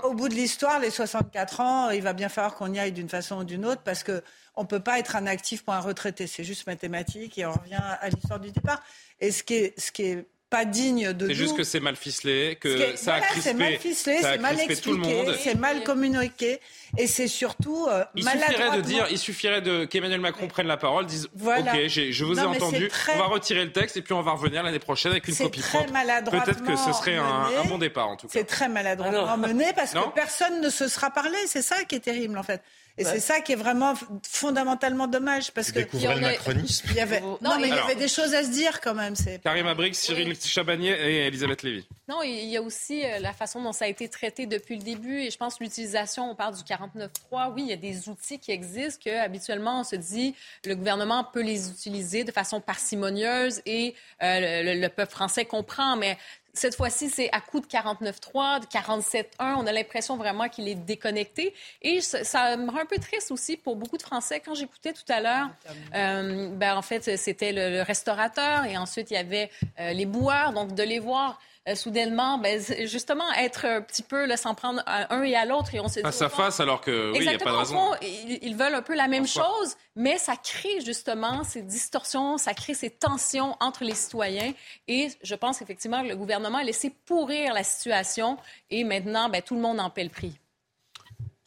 au, bout de l'histoire, les 64 ans, il va bien falloir qu'on y aille d'une façon ou d'une autre parce que on ne peut pas être un actif pour un retraité. C'est juste mathématique et on revient à l'histoire du départ. Et ce qui est, ce qui est pas digne de C'est juste que c'est mal ficelé, que ça a crispé, c'est mal ficelé, c'est mal expliqué, c'est mal communiqué, et c'est surtout euh, il suffirait de dire, il suffirait de qu'Emmanuel Macron prenne la parole, dise OK, je vous ai entendu, on va retirer le texte et puis on va revenir l'année prochaine avec une copie propre. Peut-être que ce serait un, bon départ en tout cas. C'est très maladroitement ah mené parce que personne ne se sera parlé, c'est ça qui est terrible en fait. Et c'est ça qui est vraiment fondamentalement dommage parce que il y, le macronisme. Il y avait, non, mais il y avait des choses à se dire quand même. C'est Karim Abric, Cyril Chabanier et Elisabeth Lévy. Non, il y a aussi euh, la façon dont ça a été traité depuis le début et je pense l'utilisation. On parle du 49.3. Oui, il y a des outils qui existent que habituellement on se dit le gouvernement peut les utiliser de façon parcimonieuse et euh, le, le, peuple français comprend. Mais cette fois-ci, c'est à coup de 49.3, de 47.1. On a l'impression vraiment qu'il est déconnecté. Et ça, me rend un peu triste aussi pour beaucoup de Français. Quand j'écoutais tout à l'heure, euh, ben, en fait, c'était le, restaurateur et ensuite, il y avait euh, les boueurs. Donc, de les voir soudainement, ben, justement, être un petit peu, s'en prendre à un et à l'autre. Et on se face à face, alors que, oui, il n'y a pas de raison. ils, veulent un peu la même chose, mais ça crée justement ces distorsions, ça crée ces tensions entre les citoyens. Et je pense effectivement que le gouvernement a laissé pourrir la situation et maintenant, ben, tout le monde en paie le prix.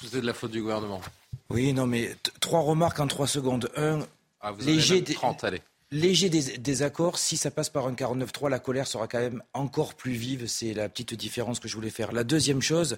C'est de la faute du gouvernement. Oui, non, mais trois remarques en trois secondes. Un, ah, vous léger, 30, allez léger désaccord. Si ça passe par un 49-3, la colère sera quand même encore plus vive. C'est la petite différence que je voulais faire. La deuxième chose,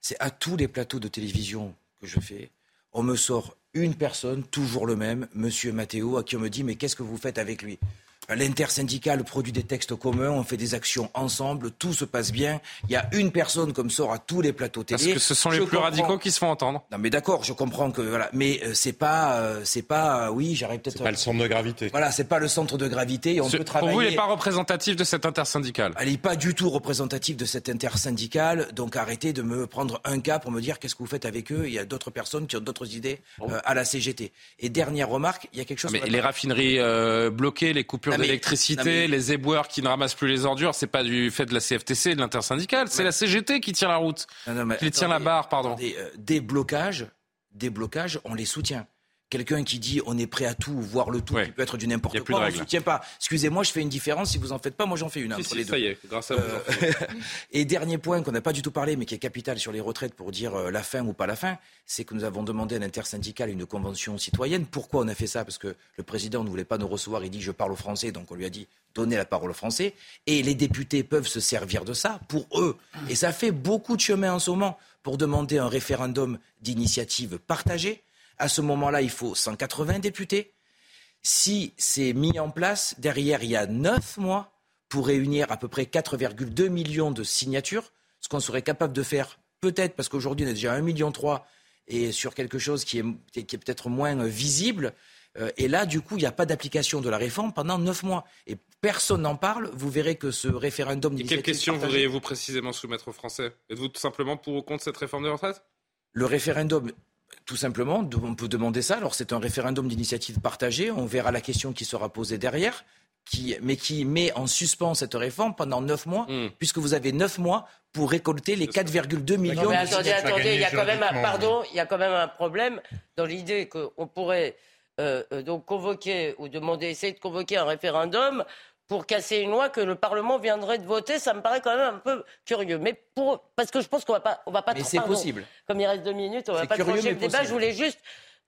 c'est à tous les plateaux de télévision que je fais, on me sort une personne, toujours le même, Monsieur Matteo, à qui on me dit mais qu'est-ce que vous faites avec lui? L'intersyndicale produit des textes communs, on fait des actions ensemble, tout se passe bien. Il y a une personne comme sort à tous les plateaux télé. Parce que ce sont les plus radicaux qui se font entendre. Non, mais d'accord, je comprends que voilà, mais euh, c'est pas, euh, c'est pas, euh, oui, j'arrive peut-être. C'est pas le centre de gravité. Voilà, c'est pas le centre de gravité. On peut travailler. Pour vous, il n'est pas représentatif de cette intersyndicale. Elle n'est pas du tout représentative de cette intersyndicale. Donc arrêtez de me prendre un cas pour me dire qu'est-ce que vous faites avec eux. Il y a d'autres personnes qui ont d'autres idées à la CGT. Et dernière remarque, il y a quelque chose. Mais les raffineries bloquées, les coupures d'électricité les éboueurs qui ne ramassent plus les ordures, c'est pas du fait de la CFTC, de l'intersyndicale, c'est la CGT qui tire la route, qui tient la barre, pardon. Euh, des blocages, des blocages, on les soutient. Quelqu'un qui dit on est prêt à tout, voir le tout, qui peut être du n'importe quoi, on ne soutient pas. Excusez-moi, je fais une différence. Si vous en faites pas, moi j'en fais une. entre les deux. Ça y est, grâce à vous. Euh, et dernier point qu'on n'a pas du tout parlé, mais qui est capital sur les retraites pour dire euh, la fin ou pas la fin, c'est que nous avons demandé à l'intersyndical une convention citoyenne. Pourquoi on a fait ça? Parce que le président ne voulait pas nous recevoir. Il dit je parle au français, donc on lui a dit donnez la parole aux Français. Et les députés peuvent se servir de ça pour eux. Et ça fait beaucoup de chemin en ce moment pour demander un référendum d'initiative partagée à ce moment-là, il faut 180 députés. Si c'est mis en place, derrière, il y a neuf mois pour réunir à peu près 4,2 millions de signatures, ce qu'on serait capable de faire peut-être, parce qu'aujourd'hui on est déjà à 1,3 million et sur quelque chose qui est, qui est peut-être moins visible. Euh, et là, du coup, il n'y a pas d'application de la réforme pendant neuf mois. Et personne n'en parle. Vous verrez que ce référendum... Et quelle question voudriez-vous précisément soumettre aux Français? Êtes-vous tout simplement pour ou contre cette réforme de retraite Le référendum, tout simplement, on peut demander ça. Alors c'est un référendum d'initiative partagée. On verra la question qui sera posée derrière. Qui, mais qui met en suspens cette réforme pendant neuf mois, hmm. puisque vous avez neuf mois pour récolter les 4,2 millions. Mais attendez, attendez, il y a quand même un, pardon, il y a quand même un problème dans l'idée qu'on pourrait euh, euh, donc convoquer ou demander, essayer de convoquer un référendum pour casser une loi que le Parlement viendrait de voter, ça me paraît quand même un peu curieux. Mais pour, parce que je pense qu'on va pas, on va pas. Mais c'est possible. Comme il reste deux minutes, on va pas trancher le débat. Je voulais juste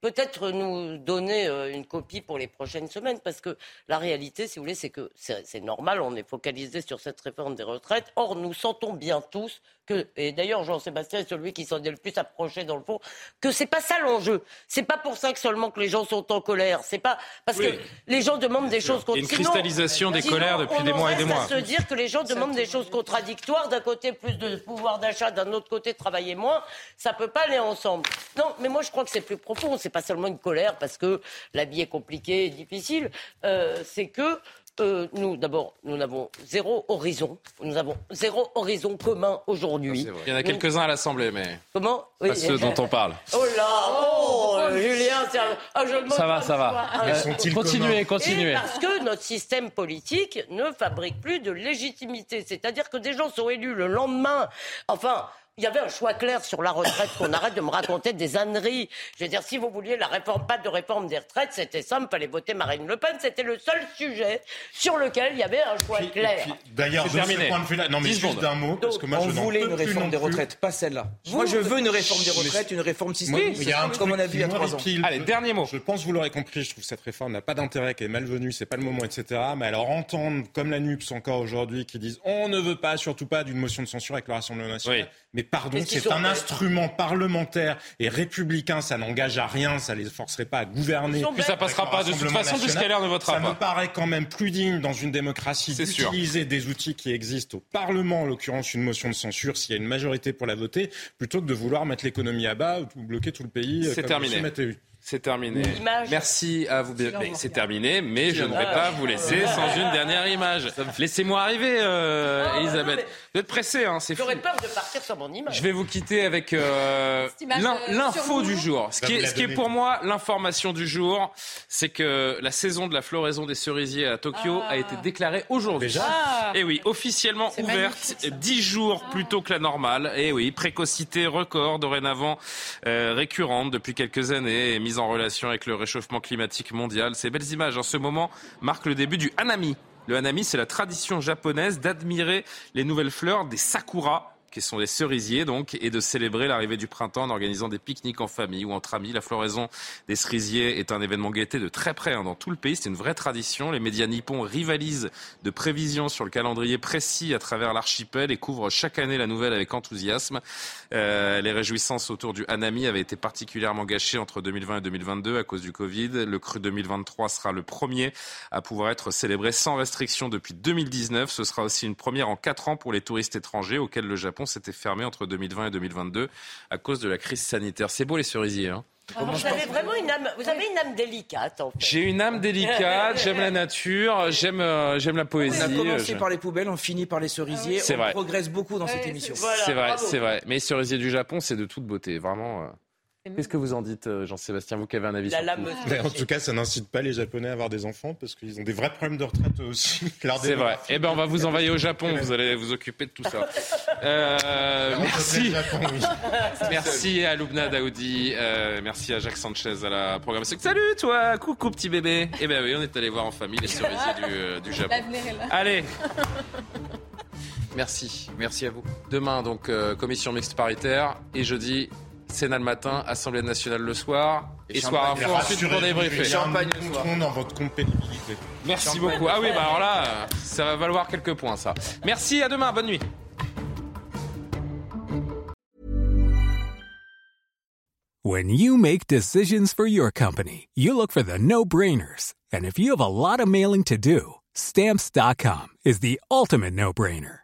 peut-être nous donner euh, une copie pour les prochaines semaines, parce que la réalité, si vous voulez, c'est que c'est normal, on est focalisé sur cette réforme des retraites. Or, nous sentons bien tous que, et d'ailleurs Jean-Sébastien est celui qui s'en est le plus approché dans le fond, que c'est pas ça l'enjeu. C'est pas pour ça que seulement que les gens sont en colère. C'est pas parce que les gens demandent des choses. A une cristallisation des colères depuis des mois et des mois. Se dire que les gens demandent des choses contradictoires. D'un côté plus de pouvoir d'achat, d'un autre côté travailler moins. Ça peut pas aller ensemble. Non, mais moi je crois que c'est plus profond. C'est pas seulement une colère parce que la vie est compliquée et difficile. Euh, c'est que euh, nous, d'abord, nous n'avons zéro horizon. Nous avons zéro horizon commun aujourd'hui. Il y en a quelques-uns à l'Assemblée, mais. Comment? Pas ceux dont on parle. Oh là Oh, Julien, ah, je Ça va, ça va. Euh, continuez, continuez. Et parce que notre système politique ne fabrique plus de légitimité. C'est-à-dire que des gens sont élus le lendemain. Enfin il y avait un choix clair sur la retraite, qu'on arrête de me raconter des âneries. Je veux dire, si vous vouliez la réforme, pas de réforme des retraites, c'était simple, fallait voter Marine Le Pen. C'était le seul sujet sur lequel il y avait un choix clair. D'ailleurs, de ce point de vue-là, non mais juste d'un mot, parce que moi on je voulais une réforme des retraites, pas celle-là. Moi, je veux une réforme des retraites, une réforme systémique, comme on a vu il y a trois ans. Allez, dernier mot. Je pense, vous l'aurez compris, je trouve que cette réforme n'a pas d'intérêt, qu'elle est malvenue, c'est pas le moment, etc. Mais alors entendre, comme la NUPS encore aujourd'hui, qui disent on ne veut pas, surtout pas, d'une motion de censure avec le Rassemblement national. Mais pardon, c'est un instrument parlementaire et républicain, ça n'engage à rien, ça les forcerait pas à gouverner. Puis ça passera pas de toute façon, puisqu'elle ne votera pas. Ça me paraît quand même plus digne dans une démocratie d'utiliser des outils qui existent au Parlement, en l'occurrence une motion de censure, s'il y a une majorité pour la voter, plutôt que de vouloir mettre l'économie à bas ou bloquer tout le pays. C'est terminé. C'est terminé. Merci à vous. C'est terminé, mais je ne vais pas vous laisser sans une dernière image. Laissez-moi arriver, euh, Elisabeth. Vous êtes pressée, hein, c'est J'aurais peur de partir sans mon image. Je vais vous quitter avec euh, l'info du jour. Ce qui est, ce qui est pour moi l'information du jour, c'est que la saison de la floraison des cerisiers à Tokyo a été déclarée aujourd'hui. Déjà Et oui, officiellement ouverte dix jours plus tôt que la normale. Et oui, précocité record dorénavant euh, récurrente depuis quelques années et mise en relation avec le réchauffement climatique mondial. Ces belles images en ce moment marquent le début du hanami. Le hanami, c'est la tradition japonaise d'admirer les nouvelles fleurs des sakura qui sont des cerisiers donc, et de célébrer l'arrivée du printemps en organisant des pique-niques en famille ou entre amis. La floraison des cerisiers est un événement gaieté de très près hein, dans tout le pays. C'est une vraie tradition. Les médias nippons rivalisent de prévisions sur le calendrier précis à travers l'archipel et couvrent chaque année la nouvelle avec enthousiasme. Euh, les réjouissances autour du Hanami avaient été particulièrement gâchées entre 2020 et 2022 à cause du Covid. Le cru 2023 sera le premier à pouvoir être célébré sans restriction depuis 2019. Ce sera aussi une première en quatre ans pour les touristes étrangers auxquels le Japon s'était fermé entre 2020 et 2022 à cause de la crise sanitaire. C'est beau les cerisiers, hein ah, vous avez vraiment une âme, vous avez une âme délicate. En fait. J'ai une âme délicate, j'aime la nature, j'aime euh, j'aime la poésie. On a commencé par les poubelles, on finit par les cerisiers. C'est on progresse beaucoup dans cette émission. c'est vrai, c'est vrai. Mais les cerisiers du Japon, c'est de toute beauté, vraiment. Qu'est-ce que vous en dites, euh, Jean-Sébastien, vous qui avez un avis sur En tout cas, ça n'incite pas les Japonais à avoir des enfants parce qu'ils ont des vrais problèmes de retraite aussi. C'est vrai. Eh ben, on va vous envoyer au Japon. Vous allez vous occuper de tout ça. Euh, merci. merci à Lubna Daoudi. Euh, merci à Jacques Sanchez à la programmation. Salut, toi. Coucou, petit bébé. Eh ben oui, on est allé voir en famille les cerisiers du, du Japon. Allez. Merci. Merci à vous. Demain, donc, commission mixte paritaire. Et jeudi, Sénat le matin, Assemblée nationale le soir, et, soir info ensuite pour débriefer. Champagne le soir. dans votre compétitivité. Merci beaucoup. Ah oui, bah alors là, ça va valoir quelques points, ça. Merci, à demain, bonne nuit. When you make decisions for your company, you look for the no-brainers. And if you have a lot of mailing to do, stamps.com is the ultimate no-brainer.